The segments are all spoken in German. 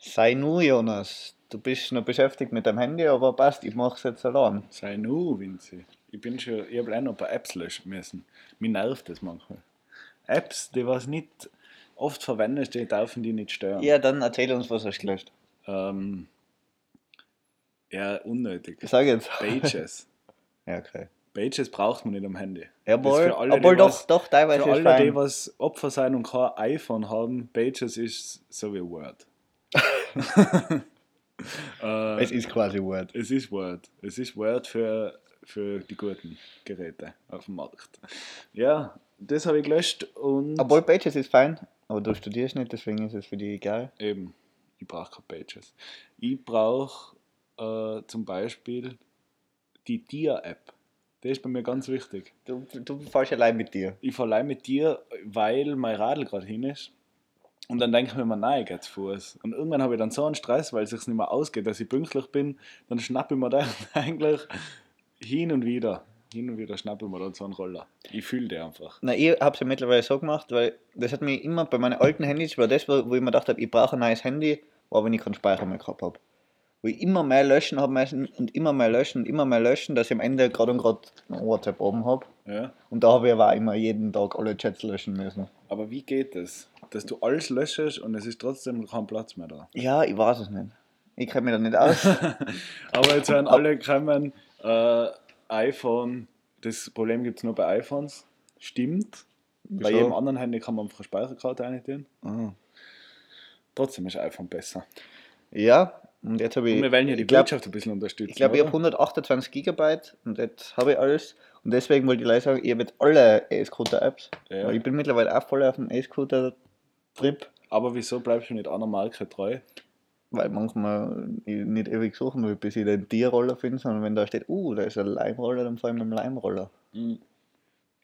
Sei nur, Jonas. Du bist noch beschäftigt mit deinem Handy, aber passt, ich mach's jetzt allein. Sei nu, Vinzi. Ich bin schon, ich habe noch ein paar Apps löschen müssen. Mir nervt das manchmal. Apps, die was nicht oft verwendest, die dürfen die nicht stören. Ja, dann erzähl uns, was hast du gelöscht. Ähm, ja, unnötig. Sag jetzt. Pages. Ja, okay. Pages braucht man nicht am Handy. Jawohl, alle, obwohl doch, was- doch, teilweise Für alle, die was Opfer sein und kein iPhone haben, Pages ist so wie Word. Äh, Es ist quasi Word. es ist Word. Es ist Word für, für die guten Geräte auf dem Markt. Ja, das habe ich gelöscht und Obwohl Pages ist fein, aber du studierst nicht, deswegen ist es für dich egal. eben, ich brauche keine Pages. Ich brauche äh, zum Beispiel die Dir-App. Das ist bei mir ganz wichtig. Du, du fährst allein mit dir. ich verleih mit dir, weil mein Radl gerade hin ist. Und dann denke ich mir immer, nein, zu Fuß. Und irgendwann habe ich dann so einen Stress, weil es sich nicht mehr ausgeht, dass ich pünktlich bin. Dann schnappe ich mir dann eigentlich hin und wieder, hin und wieder schnappe ich mir dann so einen Roller. Ich fühle den einfach. Na, ich habe es ja mittlerweile so gemacht, weil das hat mich immer bei meinen alten Handys, war das, wo wo ich mir gedacht habe, ich brauche ein neues Handy, war, wenn ich keinen Speicher mehr gehabt habe. Wo ich immer mehr löschen habe müssen und immer mehr löschen und immer mehr löschen, dass ich am Ende gerade und gerade WhatsApp oben habe. Ja? Und da habe ich aber auch immer jeden Tag alle Chats löschen müssen. Aber wie geht das? Dass du alles löschst und es ist trotzdem kein Platz mehr da. Ja, ich weiß es nicht. Ich kenne mich da nicht aus. Aber jetzt werden alle kommen, äh, iPhone, das Problem gibt es nur bei iPhones. Stimmt. Bei jedem anderen Handy kann man einfach eine Speicherkarte rein Ah. Trotzdem ist iPhone besser. Ja, und jetzt habe ich. Und wir wollen ja die glaub- Wirtschaft ein bisschen unterstützen. Ich glaube, ich habe oder? 128 Gigabyte und jetzt habe ich alles. Und deswegen wollte ich gleich sagen, ich habe jetzt alle E-Scooter-Apps. Ja. Weil ich bin mittlerweile auch voll auf dem E-Scooter-Trip, Aber wieso bleibst du nicht einer Marke treu? weil manchmal ich nicht ewig suchen will, bis ich den Tierroller finde, sondern wenn da steht, uh, da ist ein Leimroller, dann fahre ich mit dem Leimroller.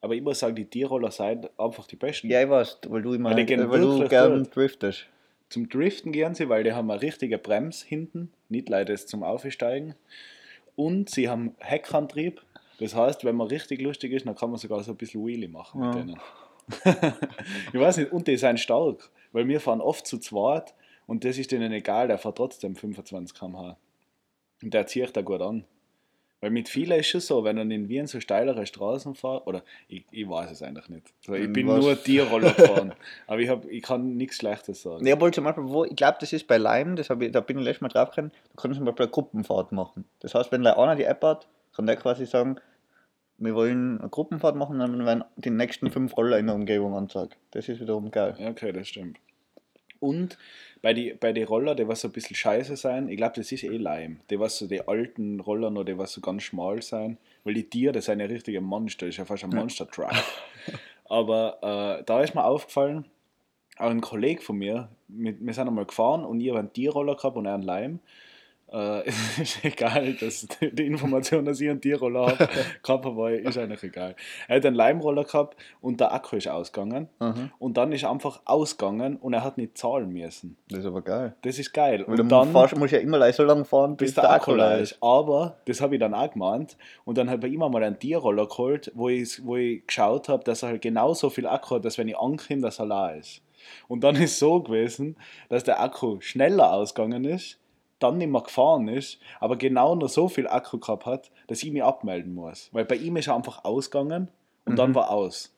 Aber ich muss sagen, die Tierroller seien einfach die besten. Ja, ich weiß, weil du immer Weil weil du gern gut. driftest. Zum Driften gehen sie, weil die haben eine richtige Bremse hinten, nicht leider zum Aufsteigen. Und sie haben Heckantrieb. Das heißt, wenn man richtig lustig ist, dann kann man sogar so ein bisschen Wheelie machen Ja. mit denen. ich weiß nicht, und die sind stark, weil wir fahren oft zu zweit und das ist denen egal, der fährt trotzdem 25 km/h. Und der zieht da gut an. Weil mit vielen ist schon so, wenn man in Wien so steilere Straßen fährt, oder ich, ich weiß es eigentlich nicht. So, ich bin Was? nur Tierroller gefahren, aber ich, hab, ich kann nichts Schlechtes sagen. Ja, obwohl zum Beispiel, wo, ich glaube, das ist bei Lime, das hab ich, da bin ich letztes Mal drauf gekommen, du kannst zum Beispiel eine Gruppenfahrt machen. Das heißt, wenn einer die App hat, kann der quasi sagen, wir wollen eine Gruppenfahrt machen, dann werden die nächsten fünf Roller in der Umgebung angezeigt. Das ist wiederum geil. Ja, okay, das stimmt. Und bei die, bei die Roller, die was so ein bisschen scheiße sein, ich glaube, das ist eh Leim. Die was so die alten Roller noch, die was so ganz schmal sein. Weil die Tiere, das sind ja richtige Monster, das ist ja fast ein Monster-Truck. Aber äh, da ist mir aufgefallen, auch ein Kollege von mir, wir sind einmal gefahren und ich habe einen Tierroller gehabt und er einen Leim. Äh, es ist egal, dass die Information, dass ich einen Tierroller habe, gehabt habe, ist eigentlich egal. Er hat einen Leimroller gehabt und der Akku ist ausgegangen. Mhm. Und dann ist er einfach ausgegangen und er hat nicht zahlen müssen. Das ist aber geil. Das ist geil. Weil Und du dann, fahrst, musst ja immer so lange fahren, bis, bis der Akku leer ist. Aber, das habe ich dann auch gemeint. Und dann habe ich immer mal einen Tierroller geholt, wo ich, wo ich geschaut habe, dass er halt genauso viel Akku hat, dass wenn ich ankomme, dass er leer ist. Und dann ist so gewesen, dass der Akku schneller ausgegangen ist, dann nicht mehr gefahren ist, aber genau noch so viel Akku gehabt hat, dass ich mich abmelden muss. Weil bei ihm ist er einfach ausgegangen und dann war aus.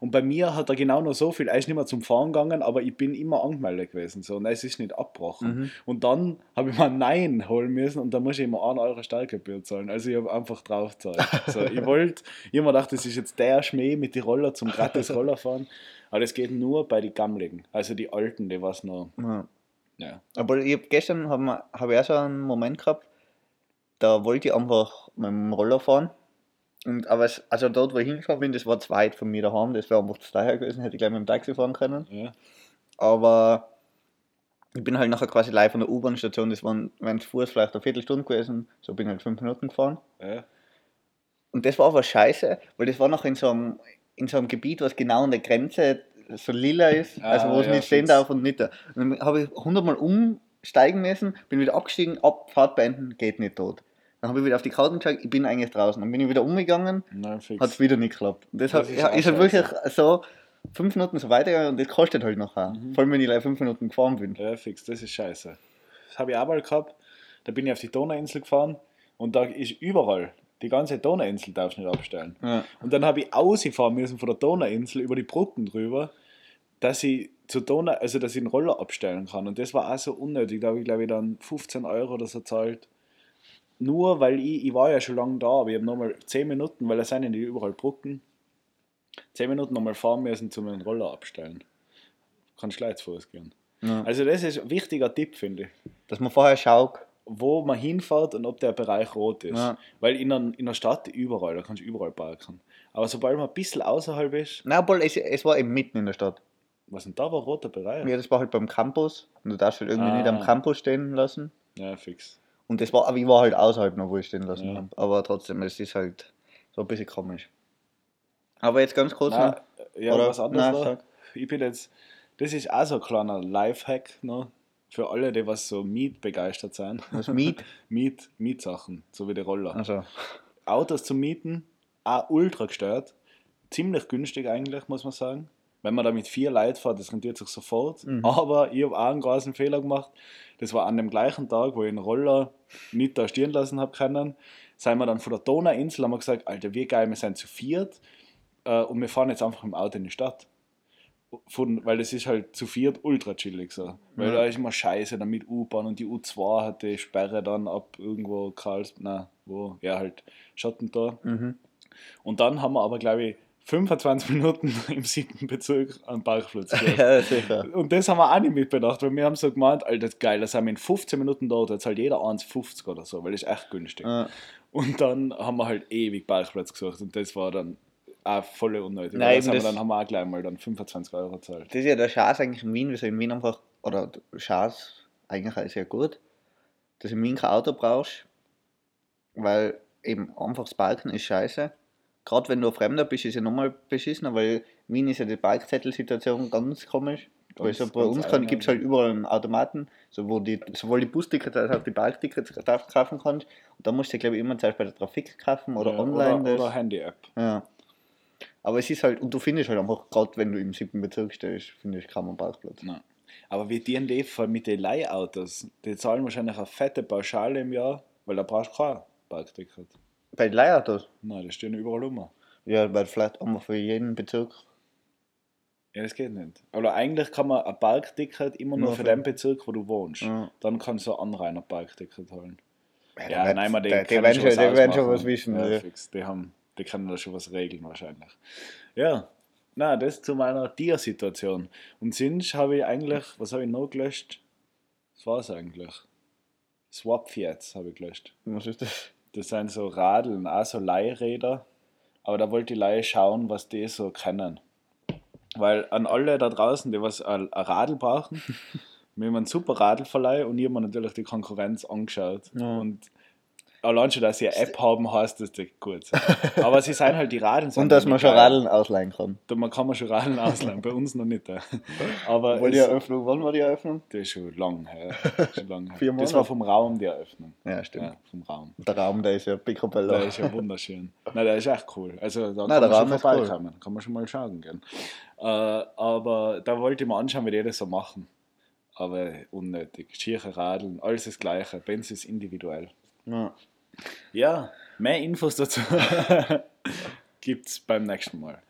Und bei mir hat er genau noch so viel, er ist nicht mehr zum Fahren gegangen, aber ich bin immer angemeldet gewesen. So, und es ist nicht abgebrochen. Mhm. Und dann habe ich mal Nein holen müssen und dann muss ich immer 1 Euro Stallgebühr zahlen. Also ich habe einfach drauf gezahlt. So, ich wollte, ich hab mir gedacht, das ist jetzt der Schmäh mit den Roller zum gratis Roller fahren. Aber das geht nur bei den Gammeligen, also die Alten, die was noch. Ja. Ja. Aber ich hab gestern habe hab ich auch so einen Moment gehabt, da wollte ich einfach mit dem Roller fahren. Und, aber es, also dort, wo ich hingefahren bin, das war zu weit von mir daheim, das wäre einfach zu teuer gewesen, hätte ich gleich mit dem Taxi fahren können. Ja. Aber ich bin halt nachher quasi live von der U-Bahn-Station, das waren, wären zu Fuß vielleicht eine Viertelstunde gewesen, so bin ich halt fünf Minuten gefahren. Ja. Und das war aber scheiße, weil das war noch in so einem, in so einem Gebiet, was genau an der Grenze so lila ist, Ah, also wo es ja, nicht stehen darf und nicht da. Und dann habe ich hundertmal umsteigen müssen, bin wieder abgestiegen, ab, Fahrt beenden, geht nicht tot. Dann habe ich wieder auf die Karten geschaut, ich bin eigentlich draußen. Dann bin ich wieder umgegangen, hat es wieder nicht geklappt. Und das, Das hat, ist ja, ist halt wirklich so fünf Minuten so weitergegangen und das kostet halt nachher. Mhm. Vor allem, wenn ich gleich fünf Minuten gefahren bin. Ja, fix, das ist scheiße. das habe ich auch mal gehabt. Da bin ich auf die Donauinsel gefahren und da ist überall, die ganze Donauinsel darfst du nicht abstellen. Ja. Und dann habe ich ausgefahren müssen von der Donauinsel über die Brücken drüber, dass ich zur Donau, also dass ich einen Roller abstellen kann. Und das war auch so unnötig. Da habe ich, glaube ich, dann 15 Euro oder so zahlt. Nur weil ich, ich war ja schon lange da, aber ich habe nochmal 10 Minuten, weil es sind ja nicht überall Brücken, 10 Minuten nochmal fahren müssen, um einen Roller abstellen. Kannst gleich zu Fuß gehen. Ja. Also das ist ein wichtiger Tipp, finde ich. Dass man vorher schaut. Wo man hinfährt und ob der Bereich rot ist. Ja. Weil in der, in der Stadt überall, da kannst du überall parken. Aber sobald man ein bisschen außerhalb ist, Nein, obwohl es, es war eben mitten in der Stadt. Was denn da war roter Bereich? Ja, das war halt beim Campus. Und du darfst halt irgendwie Ah. nicht am Campus stehen lassen. Ja, fix. Und das war, aber ich war halt außerhalb noch, wo ich stehen lassen Ja. habe. Aber trotzdem, es ist halt so ein bisschen komisch. Aber jetzt ganz kurz Nein, noch. ja, Oder- was anderes nein. Ich bin jetzt, das ist auch so ein kleiner Lifehack noch für alle, die was so Miet begeistert sind. Was Miet? Miet, Mietsachen, so wie die Roller. Also, Autos zu mieten, auch ultra gestört. Ziemlich günstig eigentlich, muss man sagen. Wenn man da mit vier Leuten fährt, das rentiert sich sofort. Mhm. Aber ich habe auch einen großen Fehler gemacht. Das war an dem gleichen Tag, wo ich einen Roller nicht da stehen lassen habe können. Sind wir dann von der Donauinsel, haben wir gesagt, Alter, wie geil, wir sind zu viert äh, und wir fahren jetzt einfach im Auto in die Stadt. Von, weil das ist halt zu viert ultra chillig so. Weil Ja. da ist immer scheiße dann mit U-Bahn und die U2 hat die Sperre dann ab irgendwo Karls, na, wo, ja halt Schottentor. mhm. Und dann haben wir aber, glaube ich, 25 Minuten im siebten Bezirk am Parkplatz ja, sicher. Und das haben wir auch nicht mitbedacht, weil wir haben so gemeint, Alter, das ist geil, da sind wir in 15 Minuten dort, da zahlt jeder 1,50 oder so, weil das ist echt günstig. Ja. Und dann haben wir halt ewig Parkplatz gesucht und das war dann auch voll unnötig. Nein, das haben wir, das- dann haben wir auch gleich mal dann 25 Euro gezahlt. Das ist ja der Schatz eigentlich in Wien, wieso in Wien einfach, oder Schatz eigentlich auch sehr gut, dass du in Wien kein Auto brauchst, weil eben einfach das Parken ist scheiße. Gerade wenn du ein Fremder bist, ist ja nochmal beschissener, weil Wien ist ja die Parkzettelsituation ganz komisch. Ganz- so bei uns gibt es halt überall einen Automaten, so wo die, sowohl die Bustickets als auch die Parktickets kaufen kannst. Und da musst du, glaube ich, immer zuerst bei der Trafik kaufen oder Ja, online. Oder, oder Handy-App. Ja. Aber es ist halt, und du findest halt einfach, gerade wenn du im siebten Bezirk stehst, findest du kaum einen Parkplatz. Nein. Aber wie die in dem Fall mit den Leihautos, die zahlen wahrscheinlich eine fette Pauschale im Jahr, weil da brauchst du kein Parkticket. Bei den Leihautos? Nein, das stehen überall rum. Ja, weil vielleicht einfach für jeden Bezirk. Ja, das geht nicht. Aber eigentlich kann man ein Parkticket immer nur Nur für den Bezirk, wo du wohnst. Ja. Dann kannst du ein Anrainer Parkticket holen. Ja, Ja, nein, wird- die, die werden schon, die werden schon was wissen. Ja, Ja, fix. Die, haben, die können da schon was regeln wahrscheinlich. Ja, na, das zu meiner Tiersituation. Und sonst habe ich eigentlich, was habe ich noch gelöscht? Was war es eigentlich? Swap-Fiats habe ich gelöscht. Was ist das? Das sind so Radeln, auch so Leihräder. Aber da wollte ich Leih schauen, was die so können. Weil an alle da draußen, die was ein Radl brauchen, wir haben einen super Radlverleih und ich habe mir natürlich die Konkurrenz angeschaut. Ja. Und allein schon, dass sie eine App haben, heißt das gut. Aber sie sind halt die Radeln. Und dass man schon. Radeln ausleihen kann. Da man kann man schon Radeln ausleihen, bei uns noch nicht. Aber Weil die Eröffnung, wann war die Eröffnung? das ist schon lang her. Schon lang her. Vier Das Monate. war vom Raum die Eröffnung. Ja, stimmt. Ja, vom Raum. Der Raum, der ist ja picobello. Der ist ja wunderschön. Nein, der ist echt cool. Also da Nein, kann der man Raum schon ist cool. vorbeikommen. Kann man schon mal schauen gehen. Äh, aber da wollte ich mir anschauen, wie die das so machen. Aber unnötig. Schiere Radeln, alles das Gleiche. Benz ist individuell. Ja. Ja, mehr Infos dazu gibt es beim nächsten Mal.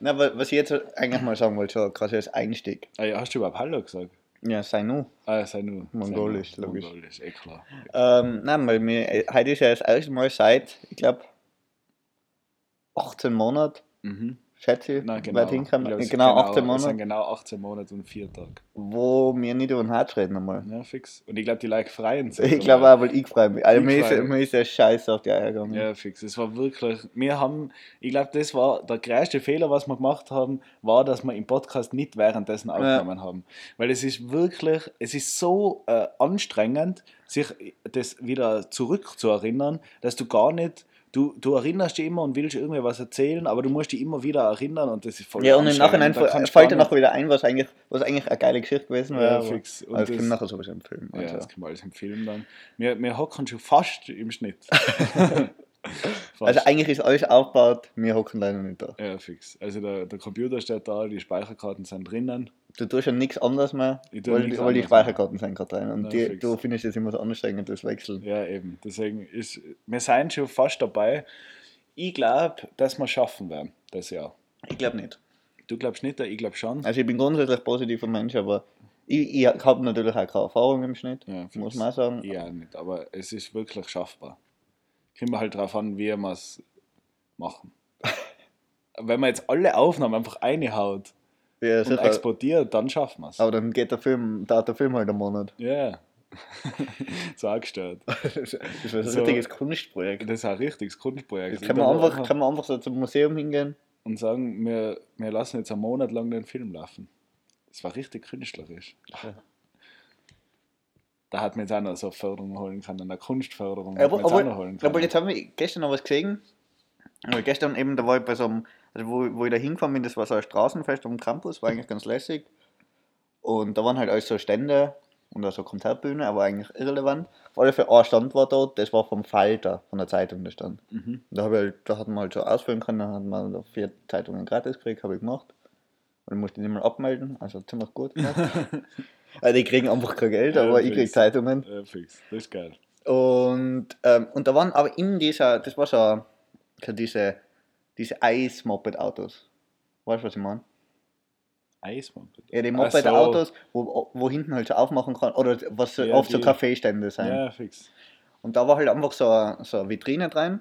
Na, wa- was ich jetzt eigentlich mal sagen wollte, so quasi als Einstieg. Ah, ja, hast du überhaupt Hallo gesagt? Ja, sei nu. Ah, sei nur. Mongolisch, sei nur. logisch. Mongolisch, eh klar. Ähm, nein, weil mir, äh, heute ist ja das erste Mal seit, ich glaube, 18 Monaten, Mhm. Schätze ich, Nein, genau. weit. Ich es Genau, sind 18 Es sind Monate, genau 18 Monate und 4 Tage. wo wir nicht über den Herz reden einmal. Ja, fix. Und ich glaube, die Leute freuen sich. Ich glaube auch, weil ich freue mich. Also Ich mir ist, mir ist der Scheiß auf die Eier gegangen. Ja, fix. Es war wirklich. Wir haben, ich glaube, das war der größte Fehler, was wir gemacht haben, war, dass wir im Podcast nicht währenddessen aufgenommen haben. Weil es ist wirklich, es ist so äh, anstrengend, sich das wieder zurückzuerinnern, dass du gar nicht. Du, du erinnerst dich immer und willst irgendwie was erzählen, aber du musst dich immer wieder erinnern und das ist voll Ja, und im. Nachhinein Da fällt dir nachher wieder ein, was eigentlich, was eigentlich eine geile Geschichte gewesen wäre. Ja, aber- fix. Und Aber das das- nachher sowieso im Film. Ja, Also. das können wir alles im Film dann. Wir, wir hocken schon fast im Schnitt. Also eigentlich ist alles aufgebaut, wir hocken leider nicht da. ja, fix. Also der, der Computer steht da, die Speicherkarten sind drinnen. Du tust ja nichts anderes mehr, Ich weil, nichts weil die Speicherkarten sind gerade rein. Und Na, die, du findest es immer so anstrengend, das Wechseln. Ja, eben. Deswegen ist, wir sind schon fast dabei. Ich glaube, dass wir schaffen werden, das Jahr. Ich glaube nicht. Du glaubst nicht, ich glaube schon. Also ich bin grundsätzlich positiver Mensch, aber ich, ich habe natürlich auch keine Erfahrung im Schnitt, Ja, muss man auch sagen. Ja, nicht, aber es ist wirklich schaffbar. Kommt halt darauf an, wie wir es machen. Wenn man jetzt alle Aufnahmen einfach reinhaut Ja, und exportiert, dann schaffen wir es. Aber dann geht der Film, dauert der Film halt einen Monat. Ja. so angestellt. Das ist ein So. richtiges Kunstprojekt. Das ist ein richtiges Kunstprojekt. Jetzt kann man, einfach, kann man einfach so zum Museum hingehen. und sagen, wir, wir lassen jetzt einen Monat lang den Film laufen. Das war richtig künstlerisch. Da hat man jetzt auch noch so Förderung holen können, eine Kunstförderung. hat Aber, man jetzt auch noch aber, holen können. aber jetzt haben wir gestern noch was gesehen. Weil gestern eben, da war ich bei so einem, also wo, wo ich da hingefahren bin, das war so ein Straßenfest am Campus, war eigentlich ganz lässig. Und da waren halt alles so Stände und auch so Konzertbühne, aber eigentlich irrelevant. Auf alle Fälle ein Stand war dort, das war vom Falter, von der Zeitung der Stand. Mhm. Da, hab ich halt, da hat man halt so ausfüllen können, dann hat man da vier Zeitungen gratis gekriegt, habe ich gemacht. Und ich musste nicht mal abmelden, also ziemlich gut gemacht. also die kriegen einfach kein Geld, Ja, aber ich krieg fix. Zeitungen. Ja, fix. Das ist geil. Und, ähm, und da waren aber in dieser, das war so, so diese, diese Eis-Moped-Autos. Weißt du, was ich meine? Eismoped. Ja, die Moped-Autos, wo, wo hinten halt so aufmachen kann, oder was so Ja, oft so die- Kaffeestände sind. Ja, fix. Und da war halt einfach so eine, so eine Vitrine drin,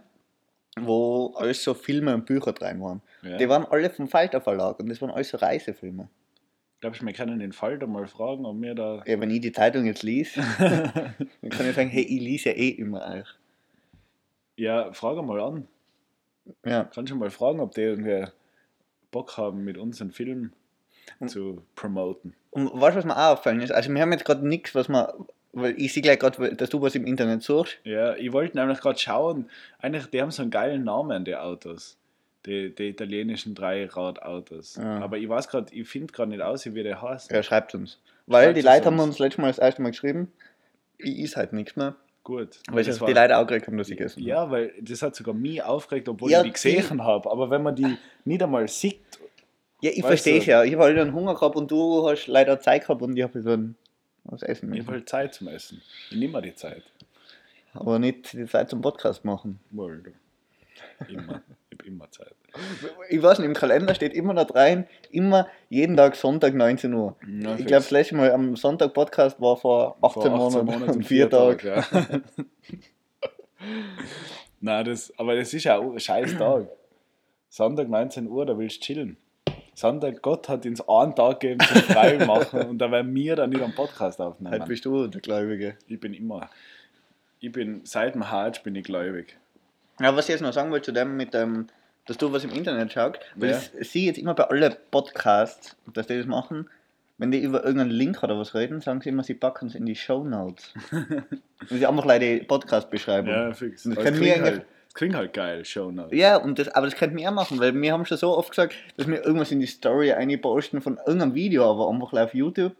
wo alles so Filme und Bücher drin waren. Ja. Die waren alle vom Falter Verlag und das waren alles so Reisefilme. Glaubst du, wir können den Falter mal fragen, ob wir da. Ja, wenn ich die Zeitung jetzt lese, dann kann ich sagen, hey, ich lese ja eh immer euch. Ja, frage mal an. Ja. Kannst du mal fragen, ob die irgendwie Bock haben, mit uns einen Film zu promoten. Und weißt du, was mir auch auffallen ist? Also wir haben jetzt gerade nichts, was man, weil ich sehe gleich gerade, dass du was im Internet suchst. Ja, ich wollte nämlich gerade schauen, eigentlich, die haben so einen geilen Namen, die Autos. Die, die italienischen Dreiradautos. Ja. Aber ich weiß gerade, ich finde gerade nicht aus, wie der heißt. Ja, schreibt uns. Weil Schreibt die Leute haben uns. uns letztes Mal das erste Mal geschrieben, ich is halt nichts mehr. Gut. Weil das die Leute auch gekriegt haben, dass ich gegessen habe. Ja, weil das hat sogar mich aufgeregt, obwohl Ja, ich die gesehen habe. Aber wenn man die nicht einmal sieht, Ja, ich verstehe es ja. Ich habe halt einen Hunger gehabt und du hast leider Zeit gehabt und ich habe dann was essen ich müssen. habe halt Zeit zum Essen. Ich nehme mir die Zeit. Aber nicht die Zeit zum Podcast machen. Du. Immer. Ich habe immer Zeit. Ich weiß nicht, im Kalender steht immer noch rein, immer jeden Tag Sonntag 19 Uhr. Ja, ich glaube, das letzte Mal am Sonntag Podcast war vor 18, Vor Monaten, und 4 Tagen. Ja. Nein, das, aber das ist ja auch ein scheiß Tag. Sonntag 19 Uhr, da willst du chillen. Sonntag, Gott hat uns einen Tag gegeben zum frei machen und da werden wir dann nicht am Podcast aufnehmen. bist du der Gläubige. Ich bin immer, ich bin, seit dem Hajj bin ich gläubig. Ja, was ich jetzt noch sagen wollte zu dem mit dem, dass du was im Internet schaust, weil Ja. das sehe ich jetzt immer bei allen Podcasts, dass die das machen, wenn die über irgendeinen Link oder was reden, sagen sie immer, sie packen es in die Show Notes. das ist einfach leider die Podcast-Beschreibung. Ja, fix. Das wir klingt halt, es klingt halt geil, Show Notes. Ja, und das, aber das könnten wir auch machen, weil wir haben schon so oft gesagt, dass wir irgendwas in die Story einposten von irgendeinem Video, aber einfach live auf YouTube.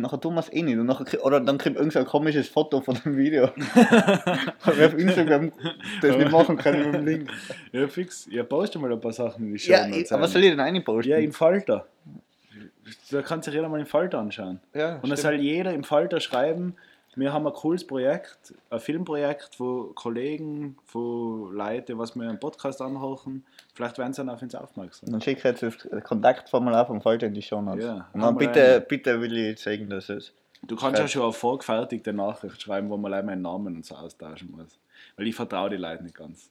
Und nachher tun wir es eh nicht. Und nachher, oder dann kriegt irgend so ein komisches Foto von dem Video. Weil wir auf Instagram das nicht machen können mit dem Link. Ja, fix. Ja, poste mal ein paar Sachen in die Show Ja, ich, aber was soll ich denn einposten? Ja, im Falter. Da kann sich jeder mal im Falter anschauen. ja Und dann soll jeder im Falter schreiben, wir haben ein cooles Projekt, ein Filmprojekt, wo Kollegen, wo Leute, was wir im Podcast anhören, vielleicht werden sie dann auf uns aufmerksam. Dann schicke ich jetzt das Kontaktformular vom Falter in die Show Notes. Ja, Und dann bitte, eine. bitte will ich sagen, dass es. Du kannst ja schon eine vorgefertigte Nachricht schreiben, wo man leider meinen Namen und so austauschen muss. Weil ich vertraue die Leute nicht ganz.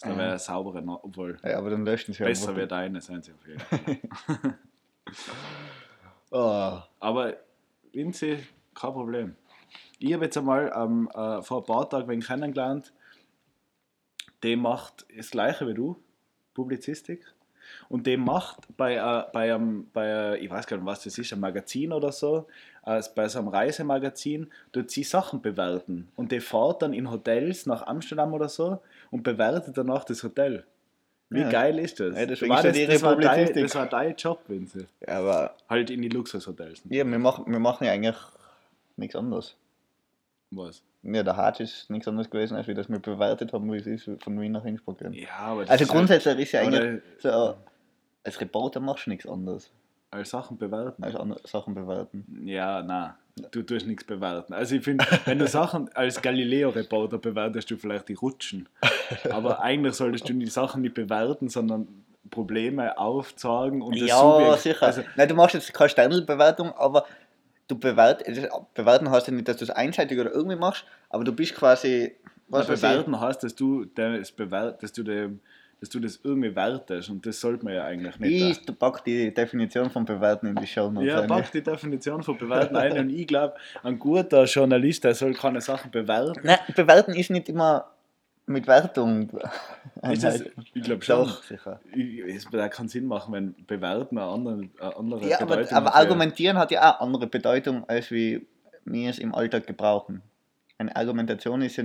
Das wäre eine saubere, Na obwohl Ja, aber dann löschen sie besser wie deine, sind sie auf jeden Fall. Oh. Aber Vinci, kein Problem. Ich habe jetzt einmal ähm, äh, vor ein paar Tagen wen kennengelernt, der macht das gleiche wie du, Publizistik. Und der macht bei, äh, bei, einem, bei äh, ich weiß gar nicht, was das ist, ein Magazin oder so, äh, bei so einem Reisemagazin, tut sie Sachen bewerten. Und der fährt dann in Hotels nach Amsterdam oder so und bewertet danach das Hotel. Wie Ja. geil ist das? Ja, deswegen war das, das, war dein, das war dein Job, Vinci. Ja, aber Halt in die Luxushotels. ja, wir, machen, wir machen ja eigentlich nichts anderes. Was? Ja, der Hatsch ist nichts anderes gewesen, als wir das wir bewertet haben, wie es ist, von Wien nach Innsbruck gehen. Ja, aber das Also grundsätzlich ist ja eigentlich so, als Reporter machst du nichts anderes als Sachen bewerten. als Sachen bewerten. Ja, na, du tust nichts bewerten. Also ich finde, wenn du Sachen als Galileo-Reporter bewertest, du vielleicht die Rutschen. Aber eigentlich solltest du die Sachen nicht bewerten, sondern Probleme aufzeigen und das Ja, Subjekt- sicher. Also, Nein, du machst jetzt keine Sternebewertung, aber du bewert, bewerten heißt ja nicht, dass du es einseitig oder irgendwie machst, aber du bist quasi, was ich, bewerten heißt, dass du das bewert, dass du dem, dass du das irgendwie wertest und das sollte man ja eigentlich nicht. ich pack die Definition von bewerten in die Show Notes Ja, pack die Definition von bewerten ein und ich glaube, ein guter Journalist, der soll keine Sachen bewerten. Nein, bewerten ist nicht immer mit Wertung. Ist das, ich glaube schon. Doch, sicher. Ich- Es keinen Sinn machen, wenn bewerten eine andere, eine andere Ja, aber, Bedeutung aber hat, wie- argumentieren hat ja auch andere Bedeutung, als wie wir es im Alltag gebrauchen. Eine Argumentation ist ja,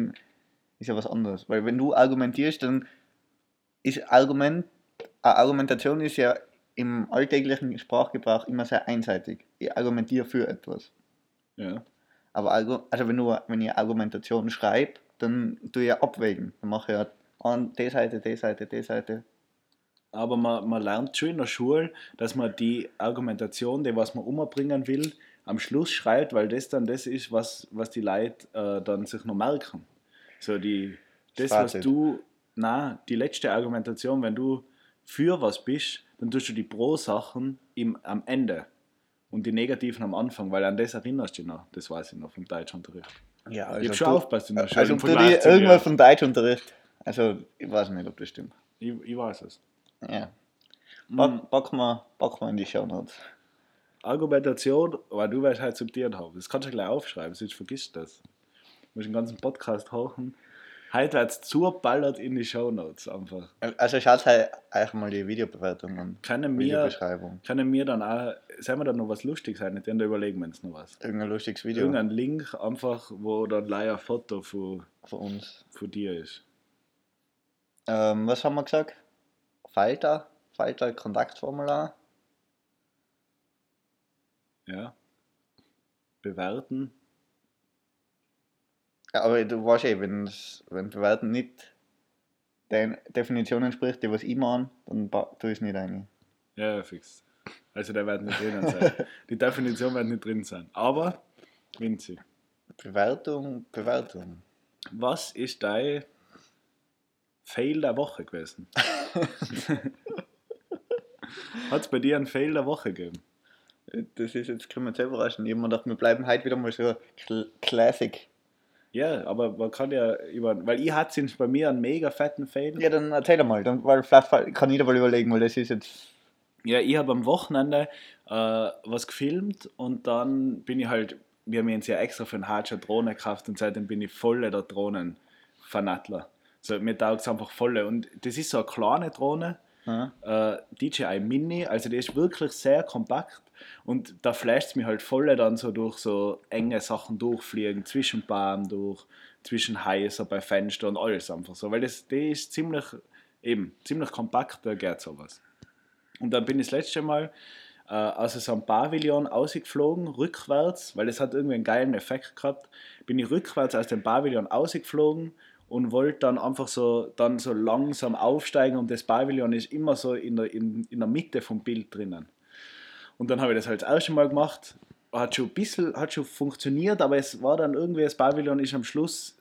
ist ja was anderes. Weil wenn du argumentierst, dann ist Argument, eine Argumentation ist ja im alltäglichen Sprachgebrauch immer sehr einseitig. Ich argumentiere für etwas. Ja. Aber also wenn, du, wenn ich Argumentation schreibe, dann tue ich ja abwägen. Dann mache ich ja an die Seite, die Seite, die Seite. Aber man, man lernt schon in der Schule, dass man die Argumentation, die was man umbringen will, am Schluss schreibt, weil das dann das ist, was, was die Leute äh, dann sich noch merken. So die, das, was Fazit. du, na, die letzte Argumentation, wenn du für was bist, dann tust du die Pro-Sachen am Ende und die negativen am Anfang, weil an das erinnerst du dich noch. Das weiß ich noch vom Deutschunterricht. Ja, ich habe schon aufgepasst in der Schule. Also du die dir. vom Deutschunterricht. Also ich weiß nicht, ob das stimmt. ich, ich weiß es. Ja. Mhm. Pack, pack, mal, pack mal in die Show Notes. Argumentation, weil du weißt halt akzeptiert haben. Das kannst du gleich aufschreiben, sonst vergisst du das. Du musst den ganzen Podcast hochen. Heute wird es zuballert in die Shownotes einfach. Also schaut halt euch mal die Videobewertung an. Können wir, Videobeschreibung. können wir dann auch, sollen wir dann noch was lustig sein? Nicht, dann überlegen wir uns noch was. Irgendein lustiges Video Irgendein Link einfach, wo dann leider ein Foto von, von uns. von dir ist. Ähm, was haben wir gesagt? Falter, Falter Kontaktformular. Ja. Bewerten. Ja, aber du weißt eh, wenn Bewerten nicht der Definition entspricht, die was ich mache, dann ba- tu ich es nicht rein. Ja, fix. Also der wird nicht drinnen sein. Die Definition wird nicht drin sein. Aber, Vinci, Bewertung, Bewertung. was ist dein Fail der Woche gewesen? Hat es bei dir einen Fail der Woche gegeben? Das ist jetzt können wir sehr überraschend. Ich hab mir gedacht, wir bleiben heute wieder mal so Cl Classic. Ja, aber man kann ja über. Weil ich hatte bei mir einen mega fetten Fail. Ja, dann erzähl mal, dann, weil vielleicht kann jeder mal überlegen, weil das ist jetzt. Ja, ich habe am Wochenende äh, was gefilmt und dann bin ich halt, wir haben uns ja extra für einen Hatscher Drohne gekauft und seitdem bin ich voll der Drohnenfanatler. So, mir taugt es einfach voll. Und das ist so eine kleine Drohne, Ja. äh, DJI Mini, also die ist wirklich sehr kompakt und da flasht es mich halt voll dann so durch so enge Sachen durchfliegen, zwischen Bäumen durch, zwischen Häusern bei Fenstern und alles einfach so, weil das, die ist ziemlich, eben, ziemlich kompakt, da geht sowas. Und dann bin ich das letzte Mal äh, aus einem Pavillon ausgeflogen, rückwärts, weil es hat irgendwie einen geilen Effekt gehabt, bin ich rückwärts aus dem Pavillon ausgeflogen und wollte dann einfach so, dann so langsam aufsteigen und das Pavillon ist immer so in der, in, in der Mitte vom Bild drinnen. Und dann habe ich das halt das erste Mal gemacht, hat schon ein bisschen, hat schon funktioniert, aber es war dann irgendwie, das Pavillon ist am Schluss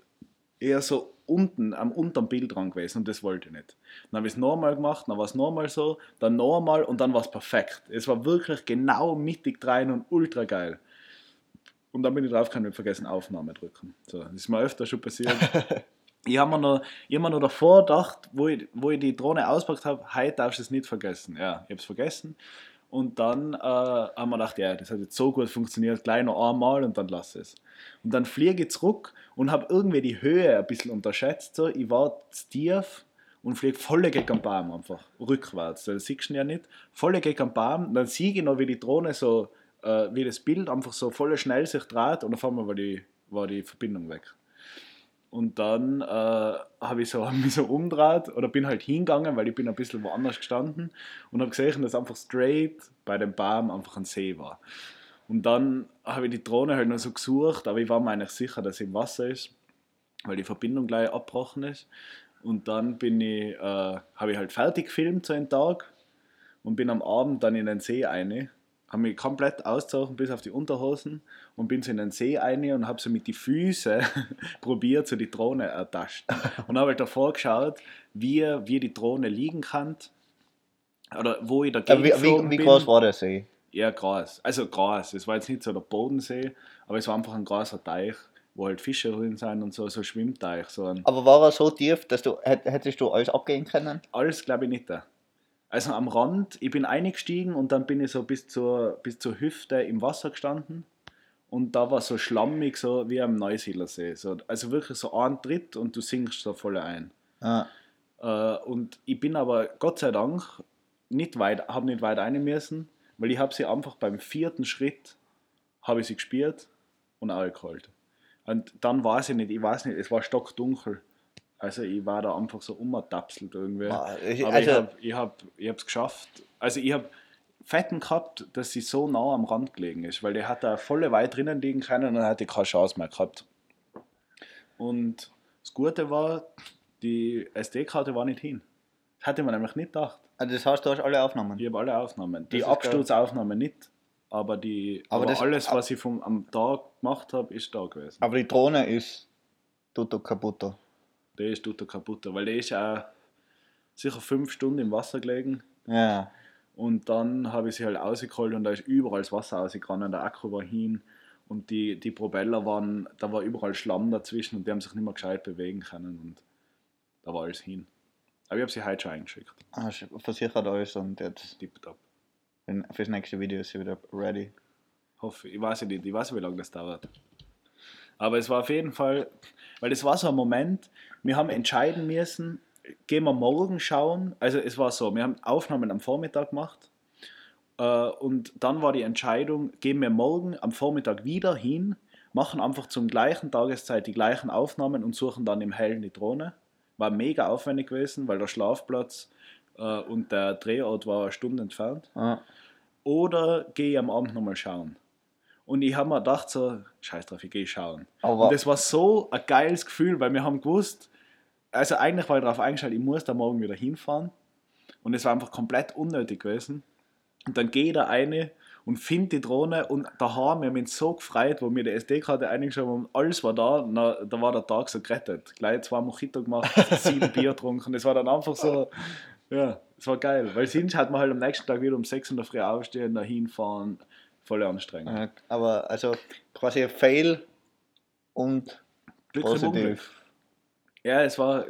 eher so unten, am unteren Bild dran gewesen und das wollte ich nicht. Dann habe ich es nochmal gemacht, dann war es nochmal so, dann nochmal und dann war es perfekt. Es war wirklich genau mittig rein und ultra geil. Und dann bin ich drauf, kann ich vergessen, Aufnahme drücken. So, das ist mir öfter schon passiert. ich habe mir, noch- ich hab mir noch davor gedacht, wo ich, wo ich die Drohne auspackt habe, heute darfst du es nicht vergessen. Ja, ich habe es vergessen. Und dann äh, haben wir gedacht, ja, das hat jetzt so gut funktioniert, gleich noch einmal und dann lass es. Und dann fliege ich zurück und habe irgendwie die Höhe ein bisschen unterschätzt. So. Ich war zu tief und fliege voll gegen den Baum einfach, rückwärts. Das siehst du ja nicht. Voll gegen den Baum. Dann sehe ich noch, wie die Drohne so, äh, wie das Bild einfach so voll schnell sich dreht und auf einmal war die, war die Verbindung weg. Und dann äh, habe ich so, mich so umgedreht oder bin halt hingegangen, weil ich bin ein bisschen woanders gestanden und habe gesehen, dass einfach straight bei dem Baum einfach ein See war. Und dann habe ich die Drohne halt noch so gesucht, aber ich war mir eigentlich sicher, dass sie im Wasser ist, weil die Verbindung gleich abgebrochen ist. Und dann bin ich, äh, habe ich halt fertig gefilmt so einen Tag und bin am Abend dann in den See eine, habe mich komplett ausgezogen bis auf die Unterhosen und bin so in den See eine und habe so mit die Füße probiert, so die Drohne ertascht. Und habe halt davor geschaut, wie, wie die Drohne liegen kann oder wo ich Ja, dagegen wie, wie, wie groß war der See? Ja, Gras. Also Gras. Es war jetzt nicht so der Bodensee, aber es war einfach ein großer Teich, wo halt Fische drin sind und so, so ein Schwimmteich. So ein, Aber war er so tief, dass du hätt- hättest du alles abgehen können? alles glaube ich nicht da. Also am Rand, ich bin eingestiegen und dann bin ich so bis zur, bis zur Hüfte im Wasser gestanden. Und da war so schlammig, so wie am Neusiedlersee. So, also wirklich so ein Tritt und du sinkst so voll ein. Ja. Äh, und ich bin aber Gott sei Dank nicht weit, habe nicht weit rein müssen, weil ich habe sie einfach beim vierten Schritt habe ich sie gespürt und auch geholt. Und dann war sie nicht, ich weiß nicht, es war stockdunkel. Also ich war da einfach so umgetapselt irgendwie. Ich- Aber also- ich habe ich hab, ich es geschafft. Also ich habe Fetten gehabt, dass sie so nah am Rand gelegen ist, weil der hat da volle weit drinnen liegen können und dann hatte ich keine Chance mehr gehabt. Und das Gute war, die SD-Karte war nicht hin. Das hatte man nämlich nicht gedacht. Also das heißt, du hast alle Aufnahmen. Ich habe alle Aufnahmen. Die ist Absturzaufnahme nicht, aber, die, Aber aber, das- alles, was ich vom, am Tag gemacht habe, ist da gewesen. Aber die Drohne ist tutto kaputt. Der ist total kaputt, weil der ist auch sicher fünf Stunden im Wasser gelegen. Ja. Und dann habe ich sie halt rausgeholt und da ist überall das Wasser rausgegangen, der Akku war hin und die, die Propeller waren, da war überall Schlamm dazwischen und die haben sich nicht mehr gescheit bewegen können und da war alles hin. Aber ich habe sie heute schon eingeschickt. Hast versichert alles und jetzt Tipptopp. für- fürs nächste Video ist sie wieder ready. Hoffe, ich weiß nicht, ich weiß nicht, wie lange das dauert. Aber es war auf jeden Fall, weil es war so ein Moment, wir haben entscheiden müssen, gehen wir morgen schauen. Also es war so, wir haben Aufnahmen am Vormittag gemacht äh, und dann war die Entscheidung, gehen wir morgen am Vormittag wieder hin, machen einfach zum gleichen Tageszeit die gleichen Aufnahmen und suchen dann im Hellen die Drohne. War mega aufwendig gewesen, weil der Schlafplatz äh, und der Drehort war eine Stunde entfernt Ah. oder gehe ich am Abend nochmal schauen. Und ich habe mir gedacht, so, scheiß drauf, ich gehe schauen. Aber- und das war so ein geiles Gefühl, weil wir haben gewusst, also eigentlich war ich darauf eingestellt, ich muss da morgen wieder hinfahren. Und es war einfach komplett unnötig gewesen. Und dann gehe ich da eine und finde die Drohne und daheim, wir haben uns so gefreut, wo wir die SD-Karte eingeschaut haben, alles war da, na, da war der Tag so gerettet. Gleich zwei Mojito gemacht, sieben Bier getrunken. Das war dann einfach so, ja, es war geil. Weil sonst hat man halt am nächsten Tag wieder um 6 in der Früh aufstehen, da hinfahren, voll anstrengend. Aber also quasi ein Fail und positiv. Ja, es war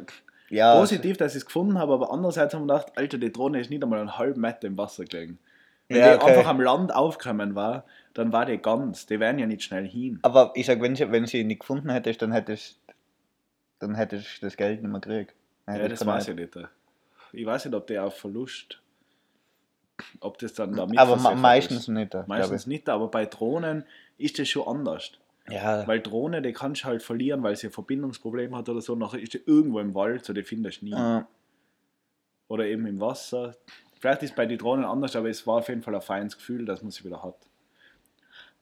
Ja, positiv, dass ich es gefunden habe, aber andererseits haben wir gedacht, Alter, die Drohne ist nicht einmal einen halben Meter im Wasser gelegen. Wenn Ja, die okay. einfach am Land aufgekommen war, dann war die ganz. Die wären ja nicht schnell hin. Aber ich sag, wenn sie, wenn sie nicht gefunden hättest, dann hättest dann hättest du das Geld nicht mehr gekriegt. Ja, das weiß ich nicht. Ich weiß nicht, ob der auf Verlust, ob das dann da Aber meistens ist. nicht. glaub Meistens nicht, aber bei Drohnen ist das schon anders. Ja, Weil Drohne, die kannst du halt verlieren, weil sie ein Verbindungsproblem hat oder so. Nachher ist die irgendwo im Wald, so die findest du nie. äh, Oder eben im Wasser. Vielleicht ist bei den Drohnen anders, aber es war auf jeden Fall ein feines Gefühl, dass man sie wieder hat.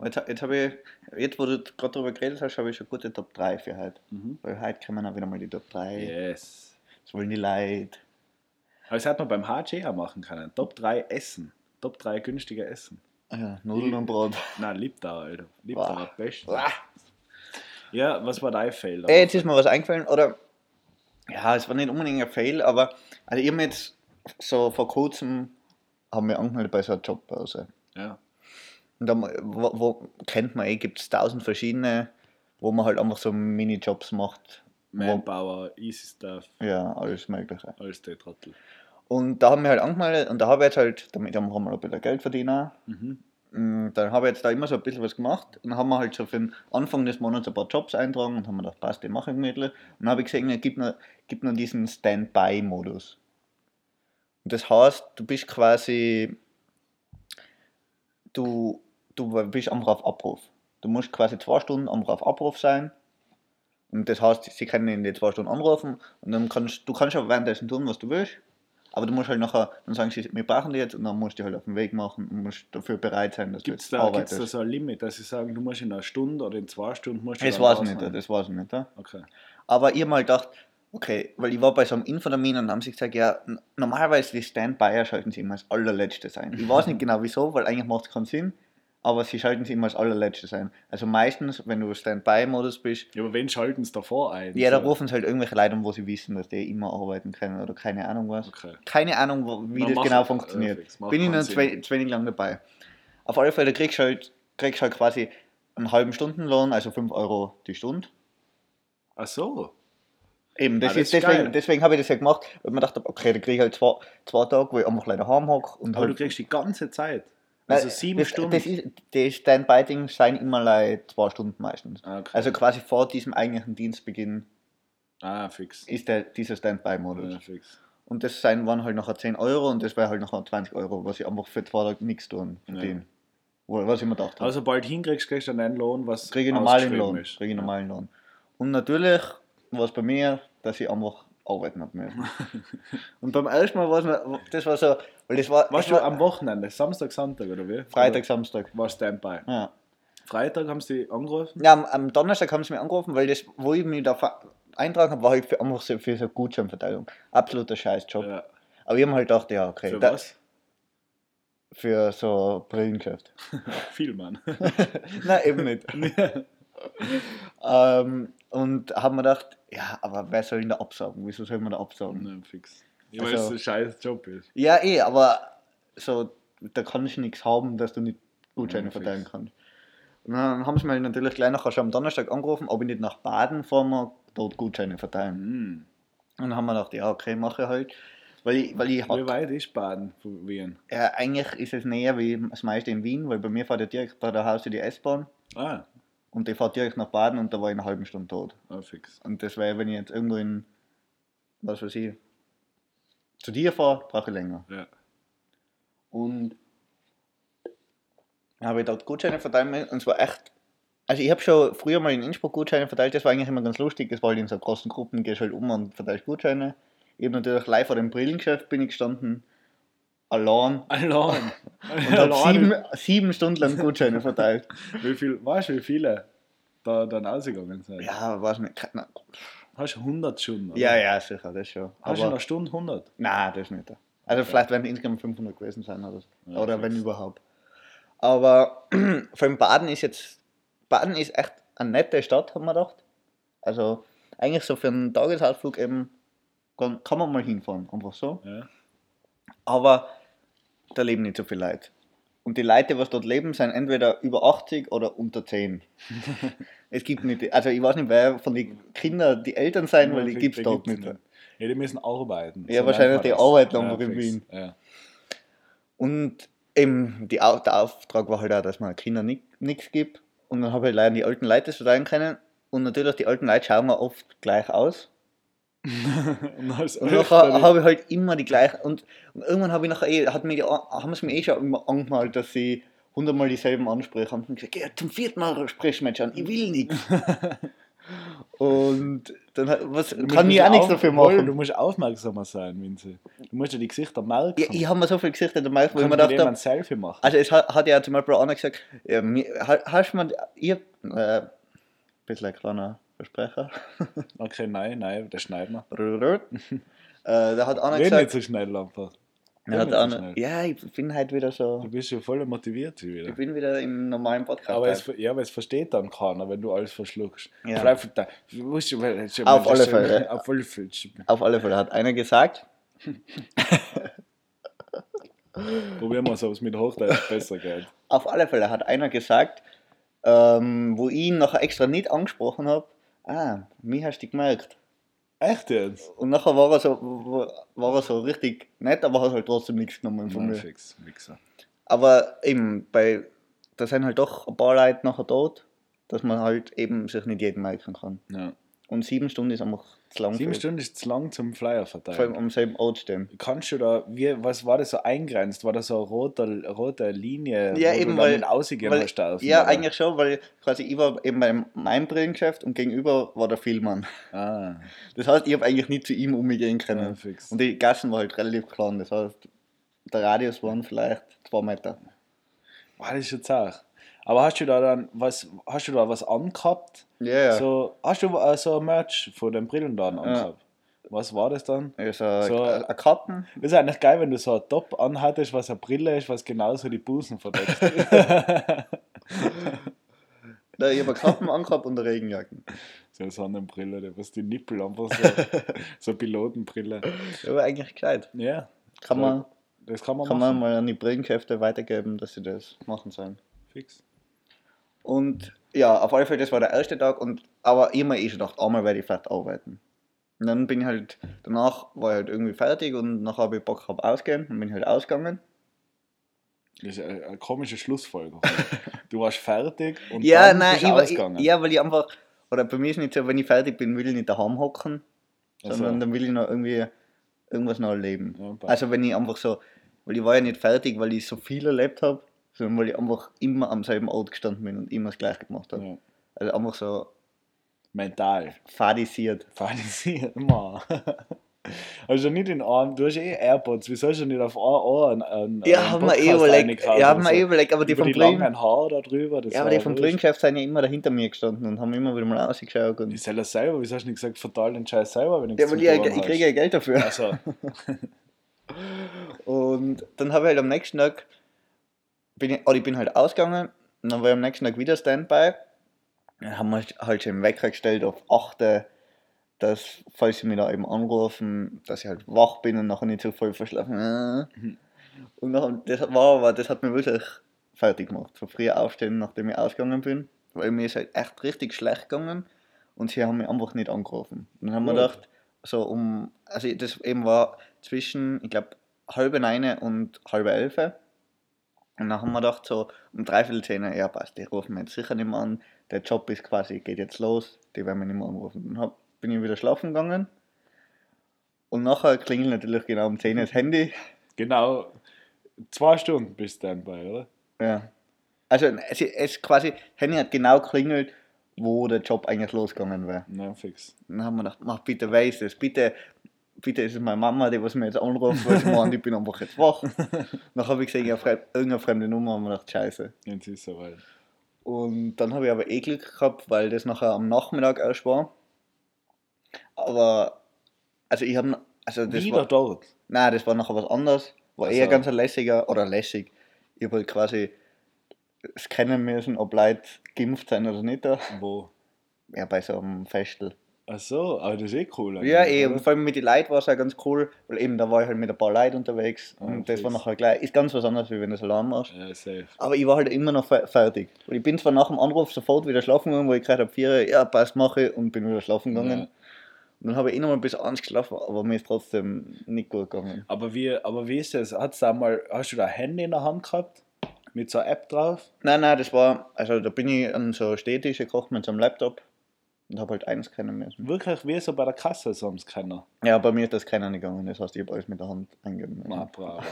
jetzt, jetzt habe ich, jetzt wo du gerade darüber geredet hast, habe ich schon gute Top 3 für heute. Mhm. Weil heute kommen auch wieder mal die Top 3. Yes. Das wollen die Leute. Aber das hätte man beim HG auch machen können. Top 3 Essen. Top 3 günstige Essen. Ah Ja, Nudeln und Brot. Nein, Liptau, Alter. Wow. Liptau war best. Ja, was war dein Fail? Ey, jetzt ist mir was eingefallen, oder? Ja, es war nicht unbedingt ein Fail, aber also ich habe jetzt so vor kurzem haben wir angemeldet bei so einer Jobbörse. Ja. Und da, wo, wo kennt man eh, gibt es tausend verschiedene, wo man halt einfach so Minijobs macht. Manpower, Easy Stuff, Ja, alles Mögliche. alles der Trottel. Und da haben wir halt angemeldet und da habe ich jetzt halt, damit haben wir ein bisschen Geld verdient. Mhm. Mm, Dann habe ich jetzt da immer so ein bisschen was gemacht und haben wir halt so für den Anfang des Monats ein paar Jobs eintragen und haben mir gedacht, passt, die mache ich gemütlich. Und dann habe ich gesehen, es gibt noch, gibt noch diesen Standby-Modus. Und das heißt, du bist quasi, du, du bist einfach auf Abruf. Du musst quasi zwei Stunden einfach auf Abruf sein. Und das heißt, sie können in die zwei Stunden anrufen und dann kannst du kannst auch währenddessen tun, was du willst. Aber du musst halt nachher, dann sagen sie, wir brauchen die jetzt und dann musst du halt auf den Weg machen und musst dafür bereit sein, dass Gibt es du jetzt da, gibt's arbeitest. da so ein Limit, dass sie sagen, du musst in einer Stunde oder in zwei Stunden musst du das weiß nicht, das weiß ich nicht. Ja? Okay. Aber ich hab mal gedacht, okay, weil ich war bei so einem Infotermin und haben sie gesagt, ja, normalerweise die Standbyer schalten sie immer als allerletztes ein. Ich weiß nicht genau wieso, weil eigentlich macht es keinen Sinn, aber sie schalten sie immer als allerletztes ein. Also meistens, wenn du Standby-Modus bist, Ja, aber wen schalten sie davor ein? ja, da So. rufen sie halt irgendwelche Leute an, wo sie wissen, dass die immer arbeiten können oder keine Ahnung was. Okay. Keine Ahnung, wo, wie Na, das genau äh, funktioniert. macht Bin ich noch zwei, zu wenig lang dabei. Auf alle Fälle kriegst du halt, kriegst du halt quasi einen halben Stundenlohn, also 5 Euro die Stunde. Ach so. Eben, das Ah, das ist ist deswegen, geil. deswegen habe ich das ja gemacht, weil man dachte, okay, da kriege ich halt zwei, zwei Tage, wo ich einfach leider heim hocke und Aber du halt. kriegst die ganze Zeit. Nein, Also sieben das, Stunden. Das ist, die Standby-Dings sein immer like zwei Stunden meistens. Ah, okay. Also quasi vor diesem eigentlichen Dienstbeginn ah, fix. ist der, dieser Standby-Modus. Ja, fix. Und das sein waren halt nachher 10 Euro und das wäre halt nachher 20 Euro, was ich einfach für zwei Tage nichts tun verdiene. Wo- Was ich mir gedacht habe. Also sobald du hinkriegst, kriegst du einen Lohn, was kriege ich normalen Lohn. ist. Kriege ich normalen Lohn. Und natürlich war es bei mir, dass ich einfach arbeiten habe müssen. und beim ersten Mal war es mir, das war so, weil das war, Warst du war am Wochenende, Samstag, Sonntag oder wie? Freitag, Samstag. Oder War Standby. Ja. Freitag haben sie angerufen? ja, am, am Donnerstag haben sie mich angerufen, weil das, wo ich mich da eintragen habe, war halt für, einfach so für so Gutscheinverteilung. Absoluter Scheißjob. Ja. Aber ich habe halt gedacht, ja, okay. Für da- was? Für so Brillengeschäft. Viel, Mann. Nein, eben nicht. ähm, und haben mir gedacht, ja, aber wer soll denn da absagen? Wieso soll man da absagen? Nein, fix. Ja, weil Also- es ein scheiß Job ist. Ja, eh, aber so, da kannst du nichts haben, dass du nicht Gutscheine Ja, fix. verteilen kannst. Und dann haben sie mich natürlich gleich nachher schon am Donnerstag angerufen, ob ich nicht nach Baden fahren mag, dort Gutscheine verteilen. Hm. Und dann haben wir gedacht, ja, okay, mache ich halt. Weil ich, weil ich Wie weit ist Baden von Wien? ja, eigentlich ist es näher wie das meiste in Wien, weil bei mir fährt ja direkt bei der Haustür die S-Bahn Ah, und die fährt direkt nach Baden und da war ich in einer halben Stunde tot. ah fix. Und das wäre, wenn ich jetzt irgendwo in, was weiß ich, zu dir fahre, brauche ich länger. Ja. Und habe ich dort Gutscheine verteilt und es war echt. Also ich habe schon früher mal in Innsbruck Gutscheine verteilt, das war eigentlich immer ganz lustig, das war halt in so großen Gruppen, gehst halt um und verteilst Gutscheine. Eben natürlich live vor dem Brillengeschäft bin ich gestanden, allein Allein. und habe sieben, sieben Stunden lang Gutscheine verteilt. Wie viel, weißt du, wie viele da dann ausgegangen sind? Ja, weiß nicht. Hast du 100 Stunden? oder? Ja, ja, sicher, das schon. Hast du in einer Stunde 100? nein, das nicht. Also vielleicht werden insgesamt 500 gewesen sein oder, so. Ja, oder wenn überhaupt. Aber vor allem Baden ist jetzt, Baden ist echt eine nette Stadt, haben wir gedacht. Also eigentlich so für einen Tagesausflug eben kann, kann man mal hinfahren, einfach so. Ja. Aber da leben nicht so viele Leute. Und die Leute, die dort leben, sind entweder über 80 oder unter 10. es gibt nicht, also ich weiß nicht, wer von den Kindern die Eltern sein, weil die gibt es dort nicht. Ja, die müssen arbeiten. Ja, wahrscheinlich nennt die arbeiten irgendwo in fix. Wien. Ja. Und eben die, der Auftrag war halt auch, dass man Kindern nichts gibt. Und dann habe ich leider die alten Leute das verteilen können. Und natürlich, die alten Leute schauen mir oft gleich aus. und Und nachher habe ich halt immer die gleichen. Und, und irgendwann habe ich nachher eh, hat mir die, haben sie mir eh schon immer angemalt, dass sie hundertmal dieselben ansprechen. Und gesagt, ja, zum vierten Mal sprichst du mich an, ich will nichts. und dann was, Du kann ich auch nichts dafür machen. Du musst aufmerksamer sein, Vinzi. Du musst ja die Gesichter merken. Ja, ich habe mir so viel Gesichter dabei, wo ich mir habe, ein Selfie machen. Also es hat, hat ja zum Beispiel einer gesagt, ja, mir, ha- hast du mal, ihr, äh, bisschen ein kleiner Versprecher, Okay, nein, nein, das schneiden wir. äh, da hat einer Red nicht gesagt, so schnell einfach. Red hat so schnell. ja, ich bin halt wieder so, Du bist ja voll motiviert wieder. ich bin wieder im normalen Podcast. Aber es, ja, aber es versteht dann keiner, wenn du alles verschluckst. Ja. Vielleicht, du musst, weil- Auf alle Fälle. Auf alle Fälle. Auf alle Fälle hat einer gesagt, Probieren wir es, ob es mit Hochdeutsch besser geht. auf alle Fälle hat einer gesagt, ähm, wo ich ihn nachher extra nicht angesprochen habe, ah, mich hast du gemerkt. Echt jetzt? Und nachher war er so, war er so richtig nett, aber hat halt trotzdem nichts genommen von Nein, mir. fix, Wichser. Aber eben, bei, da sind halt doch ein paar Leute nachher tot, dass man halt eben sich nicht jeden merken kann. Ja. Und sieben Stunden ist einfach zu lang. Sieben Stunden ist zu lang zum Flyer Vor allem verteilen. am selben Ort stehen. Kannst du da, wie, was war das so eingrenzt? War da so eine rote, rote Linie, Ja, eben, weil- Weil, hast dürfen, ja, oder? eigentlich schon, weil quasi ich war eben bei meinem Brillengeschäft und gegenüber war der Filmmann. Ah, Das heißt, ich habe eigentlich nicht zu ihm umgehen ja, können. fix. Und die Gassen war halt relativ klein. Das heißt, der Radius waren vielleicht zwei Meter. Boah, das ist jetzt auch. Aber hast du da dann was, hast du da was angehabt? Ja, ja. So, hast du äh, so ein Merch von den Brillen dann angehabt? Was war das dann? Also, So- ein ein Kappen. Das ist eigentlich geil, wenn du so ein Top anhattest, was eine Brille ist, was genauso die Busen verdeckt. Nein, ich habe Kappen angehabt und eine Regenjacken. so eine Sonnenbrille, was die Nippel einfach so, so Pilotenbrille. Ja, aber eigentlich gescheit. Ja, Kann man, das kann man kann machen. man mal an die Brillengeschäfte weitergeben, dass sie das machen sollen. Fix. Und ja, auf alle Fälle, das war der erste Tag. Und, aber immer eh schon gedacht, einmal werde ich vielleicht arbeiten. Und dann bin ich halt, danach war ich halt irgendwie fertig und nachher habe ich Bock gehabt ausgehen. Dann bin halt ausgegangen. Das ist eine, eine komische Schlussfolgerung. du warst fertig und Ja, dann nein, bist ich, ausgegangen. ich, ja, weil ich einfach, oder bei mir ist nicht so, wenn ich fertig bin, will ich nicht daheim hocken, Also, sondern dann will ich noch irgendwie irgendwas noch erleben. ja. Also wenn ich einfach so, weil ich war ja nicht fertig, weil ich so viel erlebt habe, sondern weil ich einfach immer am selben Ort gestanden bin und immer das gleiche gemacht habe. ja. Also einfach so Mental. fadisiert. Fadisiert immer. Also nicht in einem, du hast eh AirPods, wieso hast du nicht auf ein Ohr einen, einen Ja, haben wir eh überlegt. Ja, haben wir eh überlegt, aber die vom langen Haare da drüber, ja, aber die vom. Brillengeschäft sind ja immer dahinter mir gestanden und haben immer wieder mal rausgeschaut. Und Ich soll das selber, wieso hast du nicht gesagt, verteil den Scheiß selber, wenn ich ja, weil ich, ich kriege ja Geld dafür. Also, Und dann habe ich halt am nächsten Tag, bin ich, oder ich bin halt ausgegangen und dann war ich am nächsten Tag wieder Standby. Dann haben wir halt schon den Wecker gestellt auf 8, dass, falls sie mich da eben anrufen, dass ich halt wach bin und nachher nicht so voll verschlafen. Mhm. Und nachher, das war aber, das hat mir wirklich fertig gemacht. Von früh aufstehen, nachdem ich ausgegangen bin. Weil mir ist halt echt richtig schlecht gegangen und sie haben mich einfach nicht angerufen. Und dann haben wir gedacht, so um, also das eben war zwischen, ich glaube, halbe neun und halbe elf. Und dann haben wir gedacht, so um dreiviertel zehn, ja passt, die rufen mich jetzt sicher nicht mehr an. Der Job ist quasi, geht jetzt los, die werden mich nicht mehr anrufen. Dann hab, bin ich wieder schlafen gegangen. Und nachher klingelt natürlich genau um 10 das Handy. genau zwei Stunden bist du Standby, oder? Ja. Also es, es quasi, Handy hat genau klingelt, wo der Job eigentlich losgegangen wäre. Na, fix. Dann haben wir gedacht, mach bitte weiß es, bitte, bitte ist es meine Mama, die was mir jetzt anruft, weil sie meint, ich bin einfach jetzt wach. Dann habe ich gesehen, ja, fremd, irgendeine fremde Nummer, und mir gedacht, scheiße. Jetzt ist es soweit. Und dann habe ich aber eh Glück gehabt, weil das nachher am Nachmittag erst war. Aber, also ich habe, also das Wieder war, dort. nein, das war nachher was anderes. War Ach eher ganz ein lässiger, oder lässig. Ich habe halt quasi scannen müssen, ob Leute geimpft sind oder nicht. Wo? Ja, bei so einem Festel. Ach so, aber das ist eh cool. Ja, eigentlich, eh, oder? vor allem mit den Leuten war es auch ganz cool, weil eben da war ich halt mit ein paar Leuten unterwegs Ah, und das war nachher gleich, ist ganz was anderes, wie wenn du es allein machst. Ja, safe. Aber ich war halt immer noch fe- fertig. Und ich bin zwar nach dem Anruf sofort wieder schlafen gegangen, wo ich gerade ab vier, ja, passt, mache und bin wieder schlafen gegangen. Ja. Und dann habe ich eh noch mal bis eins geschlafen, aber mir ist trotzdem nicht gut gegangen. Aber wie, aber wie ist das? Hat's da mal, hast du da ein Handy in der Hand gehabt? Mit so einer App drauf? Nein, nein, das war, also da bin ich an so Städtisch gekocht mit so einem Laptop und habe halt eins kennen müssen. Wirklich wie so bei der Kasse so am Scanner. Ja, bei mir ist das keiner gegangen, das heißt, ich habe alles mit der Hand eingeben. Na, bravo.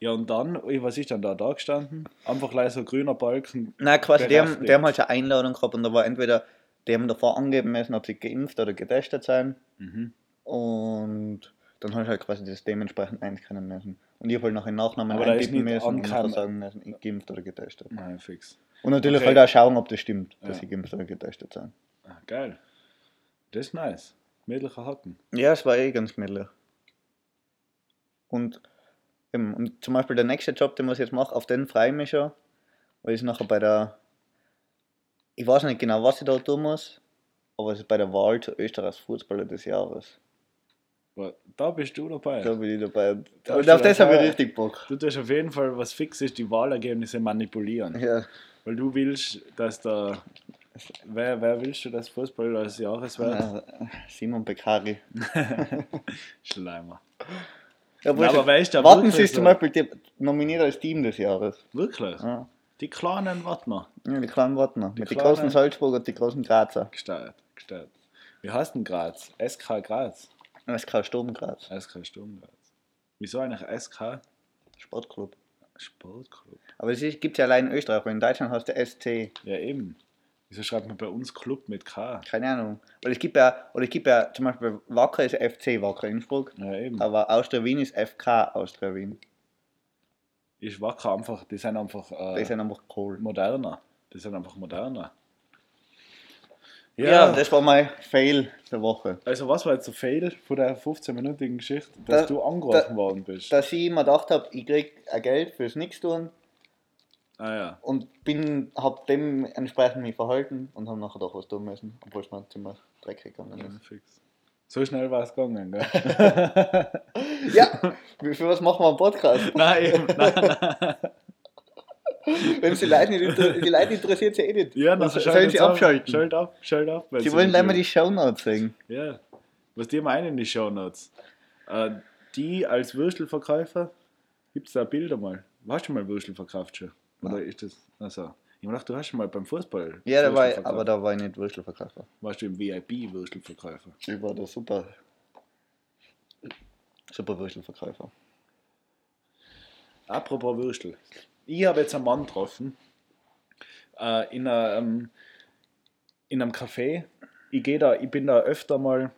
Ja, und dann, was ist dann da da gestanden? Einfach gleich so grüner Balken. Nein, quasi, die haben, die haben halt eine Einladung gehabt und da war entweder, die haben davor angeben müssen, ob sie geimpft oder getestet sein Mhm. und dann habe ich halt quasi das dementsprechend einscannen müssen. Und ich habe halt noch einen Nachnamen Aber da eintippen müssen und nachher angekommen. sagen müssen, ich geimpft oder getestet. Nein, fix. Und natürlich Okay. halt auch schauen, ob das stimmt, dass Ja. sie geimpft oder getestet sind. Ah, geil. Das ist nice. Mädliche Hacken. Ja, es war eh ganz gemütlich. Und, eben, und zum Beispiel der nächste Job, den was ich jetzt mache, auf den freue ich mich schon, weil ich nachher bei der, ich weiß nicht genau, was ich da tun muss, aber es ist bei der Wahl zu Österreichs Fußballer des Jahres. Da bist du dabei. Da bin ich dabei. Da Und auf das habe ich richtig Bock. Du tust auf jeden Fall, was fix ist, die Wahlergebnisse manipulieren. Ja, Weil du willst, dass da. Wer, wer willst du, dass Fußball des Jahres wird? äh, Simon Beccari. Schleimer. Ja, Na, aber weißt du, Warten wirklich Sie ist zum Beispiel die- nominiert als Team des Jahres. Wirklich? Ja, Die kleinen Wattner. ja die kleinen Wartner. Mit den kleinen- großen Salzburger und die großen Grazer. Gesteuert, gesteuert. Wie heißt denn Graz? SK Graz. SK Sturm Graz. SK Sturm Graz. Wieso eigentlich SK Sportclub. Sportclub? Aber es gibt ja allein in Österreich, aber in Deutschland heißt der SC. Ja, eben. Wieso schreibt man bei uns Club mit K? Keine Ahnung. Oder es gibt ja, oder es gibt ja zum Beispiel Wacker ist FC Wacker Innsbruck, Ja, eben. aber Austria Wien ist FK Austria Wien. Ist wacker einfach, die sind einfach Die äh, sind einfach cool. moderner. Die sind einfach moderner. Ja, das war mein Fail der Woche. Also was war jetzt der Fail von der 15-minütigen Geschichte, dass Da- du angerufen da- worden bist? Dass ich immer gedacht habe, ich krieg ein Geld fürs Nichtstun ah ja. und bin, hab dementsprechend mich verhalten und habe nachher doch was tun müssen, obwohl es mir ziemlich dreckig gegangen ja ist. fix. So schnell war es gegangen, gell? Ja, für was machen wir einen Podcast? nein, eben, nein, nein. Wenn es die Leute nicht die Leute interessiert sie eh nicht. Ja, dann sollen sie abschalten? Schalt ab, schalt ab. weil Sie wollen gleich mal die Shownotes sehen. Ja, was die meinen in die Shownotes. Äh, die als Würstelverkäufer, gibt es da Bilder mal? Hast du mal Würstel verkauft schon? Oder ist das. Also, ich dachte, du hast schon mal beim Fußball. Ja, da war ich, aber da war ich nicht Würstelverkäufer. Warst du im VIP-Würstelverkäufer? Ich war der super, super Würstelverkäufer. Apropos Würstel. Ich habe jetzt einen Mann getroffen äh, in, einem, in einem Café. Ich, geh da, ich bin da öfter mal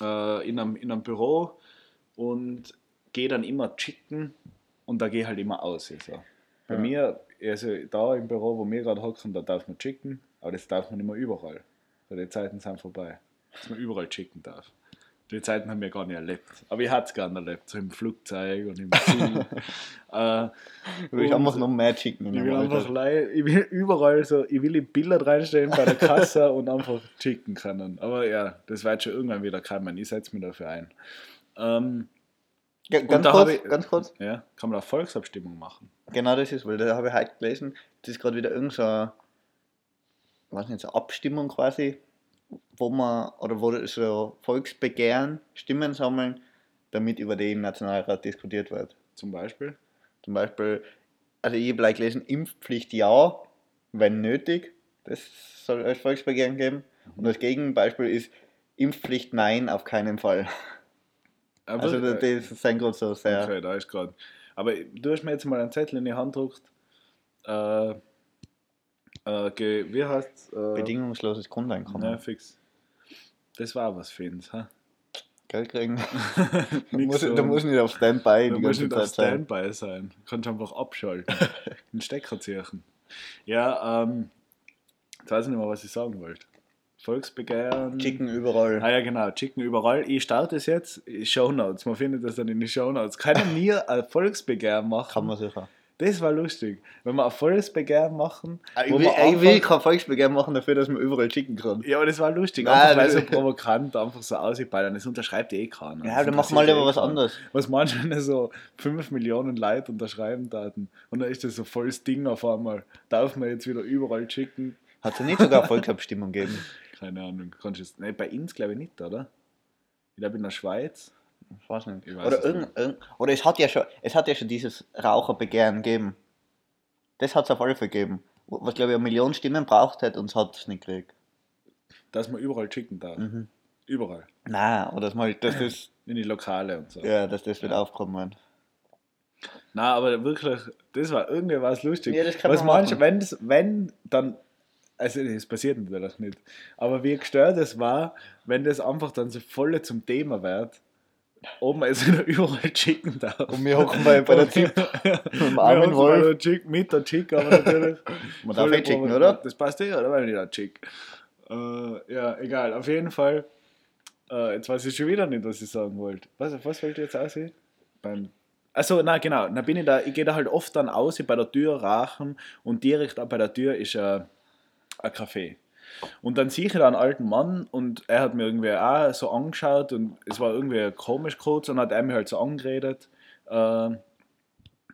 äh, in, einem, in einem Büro und gehe dann immer chicken und da gehe halt immer aus. Also. Bei Ja. mir, also da im Büro, wo wir gerade hocken, da darf man chicken, aber das darf man nicht mehr überall. So, die Zeiten sind vorbei, dass man überall chicken darf. Die Zeiten haben wir gar nicht erlebt. Aber ich hatte es gerne erlebt, so im Flugzeug und im Zug. äh, Ich will und einfach noch mehr chicken. ich will einfach Alltag. lei- ich will überall so, ich will die Bilder reinstellen bei der Kasse und einfach chicken können. Aber ja, das wird schon irgendwann wieder kommen. Ich setze mich dafür ein. Ähm, Ja, ganz, kurz, ich- ganz kurz, ja, kann man da Volksabstimmung machen. genau das ist, weil da habe ich heute gelesen, das ist gerade wieder irgend so weiß nicht, so Abstimmung quasi, wo man, oder wo so Volksbegehren Stimmen sammeln, damit über die im Nationalrat diskutiert wird. Zum Beispiel. Zum Beispiel, also ich habe gelesen, Impfpflicht ja, wenn nötig. Das soll als Volksbegehren geben. Und das Gegenbeispiel ist Impfpflicht nein, auf keinen Fall. Aber, Also das, äh, das sind gerade so sehr. okay, da ist gerade. Aber du hast mir jetzt mal einen Zettel in die Hand gedruckt. Äh, äh, wie heißt äh, Bedingungsloses Grundeinkommen. Ja, fix. Das war was für uns, ha? Geld kriegen. muss, so. da muss nicht auf Standby Du musst nicht auf sein. Standby sein. Du kannst einfach abschalten. Den Stecker ziehen. Ja, ähm, jetzt weiß ich nicht mehr, was ich sagen wollte. Volksbegehren. Chicken überall. Ah ja, genau, Chicken überall. Ich starte es jetzt. Shownotes. Man findet das dann in den Shownotes. Können wir ein Volksbegehren machen? Kann man sicher. Das war lustig. Wenn wir ein Volksbegehren machen. Ich wo will, wir ich will einfach- kein Volksbegehren machen dafür, dass man überall chicken kann. ja, aber das war lustig. Nein, Einfach weil so provokant, einfach so aussieht. Das unterschreibt eh keiner. Ja, dann machen wir lieber was anderes. Was manche wenn so 5 Millionen Leute unterschreiben taten. Und dann ist das so volles Ding auf einmal. Darf man jetzt wieder überall schicken? Hat es ja nicht sogar Volksabstimmung gegeben? Keine Ahnung. Kannst du es, nee, bei uns glaube ich nicht, oder? Ich glaube in der Schweiz. Ich weiß nicht. Ich weiß oder, es irgend, irgend, oder es hat ja schon, es hat ja schon dieses Raucherbegehren gegeben. Das hat es auf alle Fälle gegeben. Was glaube ich eine Million Stimmen braucht hat und es hat es nicht gekriegt. Dass man überall schicken darf. Mhm. Überall. Nein, oder dass, mal, dass das, In die Lokale und so. ja, dass das wieder Ja. aufkommen wird. Na, aber wirklich, das war irgendwie was lustig. Ja, was man manche, wenn, das- wenn, dann, also das passiert natürlich nicht. Aber wie gestört es war, wenn das einfach dann so voll zum Thema wird, ob man es überall schicken darf. Und wir hocken bei, bei der ZIP mit dem Armin Wolf. Chick, mit der Chick, aber natürlich. Man darf eh chicken, oder? Das passt eh, oder? Weil nicht der Chick. Äh, ja, egal. Auf jeden Fall. Äh, jetzt weiß ich schon wieder nicht, was ich sagen wollte. Was, was wollte ich jetzt aussehen? Beim. Achso, na genau. Dann bin ich da, ich gehe da halt oft dann aus bei der Tür rachen und direkt bei der Tür ist ein, ein Café. Und dann sehe ich da einen alten Mann und er hat mir irgendwie auch so angeschaut und es war irgendwie komisch kurz und hat er mir halt so angeredet. Äh,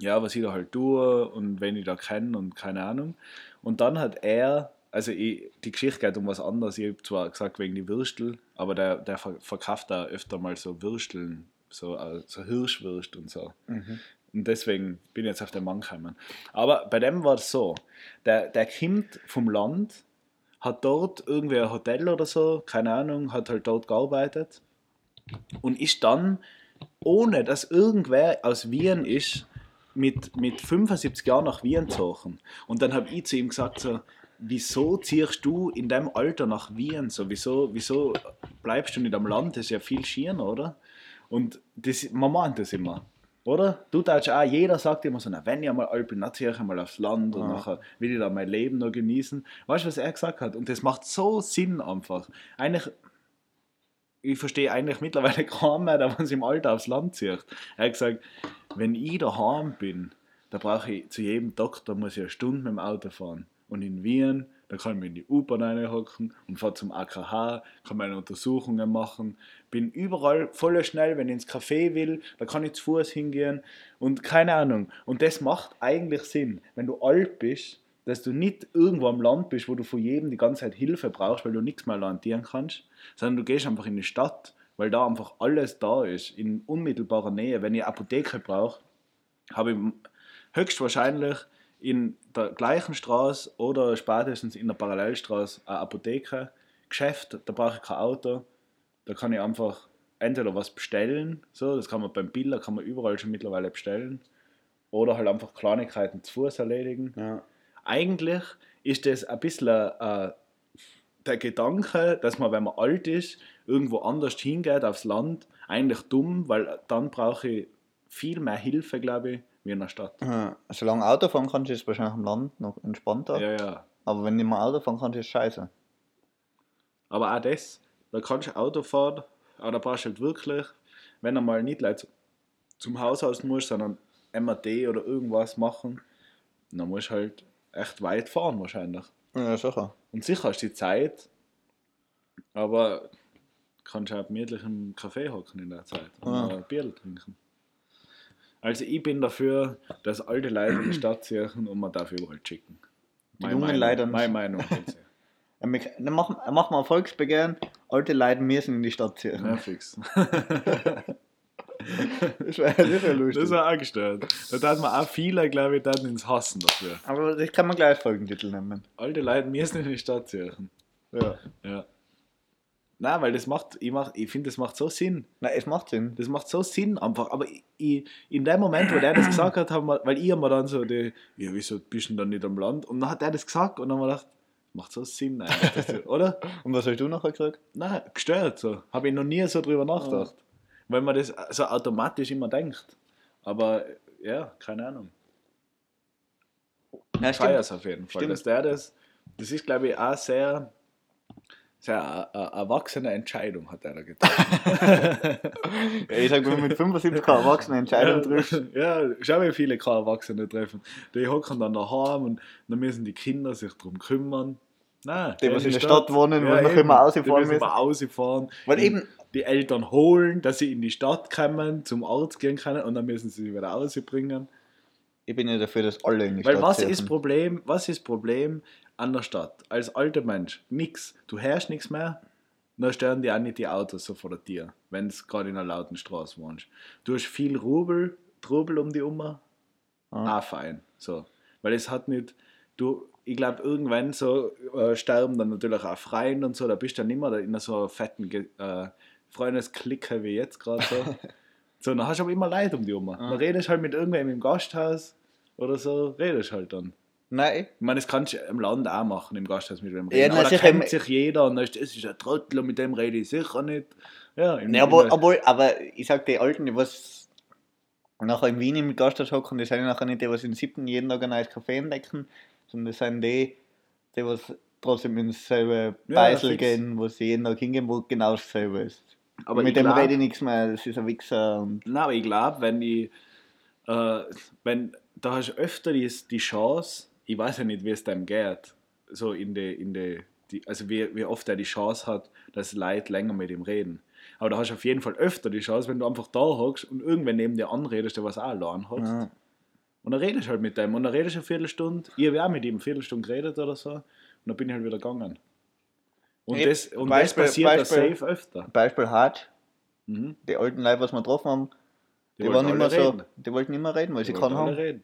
ja, was ich da halt tue und wen ich da kenne und keine Ahnung. Und dann hat er, also ich, die Geschichte geht um was anderes. Ich habe zwar gesagt wegen die Würstel, aber der, der ver- verkauft da öfter mal so Würsteln, so, äh, so Hirschwürst und so. Mhm. Und deswegen bin ich jetzt auf den Mann gekommen. Aber bei dem war es so, der, der kommt vom Land hat dort irgendwie ein Hotel oder so, keine Ahnung, hat halt dort gearbeitet und ist dann, ohne dass irgendwer aus Wien ist, mit, mit 75 Jahren nach Wien gezogen. Und dann habe ich zu ihm gesagt, so, wieso ziehst du in deinem Alter nach Wien? So, wieso, wieso bleibst du nicht am Land? Das ist ja viel schiener, oder? Und das, man meint das immer. Oder? Du darfst auch, jeder sagt immer so, na, wenn ich einmal alt bin, dann ziehe ich einmal aufs Land und Ja. nachher will ich da mein Leben noch genießen. Weißt du, was er gesagt hat? Und das macht so Sinn einfach. Eigentlich, ich verstehe eigentlich mittlerweile kaum mehr, der was im Alter aufs Land zieht. Er hat gesagt, wenn ich daheim bin, da brauche ich zu jedem Doktor muss ich eine Stunde mit dem Auto fahren. Und in Wien, da kann ich mich in die U-Bahn reinhocken und fahre zum AKH, kann meine Untersuchungen machen, bin überall voll schnell, wenn ich ins Café will, da kann ich zu Fuß hingehen und keine Ahnung. Und das macht eigentlich Sinn, wenn du alt bist, dass du nicht irgendwo am Land bist, wo du von jedem die ganze Zeit Hilfe brauchst, weil du nichts mehr landieren kannst, sondern du gehst einfach in die Stadt, weil da einfach alles da ist, in unmittelbarer Nähe. Wenn ich Apotheke brauche, habe ich höchstwahrscheinlich in der gleichen Straße oder spätestens in der Parallelstraße eine Apotheke, Geschäft, da brauche ich kein Auto, da kann ich einfach entweder was bestellen, so, das kann man beim Biller, kann man überall schon mittlerweile bestellen, oder halt einfach Kleinigkeiten zu Fuß erledigen. Ja. Eigentlich ist das ein bisschen äh, der Gedanke, dass man, wenn man alt ist, irgendwo anders hingeht aufs Land, eigentlich dumm, weil dann brauche ich viel mehr Hilfe, glaube ich, wie in der Stadt. Ja. Solange Auto fahren kannst, ist es wahrscheinlich am Land noch entspannter. Ja, ja. Aber wenn du nicht mehr Auto fahren kannst, ist es scheiße. Aber auch das, da kannst du Auto fahren, aber da brauchst du halt wirklich, wenn du mal nicht Leute zum Haushaus musst, sondern MAD oder irgendwas machen, dann musst du halt echt weit fahren wahrscheinlich. Ja, sicher. Und sicher hast du die Zeit, aber kannst auch gemütlich im Café hocken in der Zeit und Ja. ein Bier trinken. Also ich bin dafür, dass alte Leute in die Stadt ziehen und man darf überall schicken. Die jungen Leute nicht. Meine Meinung. Ja, Dann machen, machen wir Volksbegehren. Alte Leute müssen in die Stadt ziehen. ja, fix. Das wäre wär lustig. Das war auch gestört. Da tat man auch viele, glaube ich, dann ins Hassen dafür. Aber das kann man gleich Folgentitel nennen. Alte Leute müssen in die Stadt ziehen. Ja. Ja. Nein, weil das macht, ich, mach, ich finde, das macht so Sinn. Nein, es macht Sinn. Das macht so Sinn einfach. Aber ich, ich, in dem Moment, wo der das gesagt hat, haben wir, weil ich mir dann so, die, ja, wieso bist du denn dann nicht am Land? Und dann hat er das gesagt und dann haben wir gedacht, macht so Sinn dass du, oder? Und was hast du nachher gesagt? Nein, gestört so. Habe ich noch nie so drüber nachgedacht. Weil man das so automatisch immer denkt. Aber ja, keine Ahnung. Ja, Ich feiere es auf jeden Fall. Stimmt. Dass der das, das ist, glaube ich, auch sehr, sehr a- a- erwachsene Entscheidung hat er getan. Ja, ich sag, wenn man mit 75 keine Erwachsene Entscheidung trifft. Ja, schau, wie viele keine Erwachsene treffen. Die hocken dann daheim und dann müssen die Kinder sich darum kümmern. Nein, Die, was in der Stadt wohnen, wollen noch immer rausfahren Die müssen immer. Weil Die- eben- Die Eltern holen, dass sie in die Stadt kommen, zum Arzt gehen können und dann müssen sie sie wieder rausbringen. Ich bin ja dafür, dass alle in die Weil Stadt was ziehen. ist Problem, was ist Problem an der Stadt? Als alter Mensch, nix. Du hörst nichts mehr, dann stören die auch nicht die Autos so vor der Tür, wenn du gerade in einer lauten Straße wohnst. Du hast viel Rubel, Trubel um die Uhr, Ah. auch fein. So. Weil es hat nicht, du, ich glaube, irgendwann so äh, sterben dann natürlich auch Freien und so, da bist du dann mehr in so einer fetten äh, Freundesklicke wie jetzt gerade so. so, dann hast du aber immer Leid um die Uhr. Dann redest halt mit irgendwem im Gasthaus oder so, redest halt dann. Nein, Ich meine, das kannst du im Land auch machen, im Gasthaus mit dem Ja, reden. na, aber da kennt im- sich jeder und dann ist es ist ein Trottel und mit dem rede ich sicher nicht. Ja, im, Nee, obwohl, im- obwohl, aber ich sag, die Alten, die was nachher in Wien im Gasthaus hocken, die sind ja nachher nicht die, was in siebten jeden Tag ein neues Café entdecken, sondern das sind die, die was trotzdem ins selbe Ja, Beisel fix. gehen, wo sie jeden Tag hingehen, wo genau dasselbe ist. aber Mit dem glaub- rede ich nichts mehr, das ist ein Wichser und Nein, aber ich glaube, wenn ich, äh, wenn, da hast du öfter die, die Chance, ich weiß ja nicht, wie es dem geht, so in die, in die, die also wie, wie oft er die Chance hat, dass Leute länger mit ihm reden. Aber da hast du auf jeden Fall öfter die Chance, wenn du einfach da hockst und irgendwann neben dir anredest, der was auch allein hat. ja. Und dann redest du halt mit dem und dann redest du eine Viertelstunde. Ich habe auch mit ihm eine Viertelstunde geredet oder so. Und dann bin ich halt wieder gegangen. Und, Eben, das, und Beispiel- das passiert Beispiel- safe öfter. Beispiel hart, Mhm. die alten Leute, was wir getroffen haben, die, wollten waren immer so, reden. die wollten immer reden, weil sie Die keinen wollten alle haben. reden.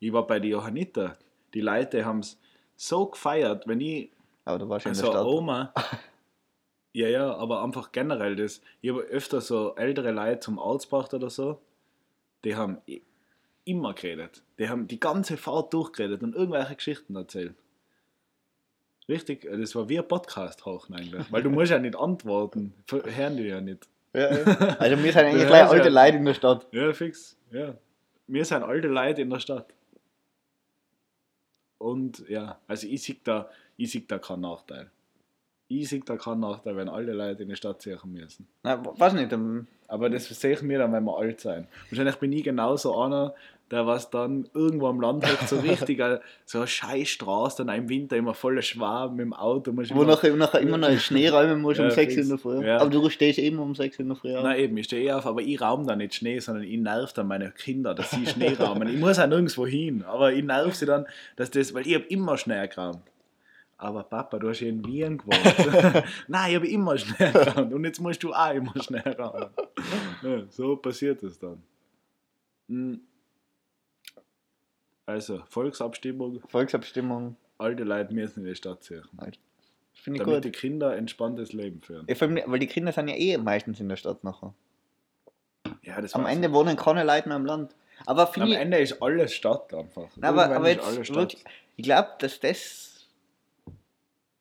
Ich war bei den Johanniter. Die Leute haben es so gefeiert, wenn ich Aber du warst ja in der Also Stadt. Oma. Ja, ja, aber einfach generell das. Ich habe öfter so ältere Leute zum Arzt gebracht oder so, die haben immer geredet. Die haben die ganze Fahrt durchgeredet und irgendwelche Geschichten erzählt. Richtig, äh, das war wie ein Podcast hochen eigentlich. Weil du musst ja nicht antworten. Hören die ja nicht. Ja, ja. Also wir sind eigentlich Ja, gleich ja. alte Leute in der Stadt. Ja, fix. Ja. Wir sind alte Leute in der Stadt. Und ja, also ich sehe da, ich sehe da keinen Nachteil. Ich sehe da keinen Nachteil, wenn alle Leute in die Stadt ziehen müssen. Na, weiß nicht, ähm, Aber das sehe ich mir dann, wenn wir alt sein. Wahrscheinlich bin ich genauso einer, der was dann irgendwo am Land hat, so richtig so eine scheiß Straße, dann im Winter immer voller Schwaben mit dem Auto. Wo immer- nachher, nachher immer noch Schnee räumen musst um Ja, 6 Uhr in der Früh. Ja. Aber du stehst immer um 6 Uhr in der Früh auf. Nein, eben, ich stehe eh auf, aber ich raum da nicht Schnee, sondern ich nerv dann meine Kinder, dass sie Schnee raumen. Ich muss auch nirgendwo hin, aber ich nerv sie dann, dass das, weil ich habe immer Schnee geraumt. Aber Papa, du hast ja in Wien gewohnt. Nein, ich habe immer Schnee geraumt und jetzt musst du auch immer Schnee raumen. Ja, so passiert es dann. Also, Volksabstimmung, Volksabstimmung, alte Leute müssen in die Stadt ziehen. finde ich Damit gut. die Kinder ein entspanntes Leben führen. Ja, vor allem, weil die Kinder sind ja eh meistens in der Stadt nachher. Ja, das Am Ende wohnen keine Leute mehr am Land. Aber Am ich, Ende ist alles Stadt einfach. Nein, aber, aber jetzt wirklich, ich glaube, dass das,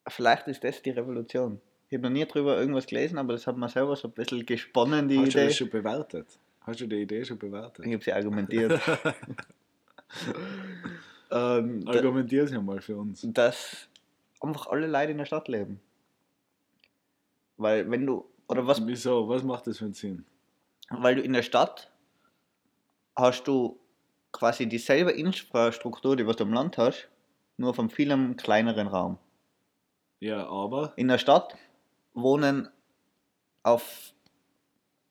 vielleicht ist das die Revolution. Ich habe noch nie drüber irgendwas gelesen, aber das hat mir selber so ein bisschen gesponnen, die Hast du Idee. das schon bewertet? Hast du die Idee schon bewertet? Ich habe sie argumentiert, Ähm, Argumentier ja mal für uns. dass einfach alle Leute in der Stadt leben. Weil wenn du, oder was, Wieso? Was macht das für einen Sinn? weil du in der Stadt hast du quasi dieselbe Infrastruktur, die was du im Land hast, nur auf einem viel kleineren Raum. Ja, aber In der Stadt wohnen auf,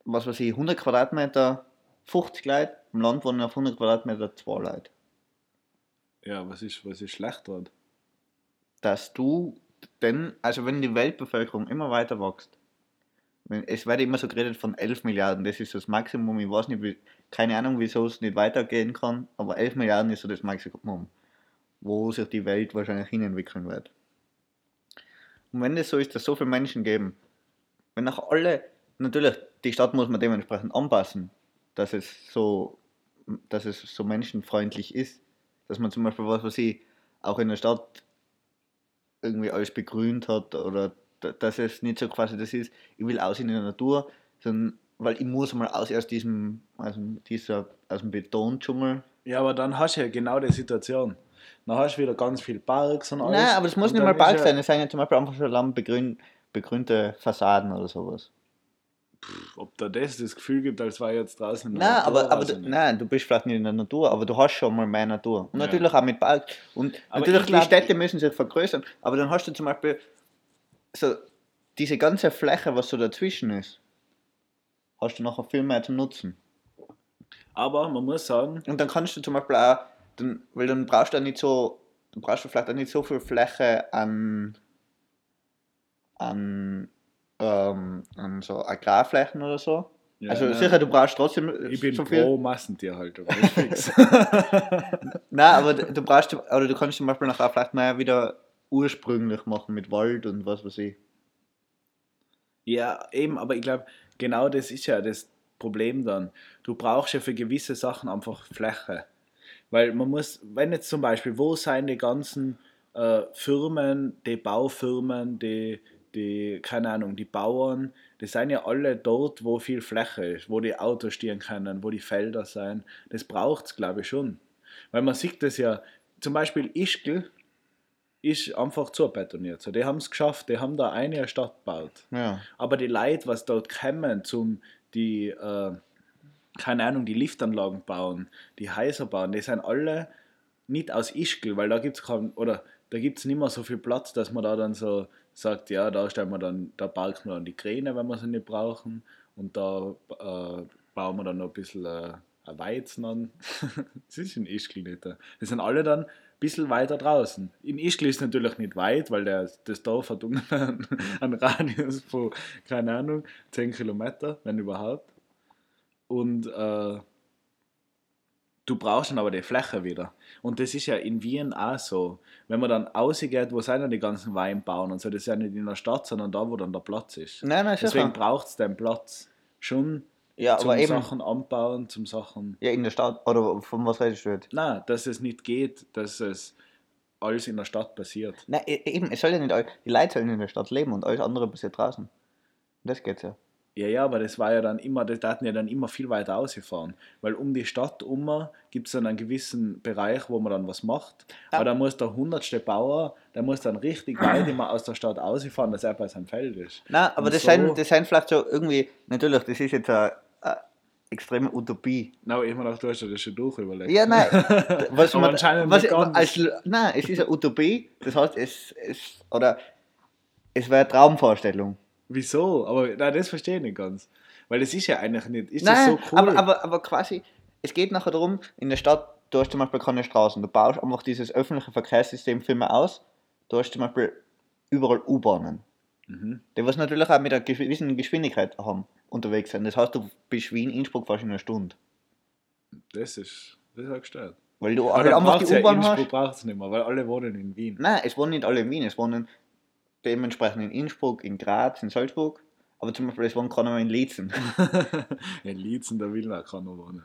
was weiß ich, 100 Quadratmeter 50 Leute, im Land wohnen auf 100 Quadratmeter 2 Leute. ja, was ist, was ist schlecht dort? Dass du denn, also wenn die Weltbevölkerung immer weiter wächst, es wird immer so geredet von 11 Milliarden, das ist das Maximum, ich weiß nicht, wie, keine Ahnung, wieso es nicht weitergehen kann, aber 11 Milliarden ist so das Maximum, wo sich die Welt wahrscheinlich hinentwickeln wird. Und wenn das so ist, dass so viele Menschen geben, wenn auch alle, natürlich, die Stadt muss man dementsprechend anpassen, dass es so, dass es so menschenfreundlich ist, dass man zum Beispiel, was weiß ich, auch in der Stadt irgendwie alles begrünt hat oder da- dass es nicht so quasi das ist, ich will aus in der Natur, sondern weil ich muss mal aus aus diesem, aus dem, dieser, aus dem Betondschungel. Ja, aber dann hast du ja genau die Situation. Dann hast du wieder ganz viel Parks und alles. Nein, aber es muss Und nicht mal Park sein, es sind ja zum Beispiel einfach schon lang begrün, begrünte Fassaden oder sowas. Ob da das das Gefühl gibt, als war ich jetzt draußen in der Nein, Natur, aber, aber du, nein, du bist vielleicht nicht in der Natur, aber du hast schon mal mehr Natur. Und Ja. natürlich auch mit Park. Und Aber natürlich, ich glaub- die Städte müssen sich vergrößern, aber dann hast du zum Beispiel so diese ganze Fläche, was so dazwischen ist, hast du nachher viel mehr zum Nutzen. Aber man muss sagen, Und dann kannst du zum Beispiel auch, dann, weil dann brauchst du auch nicht so, du brauchst du vielleicht auch nicht so viel Fläche an, an, ähm, an so Agrarflächen oder so. ja, also nein, sicher, du brauchst trotzdem ich bin so viel. pro Massentierhaltung. Nein, aber du brauchst, oder du kannst zum Beispiel nachher vielleicht mehr wieder ursprünglich machen mit Wald und was weiß ich. Ja, eben, aber ich glaube, genau das ist ja das Problem dann. Du brauchst ja für gewisse Sachen einfach Fläche. Weil man muss, wenn jetzt zum Beispiel, wo sind die ganzen äh, Firmen, die Baufirmen, die, die, keine Ahnung, die Bauern, die sind ja alle dort, wo viel Fläche ist, wo die Autos stehen können, wo die Felder sind. Das braucht es, glaube ich, schon. Weil man sieht das ja, zum Beispiel Ischgl ist einfach zubetoniert. So, die haben es geschafft, die haben da eine Stadt gebaut. Ja. Aber die Leute, was dort kommen, zum die, äh, keine Ahnung, die Liftanlagen bauen, die Häuser bauen, die sind alle nicht aus Ischgl, weil da gibt es oder da gibt es nicht mehr so viel Platz, dass man da dann so sagt, ja, da stellen wir dann, da parken wir dann die Kräne, wenn wir sie nicht brauchen, und da äh, bauen wir dann noch ein bisschen äh, ein Weizen an. das ist in Ischgl nicht. da. Die sind alle dann ein bisschen weiter draußen. In Ischgl ist natürlich nicht weit, weil der, das Dorf hat ungefähr einen, einen Radius von, keine Ahnung, 10 Kilometer, wenn überhaupt. Und äh, du brauchst dann aber die Fläche wieder. Und das ist ja in Wien auch so. Wenn man dann rausgeht, wo sind dann die ganzen Weinbauern und so, das ist ja nicht in der Stadt, sondern da, wo dann der Platz ist. Nein, nein, Deswegen braucht es den Platz schon Ja, zum eben. Sachen anbauen, zum Sachen. Ja, in der Stadt. Oder von was redest du jetzt? Nein, dass es nicht geht, dass es alles in der Stadt passiert. Nein, e- eben, es soll ja nicht, die Leute sollen in der Stadt leben und alles andere passiert draußen. Das geht's ja. Ja, ja, aber das war ja dann immer, das hatten ja dann immer viel weiter ausgefahren. Weil um die Stadt um gibt es dann einen gewissen Bereich, wo man dann was macht. Ja. Aber da muss der hundertste Bauer, der muss dann richtig weit immer aus der Stadt ausfahren, dass er bei seinem Feld ist. Nein, aber Und das, so- sind, das sind vielleicht so irgendwie, natürlich, das ist jetzt eine, eine extreme Utopie. Na, ich mir gedacht, du hast ja das schon durch überlegt. Ja, nein. Was Aber man, anscheinend was, nicht ganz. als, nein, es ist eine Utopie, das heißt, es, es, oder, es wäre eine Traumvorstellung. Wieso? Aber nein, das verstehe ich nicht ganz. Weil das ist ja eigentlich nicht. Ist das Nein, so cool? aber, aber, aber quasi, es geht nachher darum, in der Stadt, du hast zum Beispiel keine Straßen, du baust einfach dieses öffentliche Verkehrssystem viel mehr aus, du hast zum Beispiel überall U-Bahnen, mhm. die was natürlich auch mit einer gewissen Geschwindigkeit haben, unterwegs sind. Das heißt, du bist Wien, Innsbruck fast in einer Stunde. Das ist, das ist auch gestört. Weil du halt einfach die ja U-Bahn Innsbruck hast. braucht es nicht mehr, weil alle wohnen in Wien. Nein, es wohnen nicht alle in Wien, es wohnen dementsprechend in Innsbruck, in Graz, in Salzburg, aber zum Beispiel es wohnen keiner mehr in Lietzen. in Lietzen, da will noch keiner wohnen.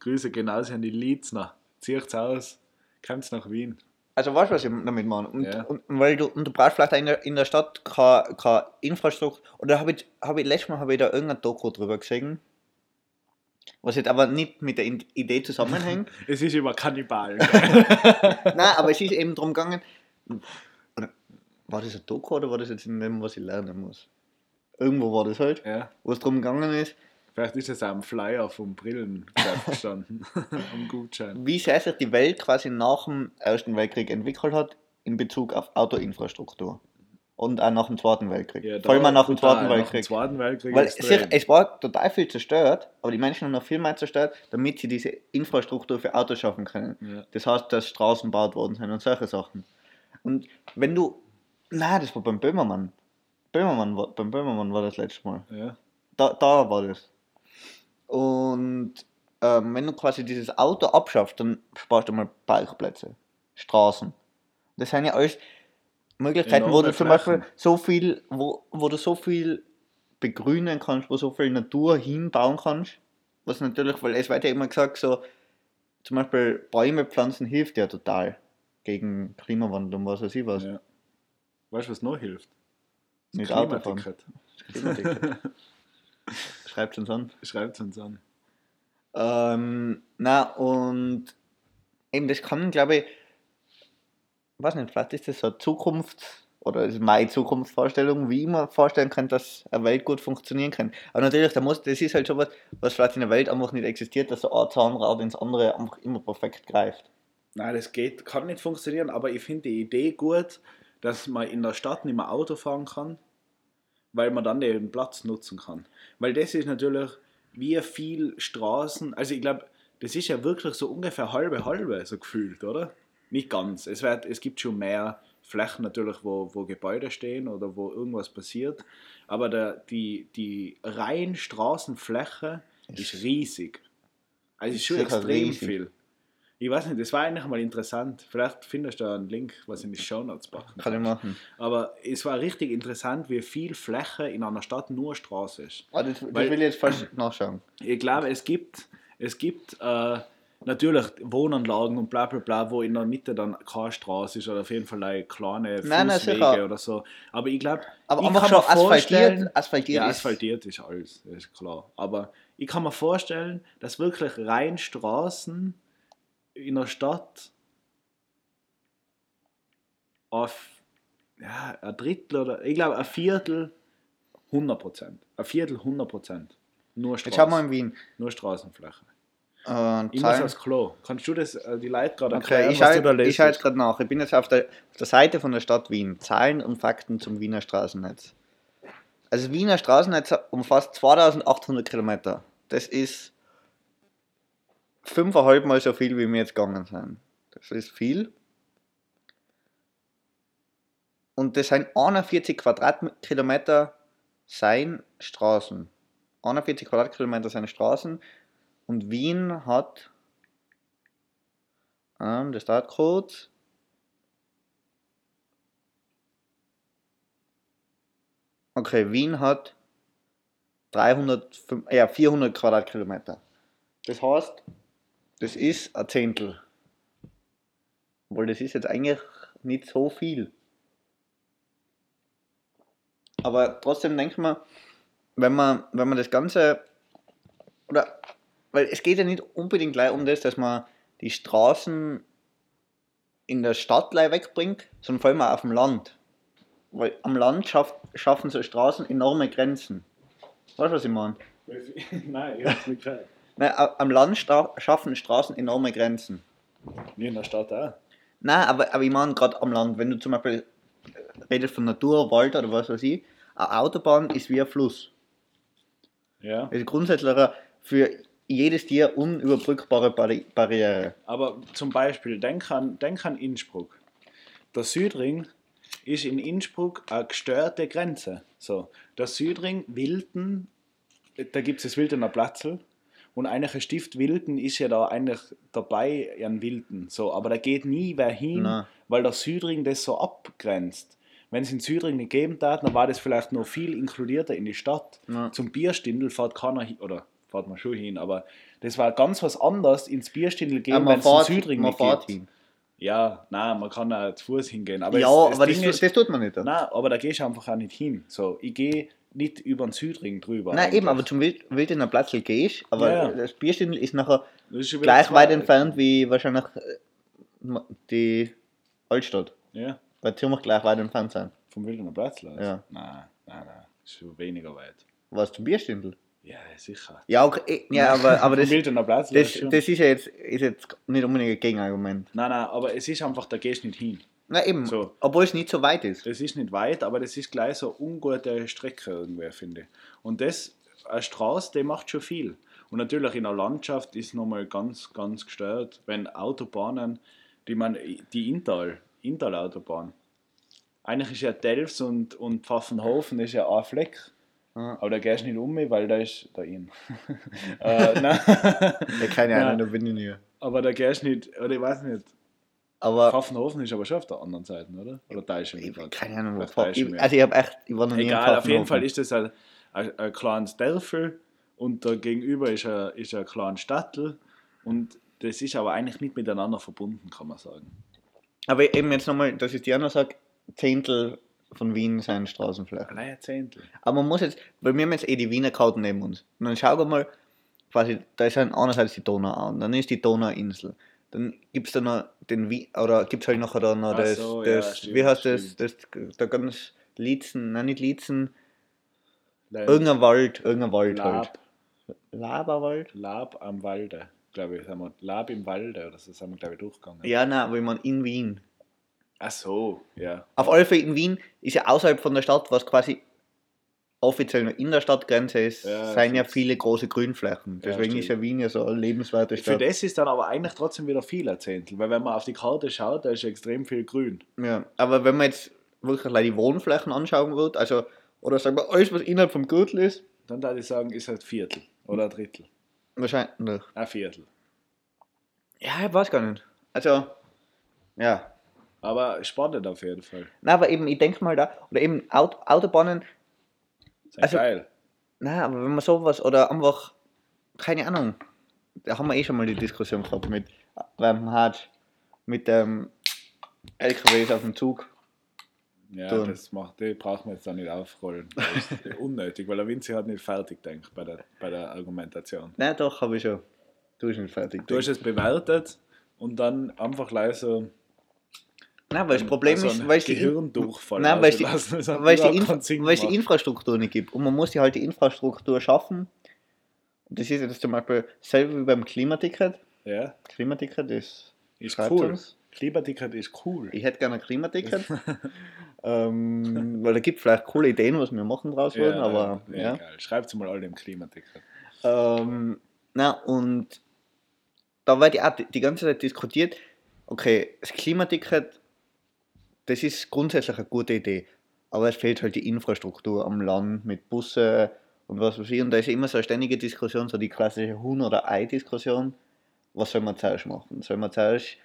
Grüße genauso an die Lietzner. Zieht's aus, kommt's nach Wien. Also weißt du, was ich damit meine? Und, Ja. und, weil du, und du brauchst vielleicht auch in der, in der Stadt keine, keine Infrastruktur. Oder habe ich, hab ich letztes Mal hab ich da irgendein Doku drüber gesehen, was jetzt aber nicht mit der Idee zusammenhängt. Es ist über Kannibalen. Nein, aber es ist eben darum gegangen, war das ein Doku oder war das jetzt in dem, was ich lernen muss? Irgendwo war das halt, ja. wo es darum gegangen ist, Vielleicht ist es auch am Flyer vom Brillengeschäft gestanden. am Gutschein. wie sehr sich die Welt quasi nach dem Ersten Weltkrieg entwickelt hat in Bezug auf Autoinfrastruktur. Und auch nach dem Zweiten Weltkrieg. Ja, Vor allem auch nach dem Zweiten Weltkrieg. Zweiten Weltkrieg Weil sicher, es war total viel zerstört, aber die Menschen haben noch viel mehr zerstört, damit sie diese Infrastruktur für Autos schaffen können. Ja. Das heißt, dass Straßen gebaut worden sind und solche Sachen. Und wenn du. Nein, das war beim Böhmermann. Böhmermann war, beim Böhmermann war das letzte Mal. Ja. Da, da war das. Und ähm, wenn du quasi dieses Auto abschaffst, dann sparst du mal Parkplätze, Straßen. Das sind ja alles Möglichkeiten, wo Enorme du zum. Beispiel so viel, wo, wo du so viel begrünen kannst, wo so viel Natur hinbauen kannst. Was natürlich, weil es wird ja immer gesagt, so zum Beispiel Bäume pflanzen hilft ja total gegen Klimawandel und was weiß ich was. Ja. Weißt du, was noch hilft? Nicht Das Autofahren. Klimaticket. Schreibt uns an. Schreibt uns an. Ähm, na, und eben das kann, glaube ich, weiß nicht, vielleicht ist das so eine Zukunft oder ist meine Zukunftsvorstellung, wie ich mir vorstellen kann, dass eine Welt gut funktionieren kann. Aber natürlich, da muss, das ist halt schon was, was vielleicht in der Welt einfach nicht existiert, dass so ein Zahnrad ins andere einfach immer perfekt greift. Nein, das geht, kann nicht funktionieren, aber ich finde die Idee gut, dass man in der Stadt nicht mehr Auto fahren kann, weil man dann den Platz nutzen kann. Weil das ist natürlich, wie viel Straßen, also ich glaube, das ist ja wirklich so ungefähr halbe halbe, so gefühlt, oder? Nicht ganz. Es, wird, es gibt schon mehr Flächen natürlich, wo, wo Gebäude stehen oder wo irgendwas passiert, aber der, die, die rein Straßenfläche ist riesig. Also ist schon extrem riesig. viel. Ich weiß nicht, das war eigentlich mal interessant. Vielleicht findest du da einen Link, was in die Show Notes packen Kann ich machen. Aber es war richtig interessant, wie viel Fläche in einer Stadt nur Straße ist. Ah, das, das Weil- will ich jetzt fast nachschauen. Ich glaube, es gibt, es gibt äh, natürlich Wohnanlagen und bla bla bla, wo in der Mitte dann keine Straße ist oder auf jeden Fall eine kleine Nein, nein, Fußwege sicher. oder so. Aber ich glaube, Aber ich kann schon mir asphaltiert, asphaltiert ja, ist. asphaltiert ist alles, das ist klar. Aber ich kann mir vorstellen, dass wirklich rein Straßen in der Stadt auf ja, ein Drittel oder ich glaube ein Viertel 100 Prozent. Ein Viertel 100 Prozent. Nur Jetzt schauen wir Straßen. in Wien. Nur Straßenfläche. Äh, Ich muss aufs Klo. Kannst du das äh, die Leute gerade Okay, erklären, ich was du da schaue lesest? ich schau jetzt gerade nach. Ich bin jetzt auf der, auf der Seite von der Stadt Wien. Zahlen und Fakten zum Wiener Straßennetz. Also Wiener Straßennetz umfasst 2800 Kilometer. Das ist fünfeinhalb Mal so viel, wie wir jetzt gegangen sind. Das ist viel. Und das sind 41 Quadratkilometer sein Straßen. 41 Quadratkilometer seine Straßen. Und Wien hat Ähm, der Startcode. Okay, Wien hat 300, ja, 400 Quadratkilometer. Das heißt, das ist ein Zehntel. Obwohl, das ist jetzt eigentlich nicht so viel. Aber trotzdem denke mir, wenn man, wenn man das Ganze, oder, weil es geht ja nicht unbedingt gleich um das, dass man die Straßen in der Stadt gleich wegbringt, sondern vor allem auch auf dem Land. Weil am Land schafft, schaffen so Straßen enorme Grenzen. Weißt du, was ich meine? Nein, ich hab's nicht gehört. Nein, am Land schaffen Straßen enorme Grenzen. Wie in der Stadt auch. Nein, aber, aber ich meine gerade am Land, wenn du zum Beispiel äh, redest von Natur, Wald oder was weiß ich, eine Autobahn ist wie ein Fluss. Ja. Es ist grundsätzlich für jedes Tier unüberbrückbare Barri Barriere. Aber zum Beispiel, denk an, denk an Innsbruck. Der Südring ist in Innsbruck eine gestörte Grenze. So, der Südring, Wilden, da gibt es das Wildener Platzl. Und eigentlich ein Stift Wilden ist ja da eigentlich dabei an Wilden. So, aber da geht nie wer hin, Nein. weil der Südring das so abgrenzt. Wenn es den Südring nicht geben hat, dann war das vielleicht noch viel inkludierter in die Stadt. Ja. Zum Bierstindel fährt keiner hin, oder fährt man schon hin, aber das war ganz was anderes ins Bierstindel gehen, wenn man es fährt, Südring nicht fährt gibt. hin. Ja, nein, man kann auch zu Fuß hingehen. Aber ja, es, das aber das, ist, das tut man nicht. Nein, nein, aber da gehst du einfach auch nicht hin. So, ich gehe nicht über den Südring drüber. eben, eigentlich. aber zum Wild Wildener Platzl gehst aber Ja. das Bierstindl ist nachher ist gleich weit entfernt wie wahrscheinlich äh, die Altstadt. Ja, Weil ziemlich gleich weit entfernt sein. vom Wildener Platz. Also. Ja. Nein, nein, nein, ist weniger weit. Was zum Bierstindl? Ja, sicher. Ja, okay, ja aber, aber das, Platz. das, das ist ja jetzt, ist jetzt nicht unbedingt ein Gegenargument. Nein, nein, aber es ist einfach, da gehst du nicht hin. Na eben, So. obwohl es nicht so weit ist. Das ist nicht weit, aber das ist gleich so eine ungute Strecke irgendwie, finde ich. Und das, eine Straße, die macht schon viel. Und natürlich in der Landschaft ist nochmal ganz, ganz gestört, wenn Autobahnen, die man, die Inntal, Inntal-Autobahn, eigentlich ist ja Delfs und, und Pfaffenhofen ist ja ein Fleck. Aber da gehst du nicht um mich, weil da ist da in. äh, nein. Ja, keine. Ahnung, da bin ich nie. Aber da gehst du nicht, oder ich weiß nicht. Aber Pfaffenhofen ist aber schon auf der anderen Seite, oder? Oder da ist schon ich, wieder. keine Ahnung, mich. Also ich habe echt, ich war noch nie in Egal, auf jeden. Fall ist das ein, ein, ein kleines Dörfel und da gegenüber ist ein, ist ein kleines Stadtl und das ist aber eigentlich nicht miteinander verbunden, kann man sagen. Aber eben jetzt nochmal, dass ich dir noch sage, Zehntel von Wien seien Straßenflächen. Allein ein Zehntel. Aber man muss jetzt, weil wir haben jetzt eh die Wiener Karten neben uns. Und dann schau mal, quasi, da ist einerseits die Donau und dann ist die Donauinsel. Dann gibt es da noch den Wien, oder gibt es halt nachher da noch das, so, ja, das stimmt, wie heißt das, das, da ganz Lietzen, nein nicht Lietzen, Lab, irgendein Wald, irgendein Wald halt. Lab, Laberwald? Lab am Walde, glaube ich. Sagen wir, Lab im Walde oder so sind wir, glaube ich, durchgegangen. Ja, nein, aber ich meine in Wien. Ach so, ja. Auf alle Fälle in Wien ist ja außerhalb von der Stadt, was quasi offiziell noch in der Stadtgrenze ist, Ja, seien ja viele große Grünflächen. Ja, Deswegen ist ja. Wien ja so eine lebenswerte Für Stadt. das ist dann aber eigentlich trotzdem wieder viel ein Zehntel, weil wenn man auf die Karte schaut, da ist extrem viel Grün. Ja, aber wenn man jetzt wirklich die Wohnflächen anschauen wird, also, oder sagen wir, alles, was innerhalb vom Gürtel ist, Dann würde ich sagen, ist ein Viertel oder ein Drittel. wahrscheinlich. Ein Viertel. Ja, ich weiß gar nicht. Also, ja. Aber spannend auf jeden Fall. Na, aber eben, ich denke mal da, oder eben Aut Autobahnen, Sehr Also- geil. na, aber wenn man sowas, oder einfach, keine Ahnung, da haben wir eh schon mal die Diskussion gehabt mit, beim Hart, mit dem LKWs auf dem Zug. Ja, Tun. das macht, die braucht man jetzt da nicht aufrollen. Das ist unnötig, weil der Vinci hat nicht fertig gedacht bei der, bei der Argumentation. Nein, doch, habe ich schon. Du bist nicht fertig. Du hast es bewertet und dann einfach leise Nein, weil das Problem also ist, weil es die, Gehirndurchfall Nein, weil es die, ausgelassen. Das hat weil es die, überhaupt Infra keinen Sinn weil es die gemacht. Infrastruktur nicht gibt. Und man muss ja halt die Infrastruktur schaffen. Und das ist jetzt zum Beispiel selber wie beim Klimaticket. Ja, Klimaticket ist. ist cool. uns. Klimaticket ist cool. Ich hätte gerne ein Klimaticket. ähm, weil da gibt vielleicht coole Ideen, was wir machen draus würden, aber ja, ja. Schreibt mal alle im Klimaticket. Ähm, na, und da wird ja auch die, die ganze Zeit diskutiert, okay, das Klimaticket, das ist grundsätzlich eine gute Idee, aber es fehlt halt die Infrastruktur am Land mit Busse und was weiß ich. Und da ist immer so eine ständige Diskussion, so die klassische Huhn- oder Ei-Diskussion. Was soll man zuerst machen? Soll man zuerst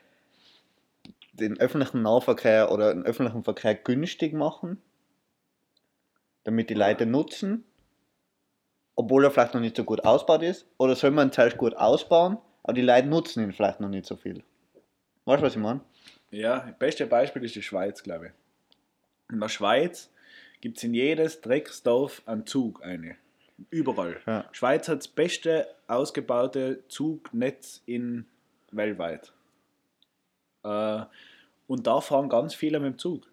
den öffentlichen Nahverkehr oder den öffentlichen Verkehr günstig machen, damit die Leute nutzen, obwohl er vielleicht noch nicht so gut ausgebaut ist? Oder soll man zuerst gut ausbauen, aber die Leute nutzen ihn vielleicht noch nicht so viel? Weißt du, was ich meine? Ja, das beste Beispiel ist die Schweiz, glaube ich. In der Schweiz gibt es in jedes Drecksdorf einen Zug eine. Überall. Ja. Schweiz hat das beste ausgebaute Zugnetz in weltweit. Äh, und da fahren ganz viele mit dem Zug.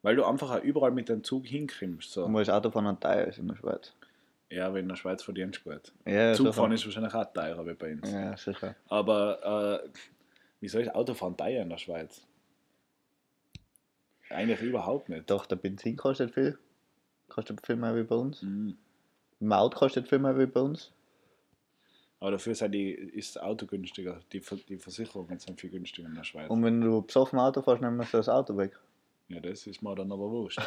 Weil du einfach auch überall mit dem Zug hinkommst. So. Wo das Autofahren ein teuer ist in der Schweiz. Ja, weil in der Schweiz verdienst du gut. Ja, Zugfahren ist wahrscheinlich auch teurer wie bei uns. Ja, sicher. Aber äh, wieso ist Autofahren teuer in der Schweiz? Eigentlich überhaupt nicht. Doch, der Benzin kostet viel. Kostet viel mehr wie bei uns. Mhm. Maut kostet viel mehr wie bei uns. Aber dafür die, ist das Auto günstiger. Die, die Versicherungen sind viel günstiger in der Schweiz. Und wenn du besoffen Auto fährst, nimmst du das Auto weg. Ja, das ist mir dann aber wurscht.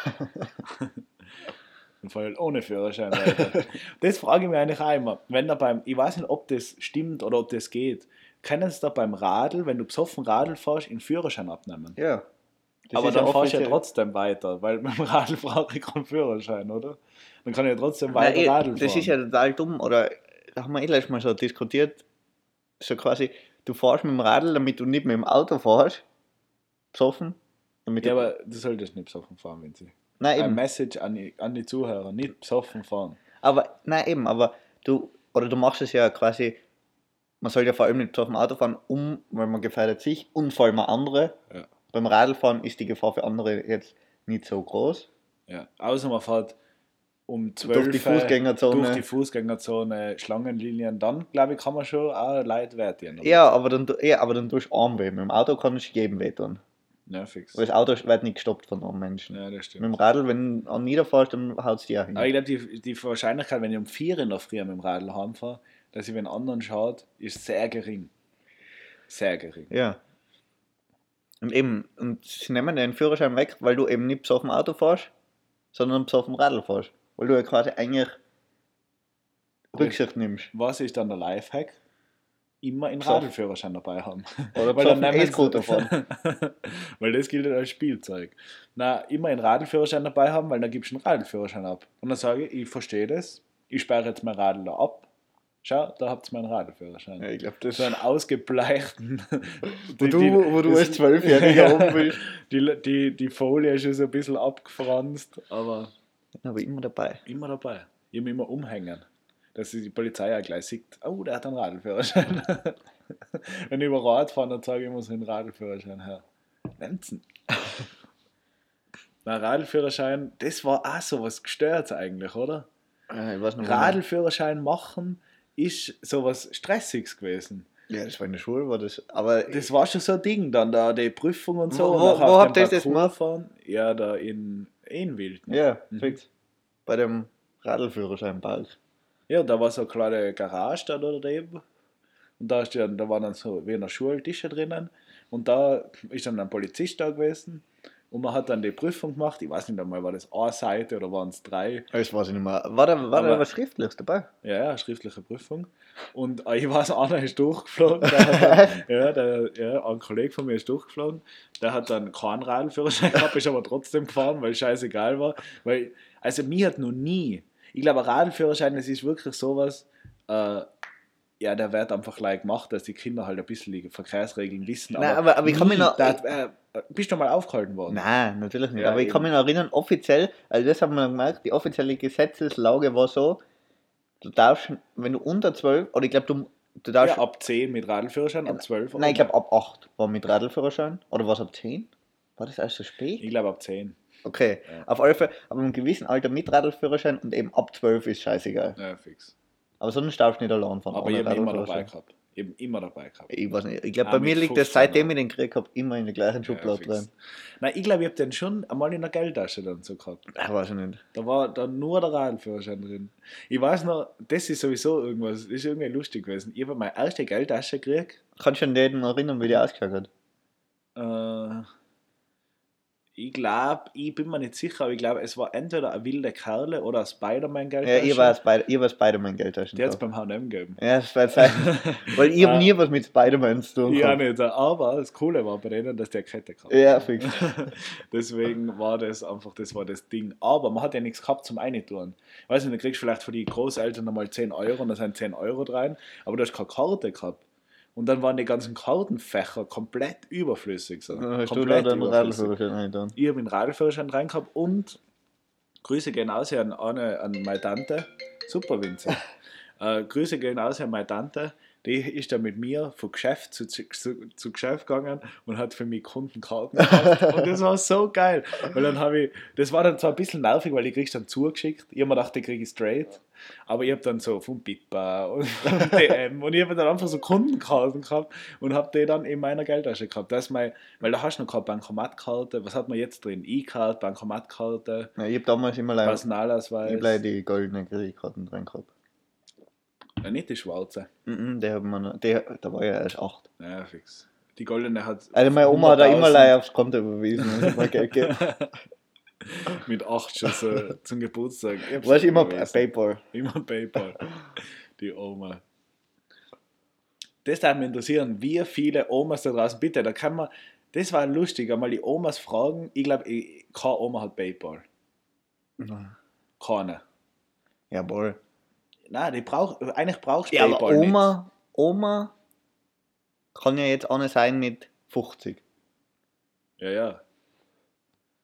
Und vor allem ohne Führerschein. Alter. Das frage ich mich eigentlich auch immer. Wenn da beim, ich weiß nicht, ob das stimmt oder ob das geht. Können sie da beim Radl, wenn du besoffen Radl fährst, den Führerschein abnehmen? Ja. Das aber dann fahrst du ja trotzdem weiter, weil mit dem Radl brauche ich keinen Führerschein, oder? Dann kann ich ja trotzdem Nein, weiter eh, Radl fahren. Das ist ja total dumm. Oder da haben wir eh letztes Mal so diskutiert. So quasi, du fährst mit dem Radl, damit du nicht mit dem Auto fährst. Besoffen. Damit ja, aber du solltest nicht besoffen fahren, wenn sie. nein, Ein eben. Message an die, an die Zuhörer, nicht besoffen fahren. Aber, nein, eben, aber du, oder du machst es ja quasi, man soll ja vor allem nicht besoffen Auto fahren, um, weil man gefährdet sich und vor allem andere. Ja. Beim Radlfahren ist die Gefahr für andere jetzt nicht so groß. Ja. Außer man fährt um 12 Durch die Fußgängerzone. durch die Fußgängerzone, Schlangenlinien, dann glaube ich, kann man schon auch Leute oder? Ja, aber dann, ja, aber dann tust du Arm weh. Mit dem Auto kannst du jedem weh tun. Ja, fix. Weil das Auto wird nicht gestoppt von einem Menschen. Ja, das Mit stimmt. dem Radl, wenn du niederfährst, dann haut es dir auch hin. Aber ich glaube, die, die Wahrscheinlichkeit, wenn ich um 4 in der Früh mit dem Radl heimfahre, dass ich wenn anderen schaut, ist sehr gering. Sehr gering. Ja. Und eben, und sie nehmen den Führerschein weg, weil du eben nicht besoffen Auto fährst, sondern besoffen Radl fährst. Weil du ja quasi eigentlich Rücksicht nimmst. Was ist dann der Lifehack? Immer einen. Radlführerschein dabei haben. Oder Weil dann sie- E-Scooter fahren. weil das gilt als Spielzeug. Na, immer einen Radlführerschein dabei haben, weil dann gibst du einen Radlführerschein ab. Und dann sage ich, ich verstehe das, ich sperre jetzt mein Radl da ab. Schau, da habt ihr meinen Radlführerschein. Ja, ich glaube, das So einen ausgebleichten. Wo du, wo du als Zwölfjähriger rum bist. Die, die, die Folie ist schon so ein bisschen abgefranst, aber Aber immer dabei. immer dabei. Immer, immer umhängen. Dass die Polizei ja gleich sieht, oh, der hat einen Radlführerschein. Wenn ich über Rad fahre, dann zeige ich immer so einen Radlführerschein her. Lenzen. Na, Radlführerschein, das war auch so was gestört eigentlich, oder? Ja, ich weiß noch, wo- Radlführerschein machen ist sowas Stressiges gewesen. Ja, das war in der Schule, war das. Aber Das war schon so ein Ding, dann da die Prüfung und so. Wo- und wo- habt ihr das gemacht? Fahren. Ja, da in Enwild. ne? ja, Mhm. fix. Bei dem Radlführerscheinpark. Ja, da war so eine kleine Garage da daneben. Und da, ist dann, da waren dann so wie in der Schule Tische drinnen. Und da ist dann ein Polizist da gewesen. Und man hat dann die Prüfung gemacht. Ich weiß nicht einmal, war das eine Seite oder waren es drei? Das weiß ich nicht mehr. War da, war da was Schriftliches dabei? Ja, ja, schriftliche Prüfung. Und äh, ich weiß, einer ist durchgeflogen. Der dann, ja, der, ja, ein Kollege von mir ist durchgeflogen. Der hat dann keinen Radlführerschein gehabt, ist aber trotzdem gefahren, weil es scheißegal war. Weil, also mir hat noch nie, ich glaube, ein Radlführerschein, das ist wirklich sowas, äh, ja, der wird einfach gleich gemacht, dass die Kinder halt ein bisschen die Verkehrsregeln wissen. Nein, aber- aber ich kann mich noch- da, äh, bist du mal aufgehalten worden? Nein, natürlich nicht. Ja, Aber ich kann eben. mich noch erinnern, offiziell, also das haben wir gemerkt, die offizielle Gesetzeslage war so, du darfst, wenn du unter 12, oder ich glaube, du, du darfst. Ja, ab 10 mit Radlführerschein, ab 12. nein, ich glaube, ab 8 war mit Radlführerschein. Oder war es ab 10? War das erst so spät? Ich glaube ab 10. Okay, Ja. auf alle Fälle, aber im gewissen Alter mit Radlführerschein und eben ab 12 ist scheißegal. Ja, fix. Aber sonst darfst du nicht allein fahren. Aber ich habe immer dabei gehabt. Eben immer dabei gehabt. Ich weiß nicht. Ich glaube, Ah, bei mir liegt das 15 seitdem ich den gekriegt habe, immer in der gleichen Schublade fix. drin. Nein, ich glaube, ich habe den schon einmal in der Geldtasche dann so gehabt. Ich weiß ich nicht. Da war dann nur der Radlführerschein drin. Ich weiß noch, das ist sowieso irgendwas, das ist irgendwie lustig gewesen. Ich habe meine erste Geldtasche gekriegt. Kannst du an den erinnern, wie die ausgeschaut hat? Äh, Ich glaube, ich bin mir nicht sicher, aber ich glaube, es war entweder ein wilder Kerle oder ein Spider-Man-Geld. Ja, ihr war, ihr war Spider-Man-Geldtaschen. Die hat es beim HM gegeben. Ja, das war. Weil ich Ah. habe nie was mit Spider-Man zu tun Ja, nicht. Aber das Coole war bei denen, dass der Kette kam. Ja, fix. Deswegen war das einfach, das war das Ding. Aber man hat ja nichts gehabt zum Eintun. Ich weiß nicht, du kriegst vielleicht für die Großeltern nochmal 10 Euro und da sind 10 Euro rein, aber du hast keine Karte gehabt. Und dann waren die ganzen Kartenfächer komplett überflüssig. So. Du komplett den überflüssig. Eingetan. Ich habe einen Radlführerschein rein gehabt und Grüße gehen aus an, eine, an meine Tante. Super winzig. äh, Grüße gehen aus an meine Tante. Die ist dann mit mir von Geschäft zu, zu, zu Geschäft gegangen und hat für mich Kundenkarten gekauft. und das war so geil. Weil dann habe ich, das war dann zwar ein bisschen nervig, weil ich krieg's dann zugeschickt. Ich habe mir gedacht, die kriege ich straight. Aber ich habe dann so von Bitba und von DM und ich habe dann einfach so Kundenkarten gehabt und habe die dann in meiner Geldtasche gehabt. Das ist mein, weil da hast du noch keine Bankomatkarte. Was hat man jetzt drin? E-Card, Bankomatkarte, Ja, ich habe damals immer leider, Personalausweis. ich hab die goldenen Kreditkarten drin gehabt. Ja, nicht die schwarze. Mhm, der hat man, der, da war ja erst 8. Ja, fix. Die goldene hat. Also meine Oma hat da immer 100.000 leider aufs Konto überwiesen. Mit acht schon so zum Geburtstag. Weißt du, immer überwiesen. Paypal. Immer PayPal. Die Oma. Das würde mich interessieren, wie viele Omas da draußen, bitte, da kann man, das war lustig, einmal die Omas fragen, ich glaube, keine Oma hat PayPal. Keine. Jawohl. Nein, die braucht, eigentlich brauchst du Ja, PayPal Oma, Oma kann ja jetzt eine sein mit 50. nicht. Ja, ja.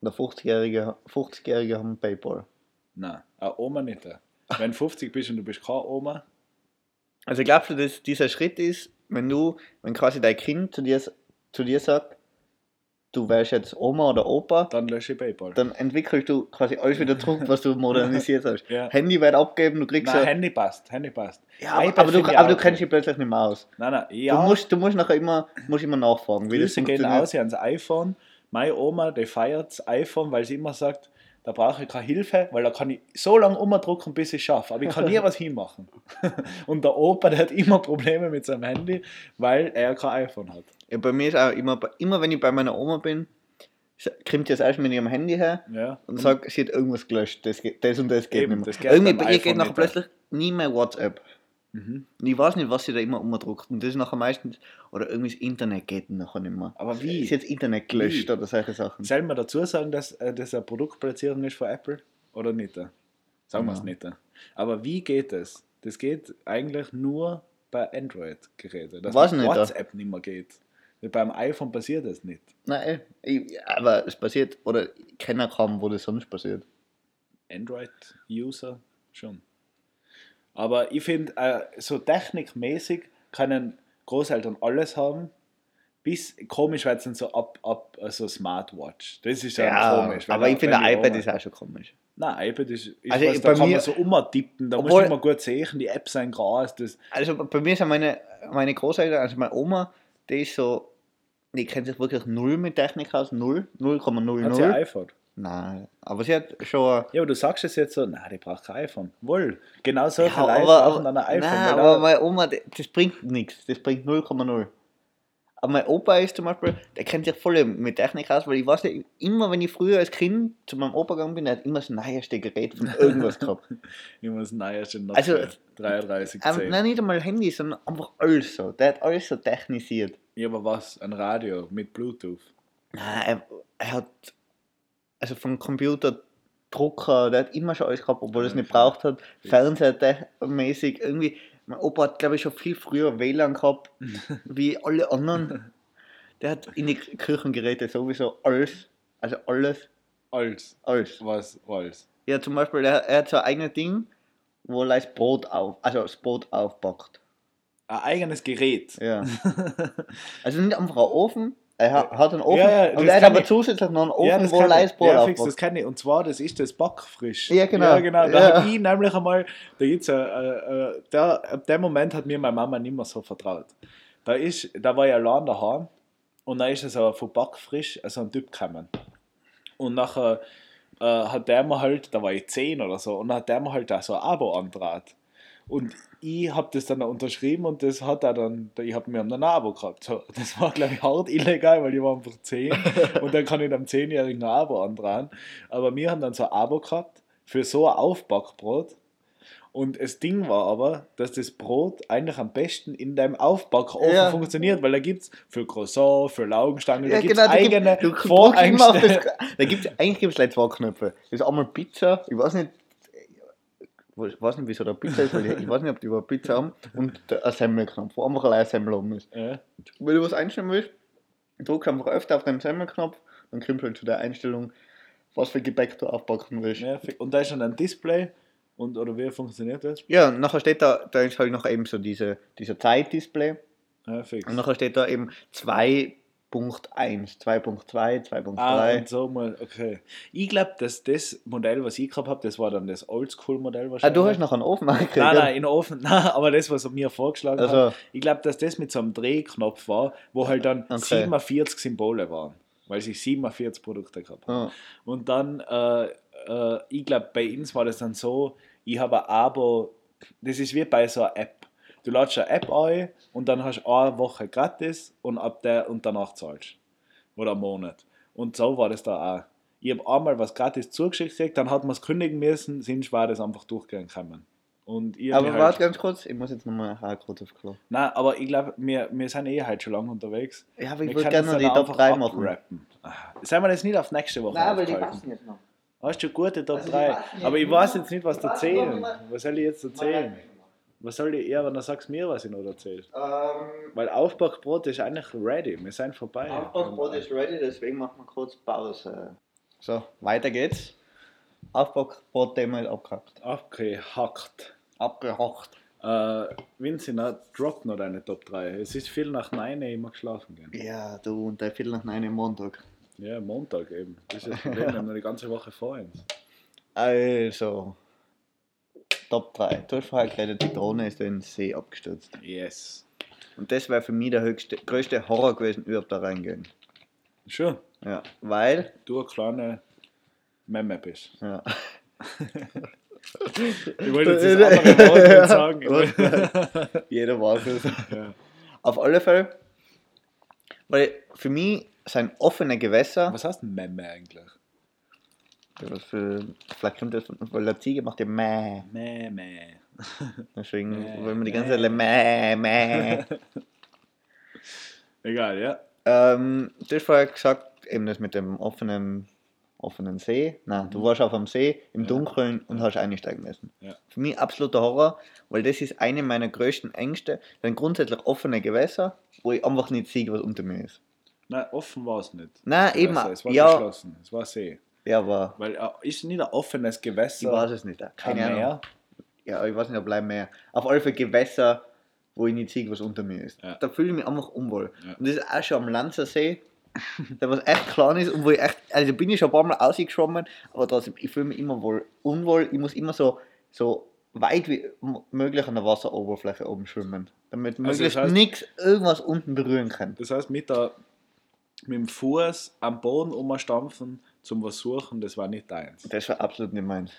Der 50-Jährige 50 haben Paypal. Nein, eine Oma nicht. Wenn du 50 bist und du bist keine Oma, Also glaubst du, dass dieser Schritt ist, wenn du, wenn quasi dein Kind zu dir, zu dir sagt, du wärst jetzt Oma oder Opa, dann lösche ich PayPal. dann entwickelst du quasi alles wieder zurück, was du modernisiert hast. Ja. Handy wird abgeben, du kriegst Nein, so, Handy passt, Handy passt. ja, aber, aber, du, aber du kennst dich plötzlich nicht mehr aus. Nein, nein, ja. Du, musst, du musst nachher immer, musst immer nachfragen, wie das Grüße gehen funktioniert. aus ans iPhone. Meine Oma, die feiert das iPhone, weil sie immer sagt, da brauche ich keine Hilfe, weil da kann ich so lange umdrücken, bis ich schaffe. Aber ich kann nie was hinmachen. Und der Opa, der hat immer Probleme mit seinem Handy, weil er kein iPhone hat. Ja, bei mir ist auch immer, immer wenn ich bei meiner Oma bin, kommt jetzt erst mit ihrem Handy her Ja. und sagt, sie hat irgendwas gelöscht, das, geht, das und das geht Eben, nicht mehr. das geht Irgendwie ihr geht nachher plötzlich nie mehr WhatsApp. Mhm. Und ich weiß nicht, was sie da immer umdruckt. Und das ist nachher meistens, oder irgendwie das Internet geht nachher nicht mehr. Aber wie? Ist jetzt Internet gelöscht Wie? oder solche Sachen. Soll man dazu sagen, dass äh, das eine Produktplatzierung ist von Apple? Oder nicht? Sagen wir es nicht. Aber wie geht das? Das geht eigentlich nur bei Android-Geräten. Dass Weiß nicht, da. WhatsApp nicht mehr geht. Beim iPhone passiert das nicht. Nein, ich, aber es passiert, oder ich kenne kaum, wo das sonst passiert. Android-User schon. Aber ich finde, äh, so technikmäßig können Großeltern alles haben. Bis komisch wird es dann so ab, ab also Smartwatch. Das ist ja, Ja, komisch. aber er- ich finde, iPad ist auch schon komisch. Nein, iPad ist, ist Also was, bei da kann mir- man so umtippen, da Obwohl- du immer gut sehen, die Apps sind groß. Das, Also bei mir sind meine, meine Großeltern, also meine Oma, die ist so, die kennt sich wirklich null mit Technik aus, null, 0,00. hat sie ein iPhone. Nein, aber sie hat schon. Ja, aber du sagst es jetzt so, nein, die braucht kein iPhone. Wohl, genau solche Ja, aber, brauchen dann ein iPhone. nein, aber meine Oma, das bringt nichts, das bringt 0,0. Aber mein Opa ist zum Beispiel, der kennt sich voll mit Technik aus, weil ich weiß nicht, immer wenn ich früher als Kind zu meinem Opa gegangen bin, der hat immer das neueste Gerät von irgendwas gehabt. ich muss ein neues Also, Nokia 3310. ähm, nein, nicht einmal Handy, sondern einfach alles so. Der hat alles so technisiert. Ja, aber was? Ein Radio mit Bluetooth. Nein, er, er hat, also vom Computer, Drucker, der hat immer schon alles gehabt, obwohl er es nicht braucht hat. Fernseher mäßig, irgendwie. Mein Opa hat, glaube ich, schon viel früher WLAN gehabt, wie alle anderen. Der hat in die Küchengeräte sowieso alles, also alles, Als. alles. Was? Als. Ja, zum Beispiel, er, er hat so ein eigenes Ding, wo er das Brot auf, also das Brot aufpackt. Ein eigenes Gerät. Ja. also nicht einfach ein Ofen, er hat, einen Ofen, Ja, ja, und das er hat aber ich. zusätzlich noch einen Ofen, das wo er kann das ich. Brot ja, fix, das kann ich. Und zwar, das ist das Backfrisch. Ja, genau. Ja, genau. Da Ja. habe ich nämlich einmal, da gibt's, äh, äh, der, ab dem Moment hat mir meine Mama nicht mehr so vertraut. Da, ist, da war ich allein daheim und dann ist es aber von Backfrisch also ein Typ gekommen. Und nachher äh, hat der mir halt, da war ich 10 oder so, und dann hat der mir halt da so ein Abo antrat. Und ich habe das dann unterschrieben und das hat er dann, ich habe mir ein Abo gehabt. So, das war, glaube ich, hart illegal, weil ich war einfach 10 und dann kann ich einem 10-Jährigen ein Abo andrehen. Aber wir haben dann so ein Abo gehabt für so ein Aufbackbrot. Und das Ding war aber, dass das Brot eigentlich am besten in deinem Aufbackofen Ja. funktioniert, weil da gibt es für Croissant, für Laugenstangen, da Ja, gibt es genau, da gibt- eigene immer auf voreingestellte. das- Da gibt's, eigentlich gibt es gleich zwei Knöpfe. Das ist einmal Pizza, ich weiß nicht, ich weiß nicht, wieso der Pizza ist, weil ich, ich weiß nicht, ob die überhaupt Pizza haben, und der ein Semmelknopf, wo einfach allein ein Semmel oben ist. Ja. Wenn du was einstellen willst, drückst einfach öfter auf den Semmelknopf, dann kommst du halt zu der Einstellung, was für Gebäck du aufbacken willst. Ja, Nervig. Und da ist dann ein Display. Und, oder wie funktioniert das? und nachher steht da, da ist halt noch eben so diese, dieser Zeitdisplay, Ja, fix. und nachher steht da eben 2.1, 2.2, 2.3. Ah, und so mal, okay. Ich glaube, dass das Modell, was ich gehabt habe, das war dann das Oldschool-Modell ah, wahrscheinlich. du hast noch einen Ofen angekriegt, Nein, nein, in Ofen. Nein, aber das, was er mir vorgeschlagen Also- hat, ich glaube, dass das mit so einem Drehknopf war, wo halt dann Okay. 47 Symbole waren, weil sie 47 Produkte gehabt haben. Ah. Und dann, äh, äh, ich glaube, bei uns war das dann so, ich habe ein Abo, das ist wie bei so einer App. Du ladest eine App ein und dann hast du eine Woche gratis und, ab der, und danach zahlst Oder einen Monat. Und so war das da auch. Ich habe einmal was gratis zugeschickt gekriegt, dann hat man es kündigen müssen, sonst war das einfach durchgehen können. Und ich Aber mich warte ganz kurz, ich muss jetzt nochmal kurz auf Klo. Nein, aber ich glaube, wir, wir sind eh heute schon lange unterwegs. Ja, aber ich Wir würde können gerne noch die Top einfach 3 machen. abrappen. Ah, Sollen wir das nicht auf nächste Woche aufhalten? jetzt noch. Hast du gute Top Also die 3? passen Aber jetzt ich weiß jetzt nicht, was Die du passen erzählen. Was soll ich jetzt erzählen? Was soll ich eher, wenn du sagst mir, was ich noch erzähle? Ähm, Weil Aufbackbrot ist eigentlich ready. Wir sind vorbei. Aufbackbrot ist ready, deswegen machen wir kurz Pause. So, weiter geht's. Aufbackbrot-Thema ist abgehakt. Abgehackt. Abgehakt. Äh, Vincent, drop noch deine Top 3. Es ist viel nach 9, ich mag schlafen gehen. Ja, du und der Viertel nach neun am Montag. Ja, Montag eben. Das ist das Problem, wir haben noch die ganze Woche vor uns. Also, Top 3. Du hast vorher geredet, die Drohne ist in den See abgestürzt. Yes. Und das wäre für mich der höchste, größte Horror gewesen, überhaupt da reingehen. Schon. Ja, weil, Du eine kleine Memme bist. ja. Ich wollte jetzt das andere Wort nicht sagen. Und- Jeder weiß es. ja. Auf alle Fälle, weil für mich sind offene Gewässer, Was heißt Memme eigentlich? Was für, vielleicht kommt das, von- weil der Ziege macht ja Mäh. Memme. Deswegen Mäh, wollen wir die ganze. Zeit Mäh, Mäh. Egal, ja. ähm, du hast vorher gesagt, eben das mit dem offenen, offenen See. Nein, du warst auf dem See im Ja. Dunkeln und hast einsteigen müssen. Ja. Für mich absoluter Horror, weil das ist eine meiner größten Ängste. Denn grundsätzlich offene Gewässer, wo ich einfach nicht sehe, was unter mir ist. Nein, offen war es nicht. Nein, eben, Es war ja, geschlossen. Es war See. Ja, aber Weil äh, ist nicht ein offenes ich Gewässer. weiß es nicht. Keine ein Ahnung. Meer. Ja, ich weiß nicht, ob bleiben mehr. Auf alle Fälle Gewässer, wo ich nicht sehe, was unter mir ist. Ja. Da fühle ich mich einfach unwohl. Ja. Und das ist auch schon am Lanzersee, der was echt klein ist und wo ich echt, also bin ich schon ein paar Mal ausgeschwommen, aber trotzdem, ich fühle mich immer wohl unwohl. Ich muss immer so, so weit wie möglich an der Wasseroberfläche oben schwimmen, damit Also möglichst das heißt- nichts irgendwas unten berühren kann. Das heißt, mit, der, mit dem Fuß am Boden umstampfen zum was suchen, das war nicht deins. Das war absolut nicht meins.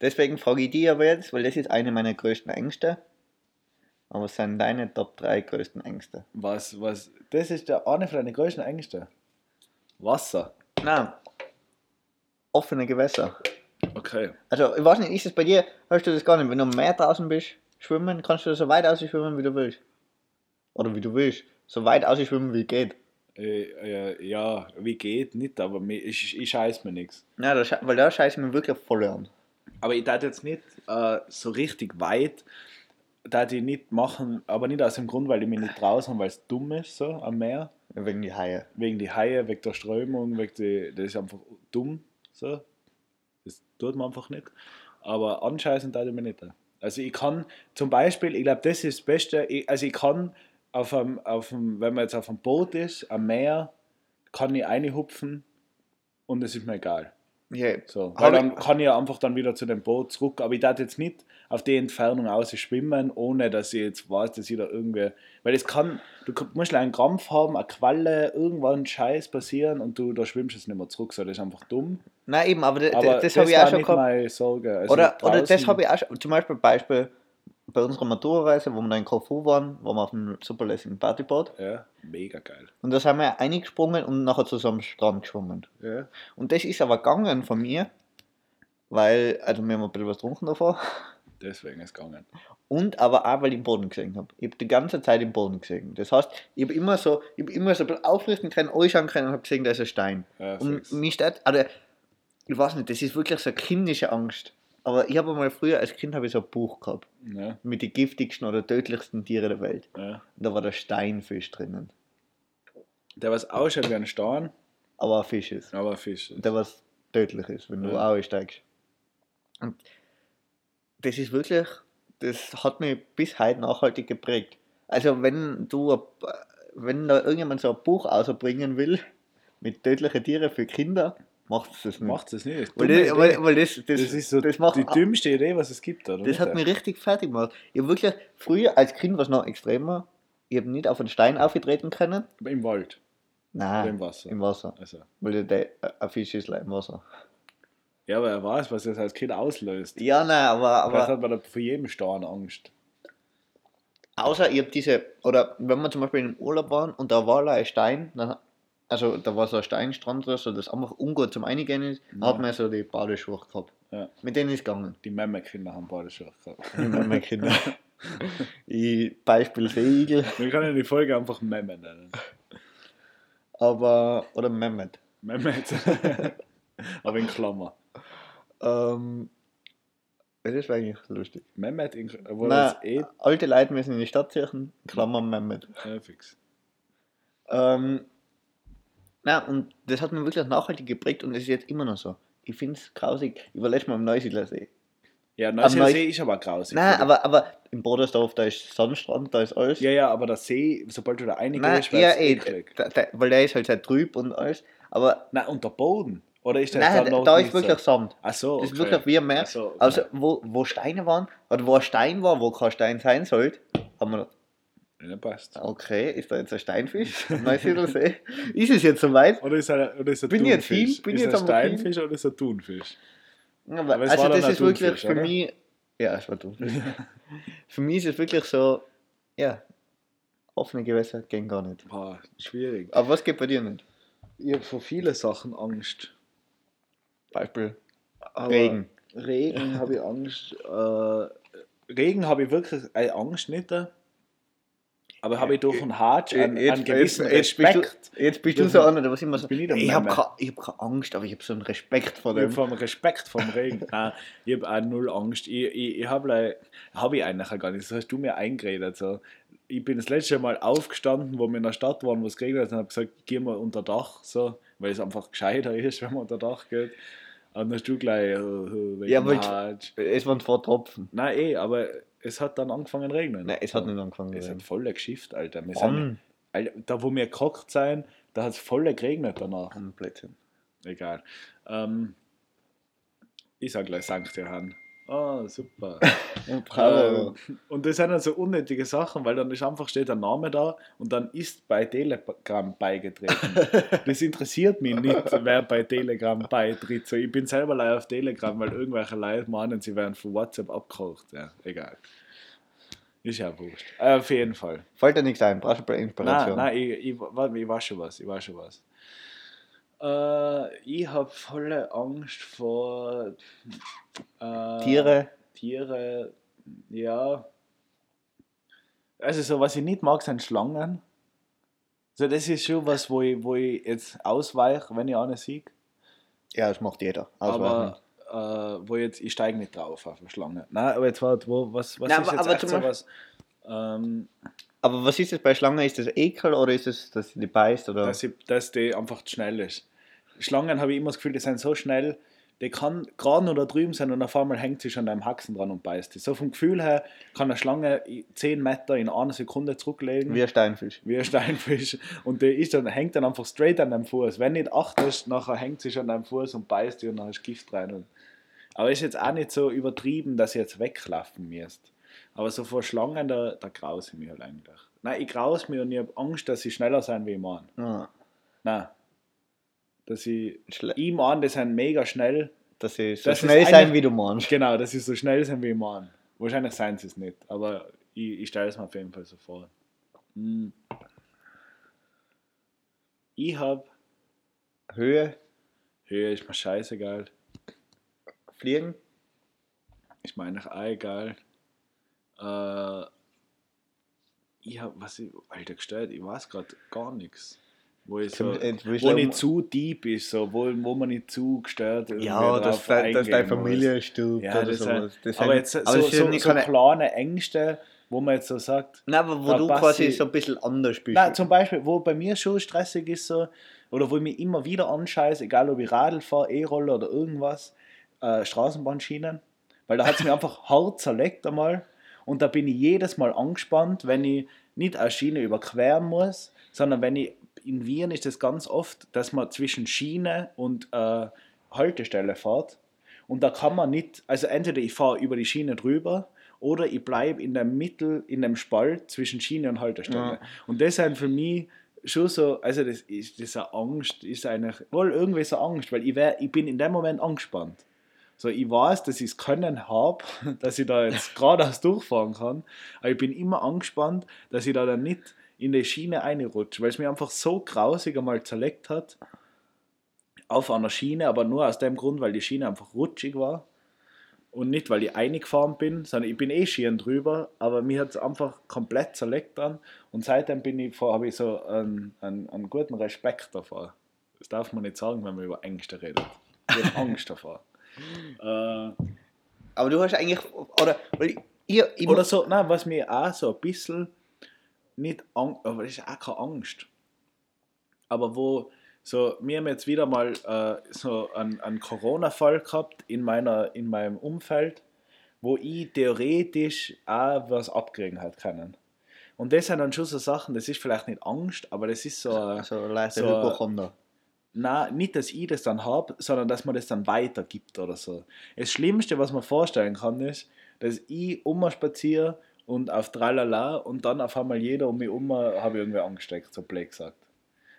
Deswegen frage ich dich aber jetzt, weil das ist eine meiner größten Ängste. Aber was sind deine Top 3 größten Ängste? Was, was, das ist der eine von deinen größten Ängsten. Wasser. Nein. Offene Gewässer. Okay. Also, ich weiß nicht, ist es bei dir, hörst du das gar nicht, wenn du am Meer draußen bist, schwimmen, kannst du so weit ausschwimmen, wie du willst. Oder wie du willst. So weit ausschwimmen, wie geht. Äh, äh, ja, wie geht nicht, aber mir, ich, ich scheiß mir nichts. Ja, da, weil da scheiße ich mir wirklich voll an. Aber ich darf jetzt nicht äh, so richtig weit, da ich nicht machen, aber nicht aus dem Grund, weil ich mich nicht draußen, weil es dumm ist, so am Meer. Wegen die Haie. Wegen die Haie, wegen der Strömung, wegen die, das ist einfach dumm. So. Das tut man einfach nicht. Aber anscheißen darf ich mir nicht. Also ich kann zum Beispiel, ich glaube, das ist das Beste, ich, also ich kann auf einem, auf einem, wenn man jetzt auf einem Boot ist, am Meer, kann ich reinhupfen und es ist mir egal. Ja, So, weil ich- dann kann ich ja einfach dann wieder zu dem Boot zurück. Aber ich darf jetzt nicht auf die Entfernung aus schwimmen, ohne dass ich jetzt weiß, dass ich da irgendwie. Weil es kann, du musst einen Krampf haben, eine Qualle, irgendwann Scheiß passieren und du da schwimmst jetzt nicht mehr zurück. So, das ist einfach dumm. Nein, eben, aber, Aber das, habe ich auch schon gehabt. Also Oder, oder das habe ich auch schon, zum Beispiel Beispiel, bei unserer Matura-Reise, wo wir da in Korfu waren, waren wir auf einem superlässigen Partyboot. Ja, mega geil. Und da sind wir eingesprungen und nachher zusammen am Strand geschwommen. Ja. Und das ist aber gegangen von mir, weil, also wir haben ein bisschen was getrunken davor. Deswegen ist es gegangen. Und aber auch, weil ich den Boden gesehen habe. Ich habe die ganze Zeit den Boden gesehen. Das heißt, ich habe immer so, ich habe immer so ein bisschen aufrichten können, anschauen können und habe gesehen, da ist ein Stein. Ja, Und mich stört, also, ich weiß nicht, das ist wirklich so eine kindische Angst. Aber ich habe mal früher als Kind habe ich so ein Buch gehabt Ja, mit den giftigsten oder tödlichsten Tieren der Welt. ja. Und da war der Steinfisch drinnen. Der was ausschaut wie ein Stein, Aber ein Fisch ist. aber ein Fisch. ist. Der was tödlich ist, wenn du Ja. auch einsteigst. Und das ist wirklich, das hat mich bis heute nachhaltig geprägt. Also wenn du, wenn da irgendjemand so ein Buch ausbringen will, mit tödlichen Tieren für Kinder, macht es das nicht. Macht es nicht. weil, das, weil, weil das, das, das ist so das macht, die dümmste Idee, was es gibt, oder? das hat mich richtig fertig gemacht. Ich habe wirklich, früher als Kind war es noch extremer, ich habe nicht auf einen Stein aufgetreten können. Im Wald Nein, oder im Wasser. im Wasser. Also. Weil der, ein Fisch ist im Wasser. Ja, aber er weiß, was das als Kind auslöst. Ja, nein, aber, Vielleicht aber hat man da vor jedem Stein Angst. außer ich habe diese, oder wenn wir zum Beispiel im Urlaub waren und da war ein Stein, dann, also da war so ein Steinstrand, oder so das einfach ungut zum Eingehen ist, Ja. hat man so die Badeschuhe gehabt. Ja. Mit denen ist es gegangen. Die Memme-Kinder haben beide schon gehabt. Ich meine, meine Kinder. Ich, Beispiel Seeigel, Wir können die Folge einfach Memme nennen. aber, oder Mehmet. Mehmet. Aber in Klammer. Ähm, das wäre eigentlich lustig. Mehmet in wo Nein, das eh alte Leute müssen in die Stadt ziehen, Klammer Mehmet. äh, fix. Ähm, na, und das hat mich wirklich nachhaltig geprägt und es ist jetzt immer noch so. Ich finde es grausig. Ich war letztes Mal im Neusiedlersee. Ja, Am Neusiedler Neu- See ist aber grausig. Nein, aber, aber im Bodersdorf, da ist Sonnenstrand, da ist alles. Ja, ja, aber der See, sobald du da reingehst, ja, wird's eh, eklig. da, da, weil der ist halt sehr trüb und alles. Aber Nein, und der Boden? Oder ist das nein, da nicht ist wirklich Sand. Ach so, Das ist okay. wirklich wie ein Meer. So, okay. Also, wo, wo Steine waren, oder wo ein Stein war, wo kein Stein sein sollte, haben wir Ja, passt. okay, ist da jetzt ein Steinfisch? Neusiedlersee? ist es jetzt soweit? Oder ist er, oder ist er Bin ich jetzt Thunfisch? hin? Bin ist ich jetzt am Steinfisch oder ist er Thunfisch? Aber, Aber also das ein ist wirklich Thunfisch, für oder? mich, ja, es war Thunfisch. für mich ist es wirklich so, ja, offene Gewässer gehen gar nicht. Boah, schwierig. Aber was geht bei dir nicht? Ich habe vor vielen Sachen Angst. Beispiel Aber Regen. Regen habe ich Angst. Äh, Regen habe ich wirklich äh, Angst nicht. äh. Aber habe ich durch einen Hatsch einen, einen gewissen jetzt, Respekt. bist du, jetzt bist du so einer, was immer so, bin ich ich habe keine, ich hab keine Angst, aber ich habe so einen Respekt vor Ich habe dem. Respekt vom Regen. Nein, ich habe auch null Angst. Ich, ich, ich habe hab ich eigentlich gar nicht. Das hast du mir eingeredet. So. Ich bin das letzte Mal aufgestanden, wo wir in der Stadt waren, wo es geregnet hat, und habe gesagt, geh mal unter Dach, so, weil es einfach gescheiter ist, wenn man unter Dach geht. Und dann hast du gleich, äh, wegen Ja, weil- Hatsch. Es waren zwei Tropfen. Nein, eh, aber es hat dann angefangen zu regnen. Nein, es hat nicht angefangen. Es zu hat voll geschifft, Alter. Wir sind, Alter. Da, wo wir gekocht sein, da hat es voll geregnet danach. Blödsinn. Egal. Ähm, ich sag gleich Sankt Johann. Oh, super. Ähm, und das sind dann so unnötige Sachen, weil dann ist einfach steht der Name da und dann ist bei Telegram beigetreten. das interessiert mich nicht, wer bei Telegram beitritt. So, ich bin selber leider auf Telegram, weil irgendwelche Leute meinen, sie werden von WhatsApp abgekocht. Ja, egal. Ist ja wurscht. Äh, auf jeden Fall. Fällt dir nichts ein, brauchst du ein Nein, Inspiration. nein, ich, ich, warte, ich weiß schon was, ich weiß schon was. Äh, ich habe volle Angst vor äh, Tiere, Tiere, ja. Also so, was ich nicht mag, sind Schlangen. So, das ist schon was, wo ich, wo ich jetzt ausweiche, wenn ich eine sehe. ja, das macht jeder. Ausweichen. Aber äh, wo jetzt, ich steige nicht drauf auf eine Schlange. Nein, aber jetzt warte, wo, was, was Nein, ist aber- jetzt aber so was? Ähm, Aber was ist das bei Schlangen? Ist das Ekel oder ist es, dass sie die beißt? Oder? dass, ich, dass die einfach zu schnell ist. Schlangen habe ich immer das Gefühl, die sind so schnell, die kann gerade noch da drüben sein und auf einmal hängt sie schon an deinem Haxen dran und beißt dich. So vom Gefühl her kann eine Schlange 10 Meter in einer Sekunde zurücklegen. Wie ein Steinfisch. wie ein Steinfisch und der ist dann, hängt dann einfach straight an deinem Fuß. Wenn nicht achtest, nachher hängt sie schon an deinem Fuß und beißt dich und dann hast du Gift rein. Und, aber ist jetzt auch nicht so übertrieben, dass ihr jetzt wegklaffen müsst. Aber so vor Schlangen, da, da graus ich mich halt eigentlich. Nein, ich graus mich und ich habe Angst, dass sie schneller sein wie ich meine. Ja. Nein. Dass ich Schle ihm an, die sind mega schnell. dass sie so Das schnell sein, wie du meinst. Genau, dass sie so schnell sind wie ich meine. Wahrscheinlich seien sie es nicht, aber ich, ich stelle es mir auf jeden Fall so vor. Hm. Ich habe Höhe, Höhe ist mir scheißegal. Fliegen, Ist mir eigentlich auch egal. Äh, ich habe, was ich, Alter, gestellt, ich weiß gerade gar nichts. Wo ich so, wo nicht zu deep ist, so, wo, wo man nicht zu gestört irgendwie Ja, drauf das, das, das ist dein muss. Familienstub Ja, oder sowas. Das aber jetzt so, aber so, so, so kleine Ängste, wo man jetzt so sagt, Nein, aber wo du passt quasi so ein bisschen anders bist. Nein, zum Beispiel, wo bei mir schon stressig ist, so, oder wo ich mich immer wieder anscheiße, egal ob ich Radl fahre, E-Roller oder irgendwas, äh, Straßenbahnschienen, weil da hat es mir einfach hart zerlegt einmal und da bin ich jedes Mal angespannt, wenn ich nicht eine Schiene überqueren muss, sondern wenn ich, in Wien ist das ganz oft, dass man zwischen Schiene und äh, Haltestelle fährt und da kann man nicht, also entweder ich fahre über die Schiene drüber oder ich bleibe in der Mittel, in dem Spalt zwischen Schiene und Haltestelle. Ja. Und das sind für mich schon so, also das ist diese Angst, ist eigentlich wohl irgendwie so Angst, weil ich, wär, ich bin in dem Moment angespannt. So, ich weiß, dass ich es können habe, dass ich da jetzt geradeaus durchfahren kann, aber ich bin immer angespannt, dass ich da dann nicht in die Schiene reinrutsche, weil es mir einfach so grausig einmal zerlegt hat auf einer Schiene, aber nur aus dem Grund, weil die Schiene einfach rutschig war und nicht, weil ich eingefahren bin, sondern ich bin eh schieren drüber, aber mir hat es einfach komplett zerlegt dann und seitdem bin ich vor, habe ich so einen, einen, einen guten Respekt davor. Das darf man nicht sagen, wenn man über Ängste redet. Ich habe Angst davor. äh, Aber du hast eigentlich, oder, weil ich, ich oder so, nein, was mir auch so ein bisschen nicht Angst, aber das ist auch keine Angst. Aber wo, so, wir haben jetzt wieder mal äh, so einen, einen Corona-Fall gehabt in, meiner, in meinem Umfeld, wo ich theoretisch auch was abkriegen hat können. Und das sind dann schon so Sachen, das ist vielleicht nicht Angst, aber das ist so, äh, so leichter so- Hypochonder. na, nicht, dass ich das dann habe, sondern dass man das dann weitergibt oder so. Das Schlimmste, was man vorstellen kann, ist, dass ich spaziere und auf Tralala und dann auf einmal jeder um mich herum habe ich irgendwie angesteckt, so blöd gesagt.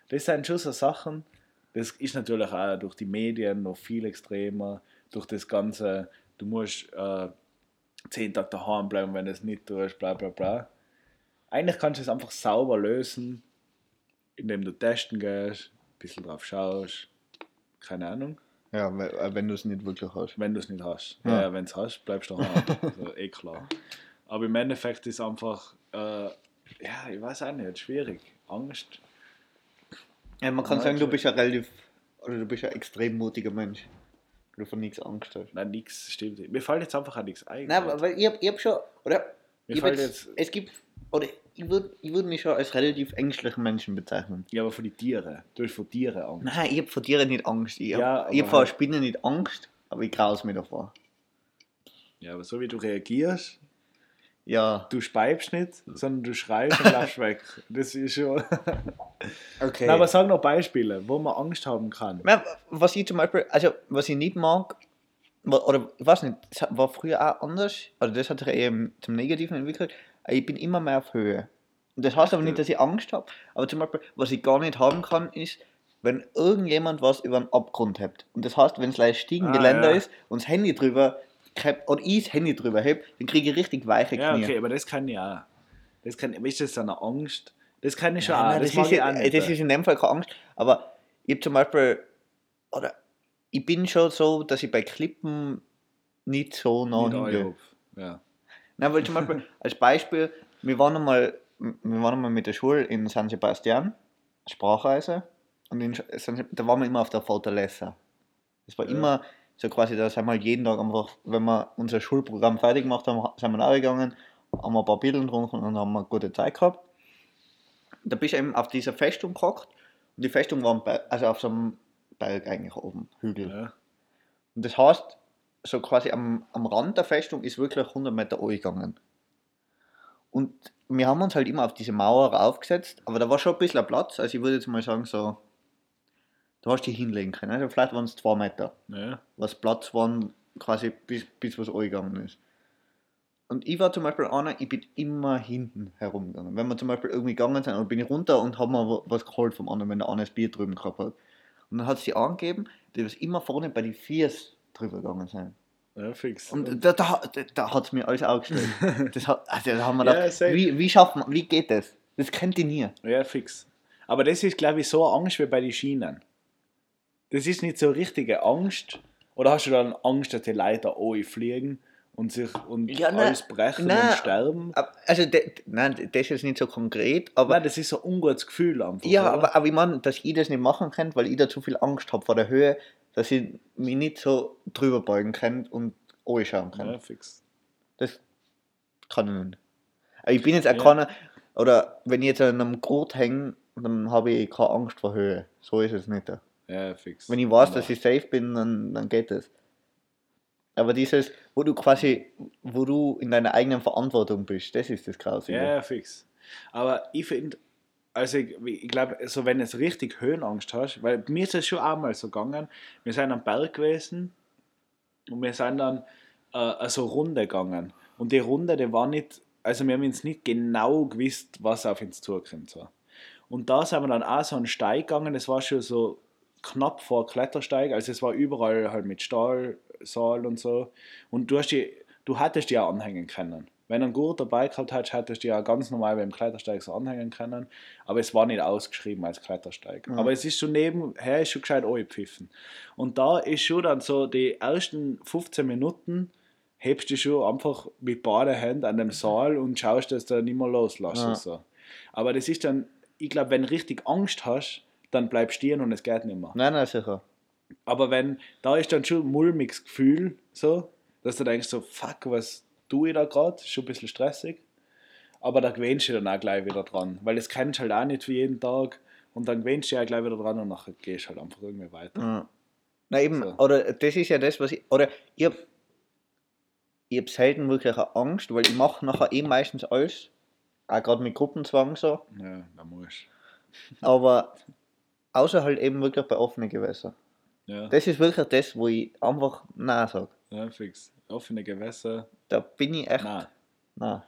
Das sind schon so Sachen, das ist natürlich auch durch die Medien noch viel extremer, durch das Ganze, du musst äh, zehn Tage daheim bleiben, wenn du es nicht tust, bla bla bla. Eigentlich kannst du es einfach sauber lösen, indem du testen gehst, ein bisschen drauf schaust, keine Ahnung, Ja, äh, wenn du es nicht wirklich hast. wenn du es nicht hast. Ja. Ja, wenn du es hast, bleibst du daheim. also, eh klar. Aber im Endeffekt ist einfach, äh, ja, ich weiß auch nicht, schwierig. Angst. Ja, man kann Ja, sagen, du bist ja relativ, oder du bist ja ein extrem mutiger Mensch. Du von nichts Angst hast. Nein, nichts stimmt. nicht. Mir fällt jetzt einfach auch nichts ein. Nein, aber weil ich hab, ich hab schon, oder? Mir fällt jetzt, jetzt- es gibt, oder ich würde ich würd mich schon als relativ ängstlichen Menschen bezeichnen. ja, aber von den Tieren. Du hast von Tieren Angst. Nein, ich hab vor Tieren nicht Angst. Ich hab, Ja, ich hab vor halt- Spinnen nicht Angst, aber ich graus mir davor. Ja, aber so wie du reagierst, Ja. du speibst nicht, sondern du schreist und laufst weg. Das ist schon. Okay. Nein, aber sag noch Beispiele, wo man Angst haben kann. Ja, was ich zum Beispiel, also was ich nicht mag, oder ich weiß nicht, das war früher auch anders, also das hat sich eher im- zum Negativen entwickelt, ich bin immer mehr auf Höhe. Und das heißt aber nicht, dass ich Angst habe, aber zum Beispiel, was ich gar nicht haben kann, ist, wenn irgendjemand was über einen Abgrund hebt. Und das heißt, wenn es leicht Stiegengeländer Ah, ja. ist und das Handy drüber gehabt, oder ich das Handy drüber heb, dann kriege ich richtig weiche Ja, Knie. okay, aber das kann ich auch. Das kann, ist das eine Angst? Das kann ich schon Nein, auch. nein, Das, das, ist, ich auch ja- nicht. das ist in dem Fall keine Angst, aber ich habe zum Beispiel, oder ich bin schon so, dass ich bei Klippen nicht so nah hingehe. Ja. Nein, weil zum Beispiel, als Beispiel, wir waren einmal, wir waren einmal mit der Schule in San Sebastian, Sprachreise, und in da waren wir immer auf der Fortaleza. Das war Ja. immer so quasi, da sind wir jeden Tag einfach, wenn wir unser Schulprogramm fertig gemacht haben, sind wir nachgegangen, haben wir ein paar Bilder getrunken und dann haben wir eine gute Zeit gehabt. Da bist du eben auf dieser Festung gehockt und die Festung war Berg, also auf so einem Berg eigentlich oben, Hügel. Ja. Und das heißt, so quasi am, am Rand der Festung ist wirklich 100 Meter gegangen. Und wir haben uns halt immer auf diese Mauer aufgesetzt, aber da war schon ein bisschen Platz. Also ich würde jetzt mal sagen, so, du hast dich hinlegen können. Also vielleicht waren es zwei Meter, Ja. was Platz waren, quasi bis, bis was gegangen ist. Und ich war zum Beispiel einer, ich bin immer hinten herumgegangen. Wenn wir zum Beispiel irgendwie gegangen sind, dann bin ich runter und habe mir wa- was geholt vom anderen, wenn der eine das Bier drüben gehabt hat. Und dann hat sie angegeben, die was immer vorne bei den Viers drüber gegangen sind. Ja, fix. Und da, da, da, hat es mir alles aufgestellt. Das hat, also, da haben wir Ja, gedacht, safe. wie, wie schafft man, wie geht das? Das kennt ihr nie. Ja, fix. Aber das ist, glaube ich, so eine Angst wie bei den Schienen. Das ist nicht so richtige Angst. Oder hast du dann Angst, dass die Leute da fliegen und sich und Ja, nein. alles brechen Nein. und sterben? Also, de, nein, das ist jetzt nicht so konkret, aber Nein, das ist so ein ungutes Gefühl einfach. Ja, oder? aber, aber ich meine, dass ich das nicht machen kann, weil ich da zu viel Angst habe vor der Höhe, dass ich mich nicht so drüber beugen kann und anschauen kann. Ja, fix. Das kann ich nicht. Aber ich bin jetzt auch Ja. keiner, oder wenn ich jetzt an einem Gurt hänge, dann habe ich keine Angst vor Höhe. So ist es nicht. Ja, fix. Wenn ich weiß, Aber- dass ich safe bin, dann, dann geht es. Aber dieses, wo du quasi, wo du in deiner eigenen Verantwortung bist, das ist das Grausige. Ja, ja, fix. Aber ich finde, also ich, ich glaube, so wenn du jetzt richtig Höhenangst hast, weil mir ist es schon einmal so gegangen, wir sind am Berg gewesen und wir sind dann äh, also Runde gegangen. Und die Runde, die war nicht, also wir haben uns nicht genau gewusst, was auf uns zukommt. So. Und da sind wir dann auch so einen Steig gegangen, das war schon so knapp vor Klettersteig, also es war überall halt mit Stahlsaal und so. Und du, hast die, du hattest die auch anhängen können. Wenn du einen Gurt dabei gehabt hättest, hättest du die ja ganz normal beim Klettersteig so anhängen können. Aber es war nicht ausgeschrieben als Klettersteig. Ja. Aber es ist schon nebenher, ist schon gescheit angepfiffen. Und da ist schon dann so die ersten 15 Minuten hebst du schon einfach mit beiden Händen an dem Saal und schaust, dass du nicht mehr loslässt. Ja. So. Aber das ist dann, ich glaube, wenn du richtig Angst hast, dann bleibst du stehen und es geht nicht mehr. Nein, nein, sicher. Aber wenn, da ist dann schon ein mulmiges Gefühl, so, dass du denkst so, fuck, was tue ich da gerade? Schon ein bisschen stressig. Aber da gewöhnst du dann auch gleich wieder dran. Weil das kennst du halt auch nicht für jeden Tag. Und dann gewöhnst du auch gleich wieder dran und nachher gehst du halt einfach irgendwie weiter. Ja. Na eben, So. oder das ist ja das, was ich, oder ich hab, ich hab selten wirklich eine Angst, weil ich mache nachher eh meistens alles, auch gerade mit Gruppenzwang so, Ja, da musst aber außer halt eben wirklich bei offenen Gewässern. Ja, Das ist wirklich das, wo ich einfach Nein sage. ja, fix. Offene Gewässer. Da bin ich echt Nein. Nein.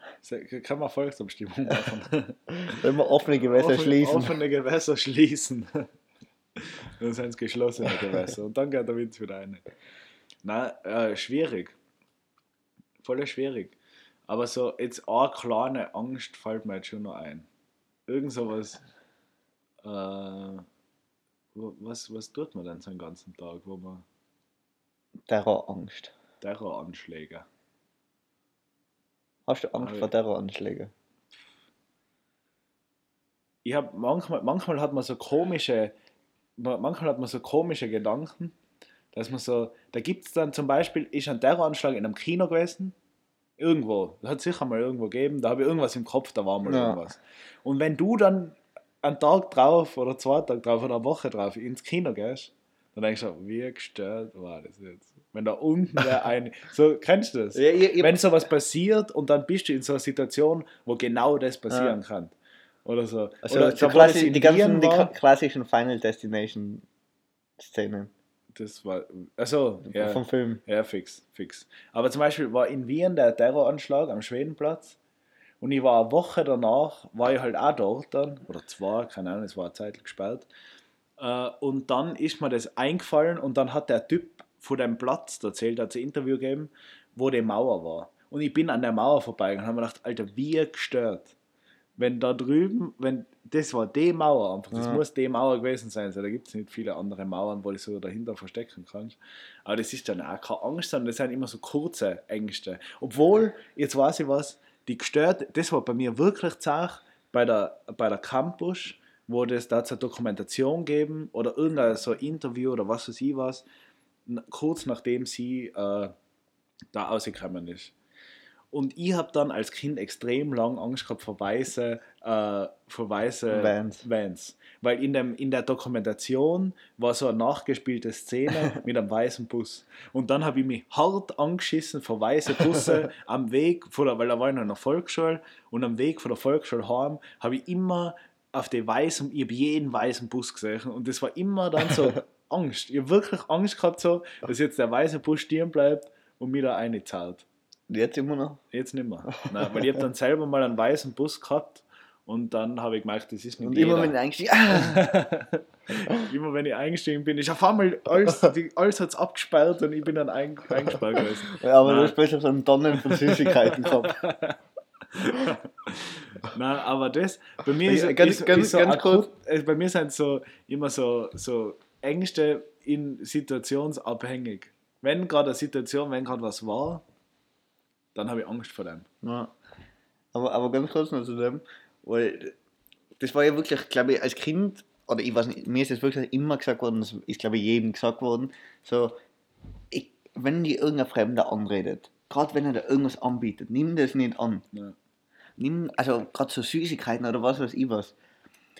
Kann man Volksabstimmung machen? Wenn wir offene Gewässer Offen- schließen. Offene Gewässer schließen. dann sind es geschlossene Gewässer. Und dann geht der Wind wieder rein. Nein, äh, schwierig. Voll schwierig. Aber so, jetzt eine kleine Angst fällt mir jetzt schon noch ein. Irgend sowas. Äh, was, was tut man denn so den ganzen Tag, wo man Terrorangst. Terroranschläge. Hast du Angst Ah, vor. Terroranschlägen? ich habe manchmal, manchmal hat man so komische, ma- manchmal hat man so komische Gedanken, dass man so, da gibt es dann zum Beispiel, ist ein Terroranschlag in einem Kino gewesen, irgendwo, das hat sicher mal irgendwo gegeben, da habe ich irgendwas im Kopf, da war mal Ja. irgendwas. Und wenn du dann einen Tag drauf oder zwei Tage drauf oder eine Woche drauf ins Kino gehst, dann denkst du, wie gestört war das jetzt? Wenn da unten der eine, so, kennst du das? Ja, ich, ich, wenn sowas passiert und dann bist du in so einer Situation, wo genau das passieren kann. Oder so. also Oder so klassi die ganzen Wien die war, klassischen Final Destination Szenen das war. Also, ja, vom Film. ja, fix, fix. Aber zum Beispiel war in Wien der Terroranschlag am Schwedenplatz und ich war eine Woche danach, war ich halt auch dort dann, oder zwei, keine Ahnung, es war eine Zeit gesperrt. Äh, Und dann ist mir das eingefallen und dann hat der Typ von dem Platz erzählt, hat ein Interview gegeben, wo die Mauer war. Und ich bin an der Mauer vorbei und habe mir gedacht, Alter, wie gestört. Wenn da drüben, wenn das war die Mauer einfach, das Ja. muss die Mauer gewesen sein. So, da gibt es nicht viele andere Mauern, wo du so dahinter verstecken kannst. Aber das ist dann auch keine Angst, sondern das sind immer so kurze Ängste. Obwohl, jetzt weiß ich was, die gestört, das war bei mir wirklich zart bei der, bei der Campus, wo das da zur Dokumentation geben oder irgendein so Interview oder was weiß ich was, kurz nachdem sie äh, da rausgekommen ist. Und ich habe dann als Kind extrem lang Angst gehabt vor weiße, äh, vor weiße Vans. Vans. Weil in, dem, in der Dokumentation war so eine nachgespielte Szene mit einem weißen Bus. Und dann habe ich mich hart angeschissen vor weiße Busse am Weg, von der, weil da war ich noch in der Volksschule, und am Weg von der Volksschule heim habe ich immer auf den weißen, ich habe jeden weißen Bus gesehen und das war immer dann so Angst. Ich habe wirklich Angst gehabt, so, dass jetzt der weiße Bus stehen bleibt und mir da eine zahlt. Jetzt immer noch. Jetzt nicht mehr. Nein, weil ich habe dann selber mal einen weißen Bus gehabt Und dann habe ich gemerkt, das ist nicht Und jeder. immer wenn ich eigentlich, ah, Immer wenn ich eingestiegen bin, ist auf einmal alles, die, alles hat es abgesperrt und ich bin dann ein, eingesperrt gewesen. ja, aber du Nein. hast besser so einen Tonnen von Süßigkeiten gehabt. Nein, aber das, bei mir ist, ganz- ist, ganz- ist so ganz akut, äh, bei mir sind so immer so, so Ängste in situationsabhängig. Wenn gerade eine Situation, wenn gerade was war, dann habe ich Angst vor dem. Ja. Aber, aber ganz kurz noch zu dem, weil das war ja wirklich, glaube ich, als Kind, oder ich weiß nicht, mir ist es wirklich immer gesagt worden, das ist, glaube ich, jedem gesagt worden, so, ich, wenn dir irgendein Fremder anredet, gerade wenn er dir irgendwas anbietet, nimm das nicht an. Ja. Nimm, also gerade so Süßigkeiten oder was weiß ich was.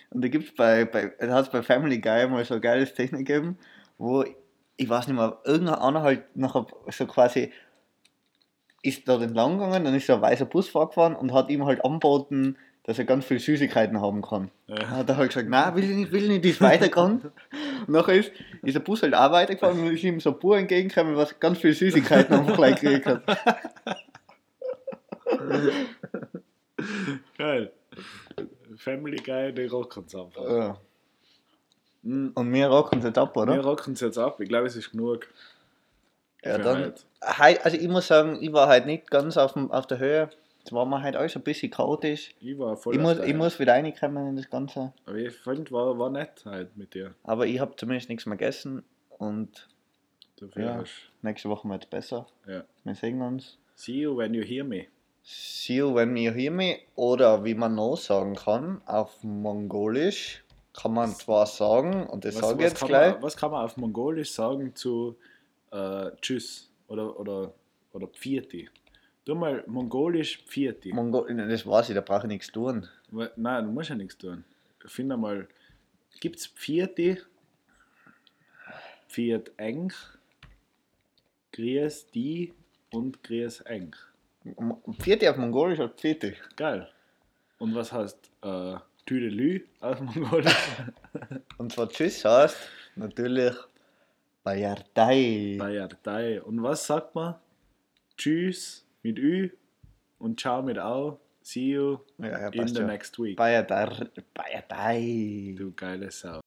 Und da gibt es bei, bei, da hat's bei Family Guy mal so ein geiles Technik gegeben, wo, ich weiß nicht mehr, irgendein einer halt nachher so quasi ist dort entlang gegangen, dann ist so ein weißer Bus vorgefahren und hat ihm halt angeboten, dass er ganz viel Süßigkeiten haben kann. Ja. Dann hat er halt gesagt, nein, will ich nicht, will ich nicht, ist weitergegangen. und nachher ist, ist der Bus halt auch weitergefahren und ist ihm so ein Bur entgegengekommen, was ganz viel Süßigkeiten einfach gleich gekriegt hat. Geil. Family Guy, die rocken es einfach. Ja. Und wir rocken es jetzt ab, oder? Wir rocken es jetzt ab. Ich glaube, es ist genug. Ja, dann, hei- also ich muss sagen, ich war halt nicht ganz auf, dem, auf der Höhe. Es war mir halt alles ein bisschen chaotisch. Ich war voll Ich muss, ich muss wieder reinkommen in das Ganze. Aber ich fand, war, war nett halt mit dir. Aber ich habe zumindest nichts mehr gegessen und Dafür Ja. hast nächste Woche wird es besser. ja. Wir sehen uns. See you when you hear me. See you when you hear me. Oder wie man noch sagen kann, auf Mongolisch kann man zwar sagen, und das sage ich jetzt gleich. Man, was kann man auf Mongolisch sagen zu äh, Tschüss oder, oder, oder Pfiati? Tu mal Mongolisch Pfiati. Mongo das weiß ich, da brauche ich nichts tun. Nein, du musst ja nichts tun. Find einmal, gibt es Pfiati? Pfiat eng, Grüß die und Grüß eng. Vierte auf Mongolisch oder Vierte? Geil. Und was heißt äh, Tüdelü auf Mongolisch? Und zwar Tschüss heißt natürlich Bayardai. Bayardai. Und was sagt man? Tschüss mit Ü und Ciao mit Au. See you Ja, ja, in the schon. next week. Bayardai. Bayardai. Du geile Sau.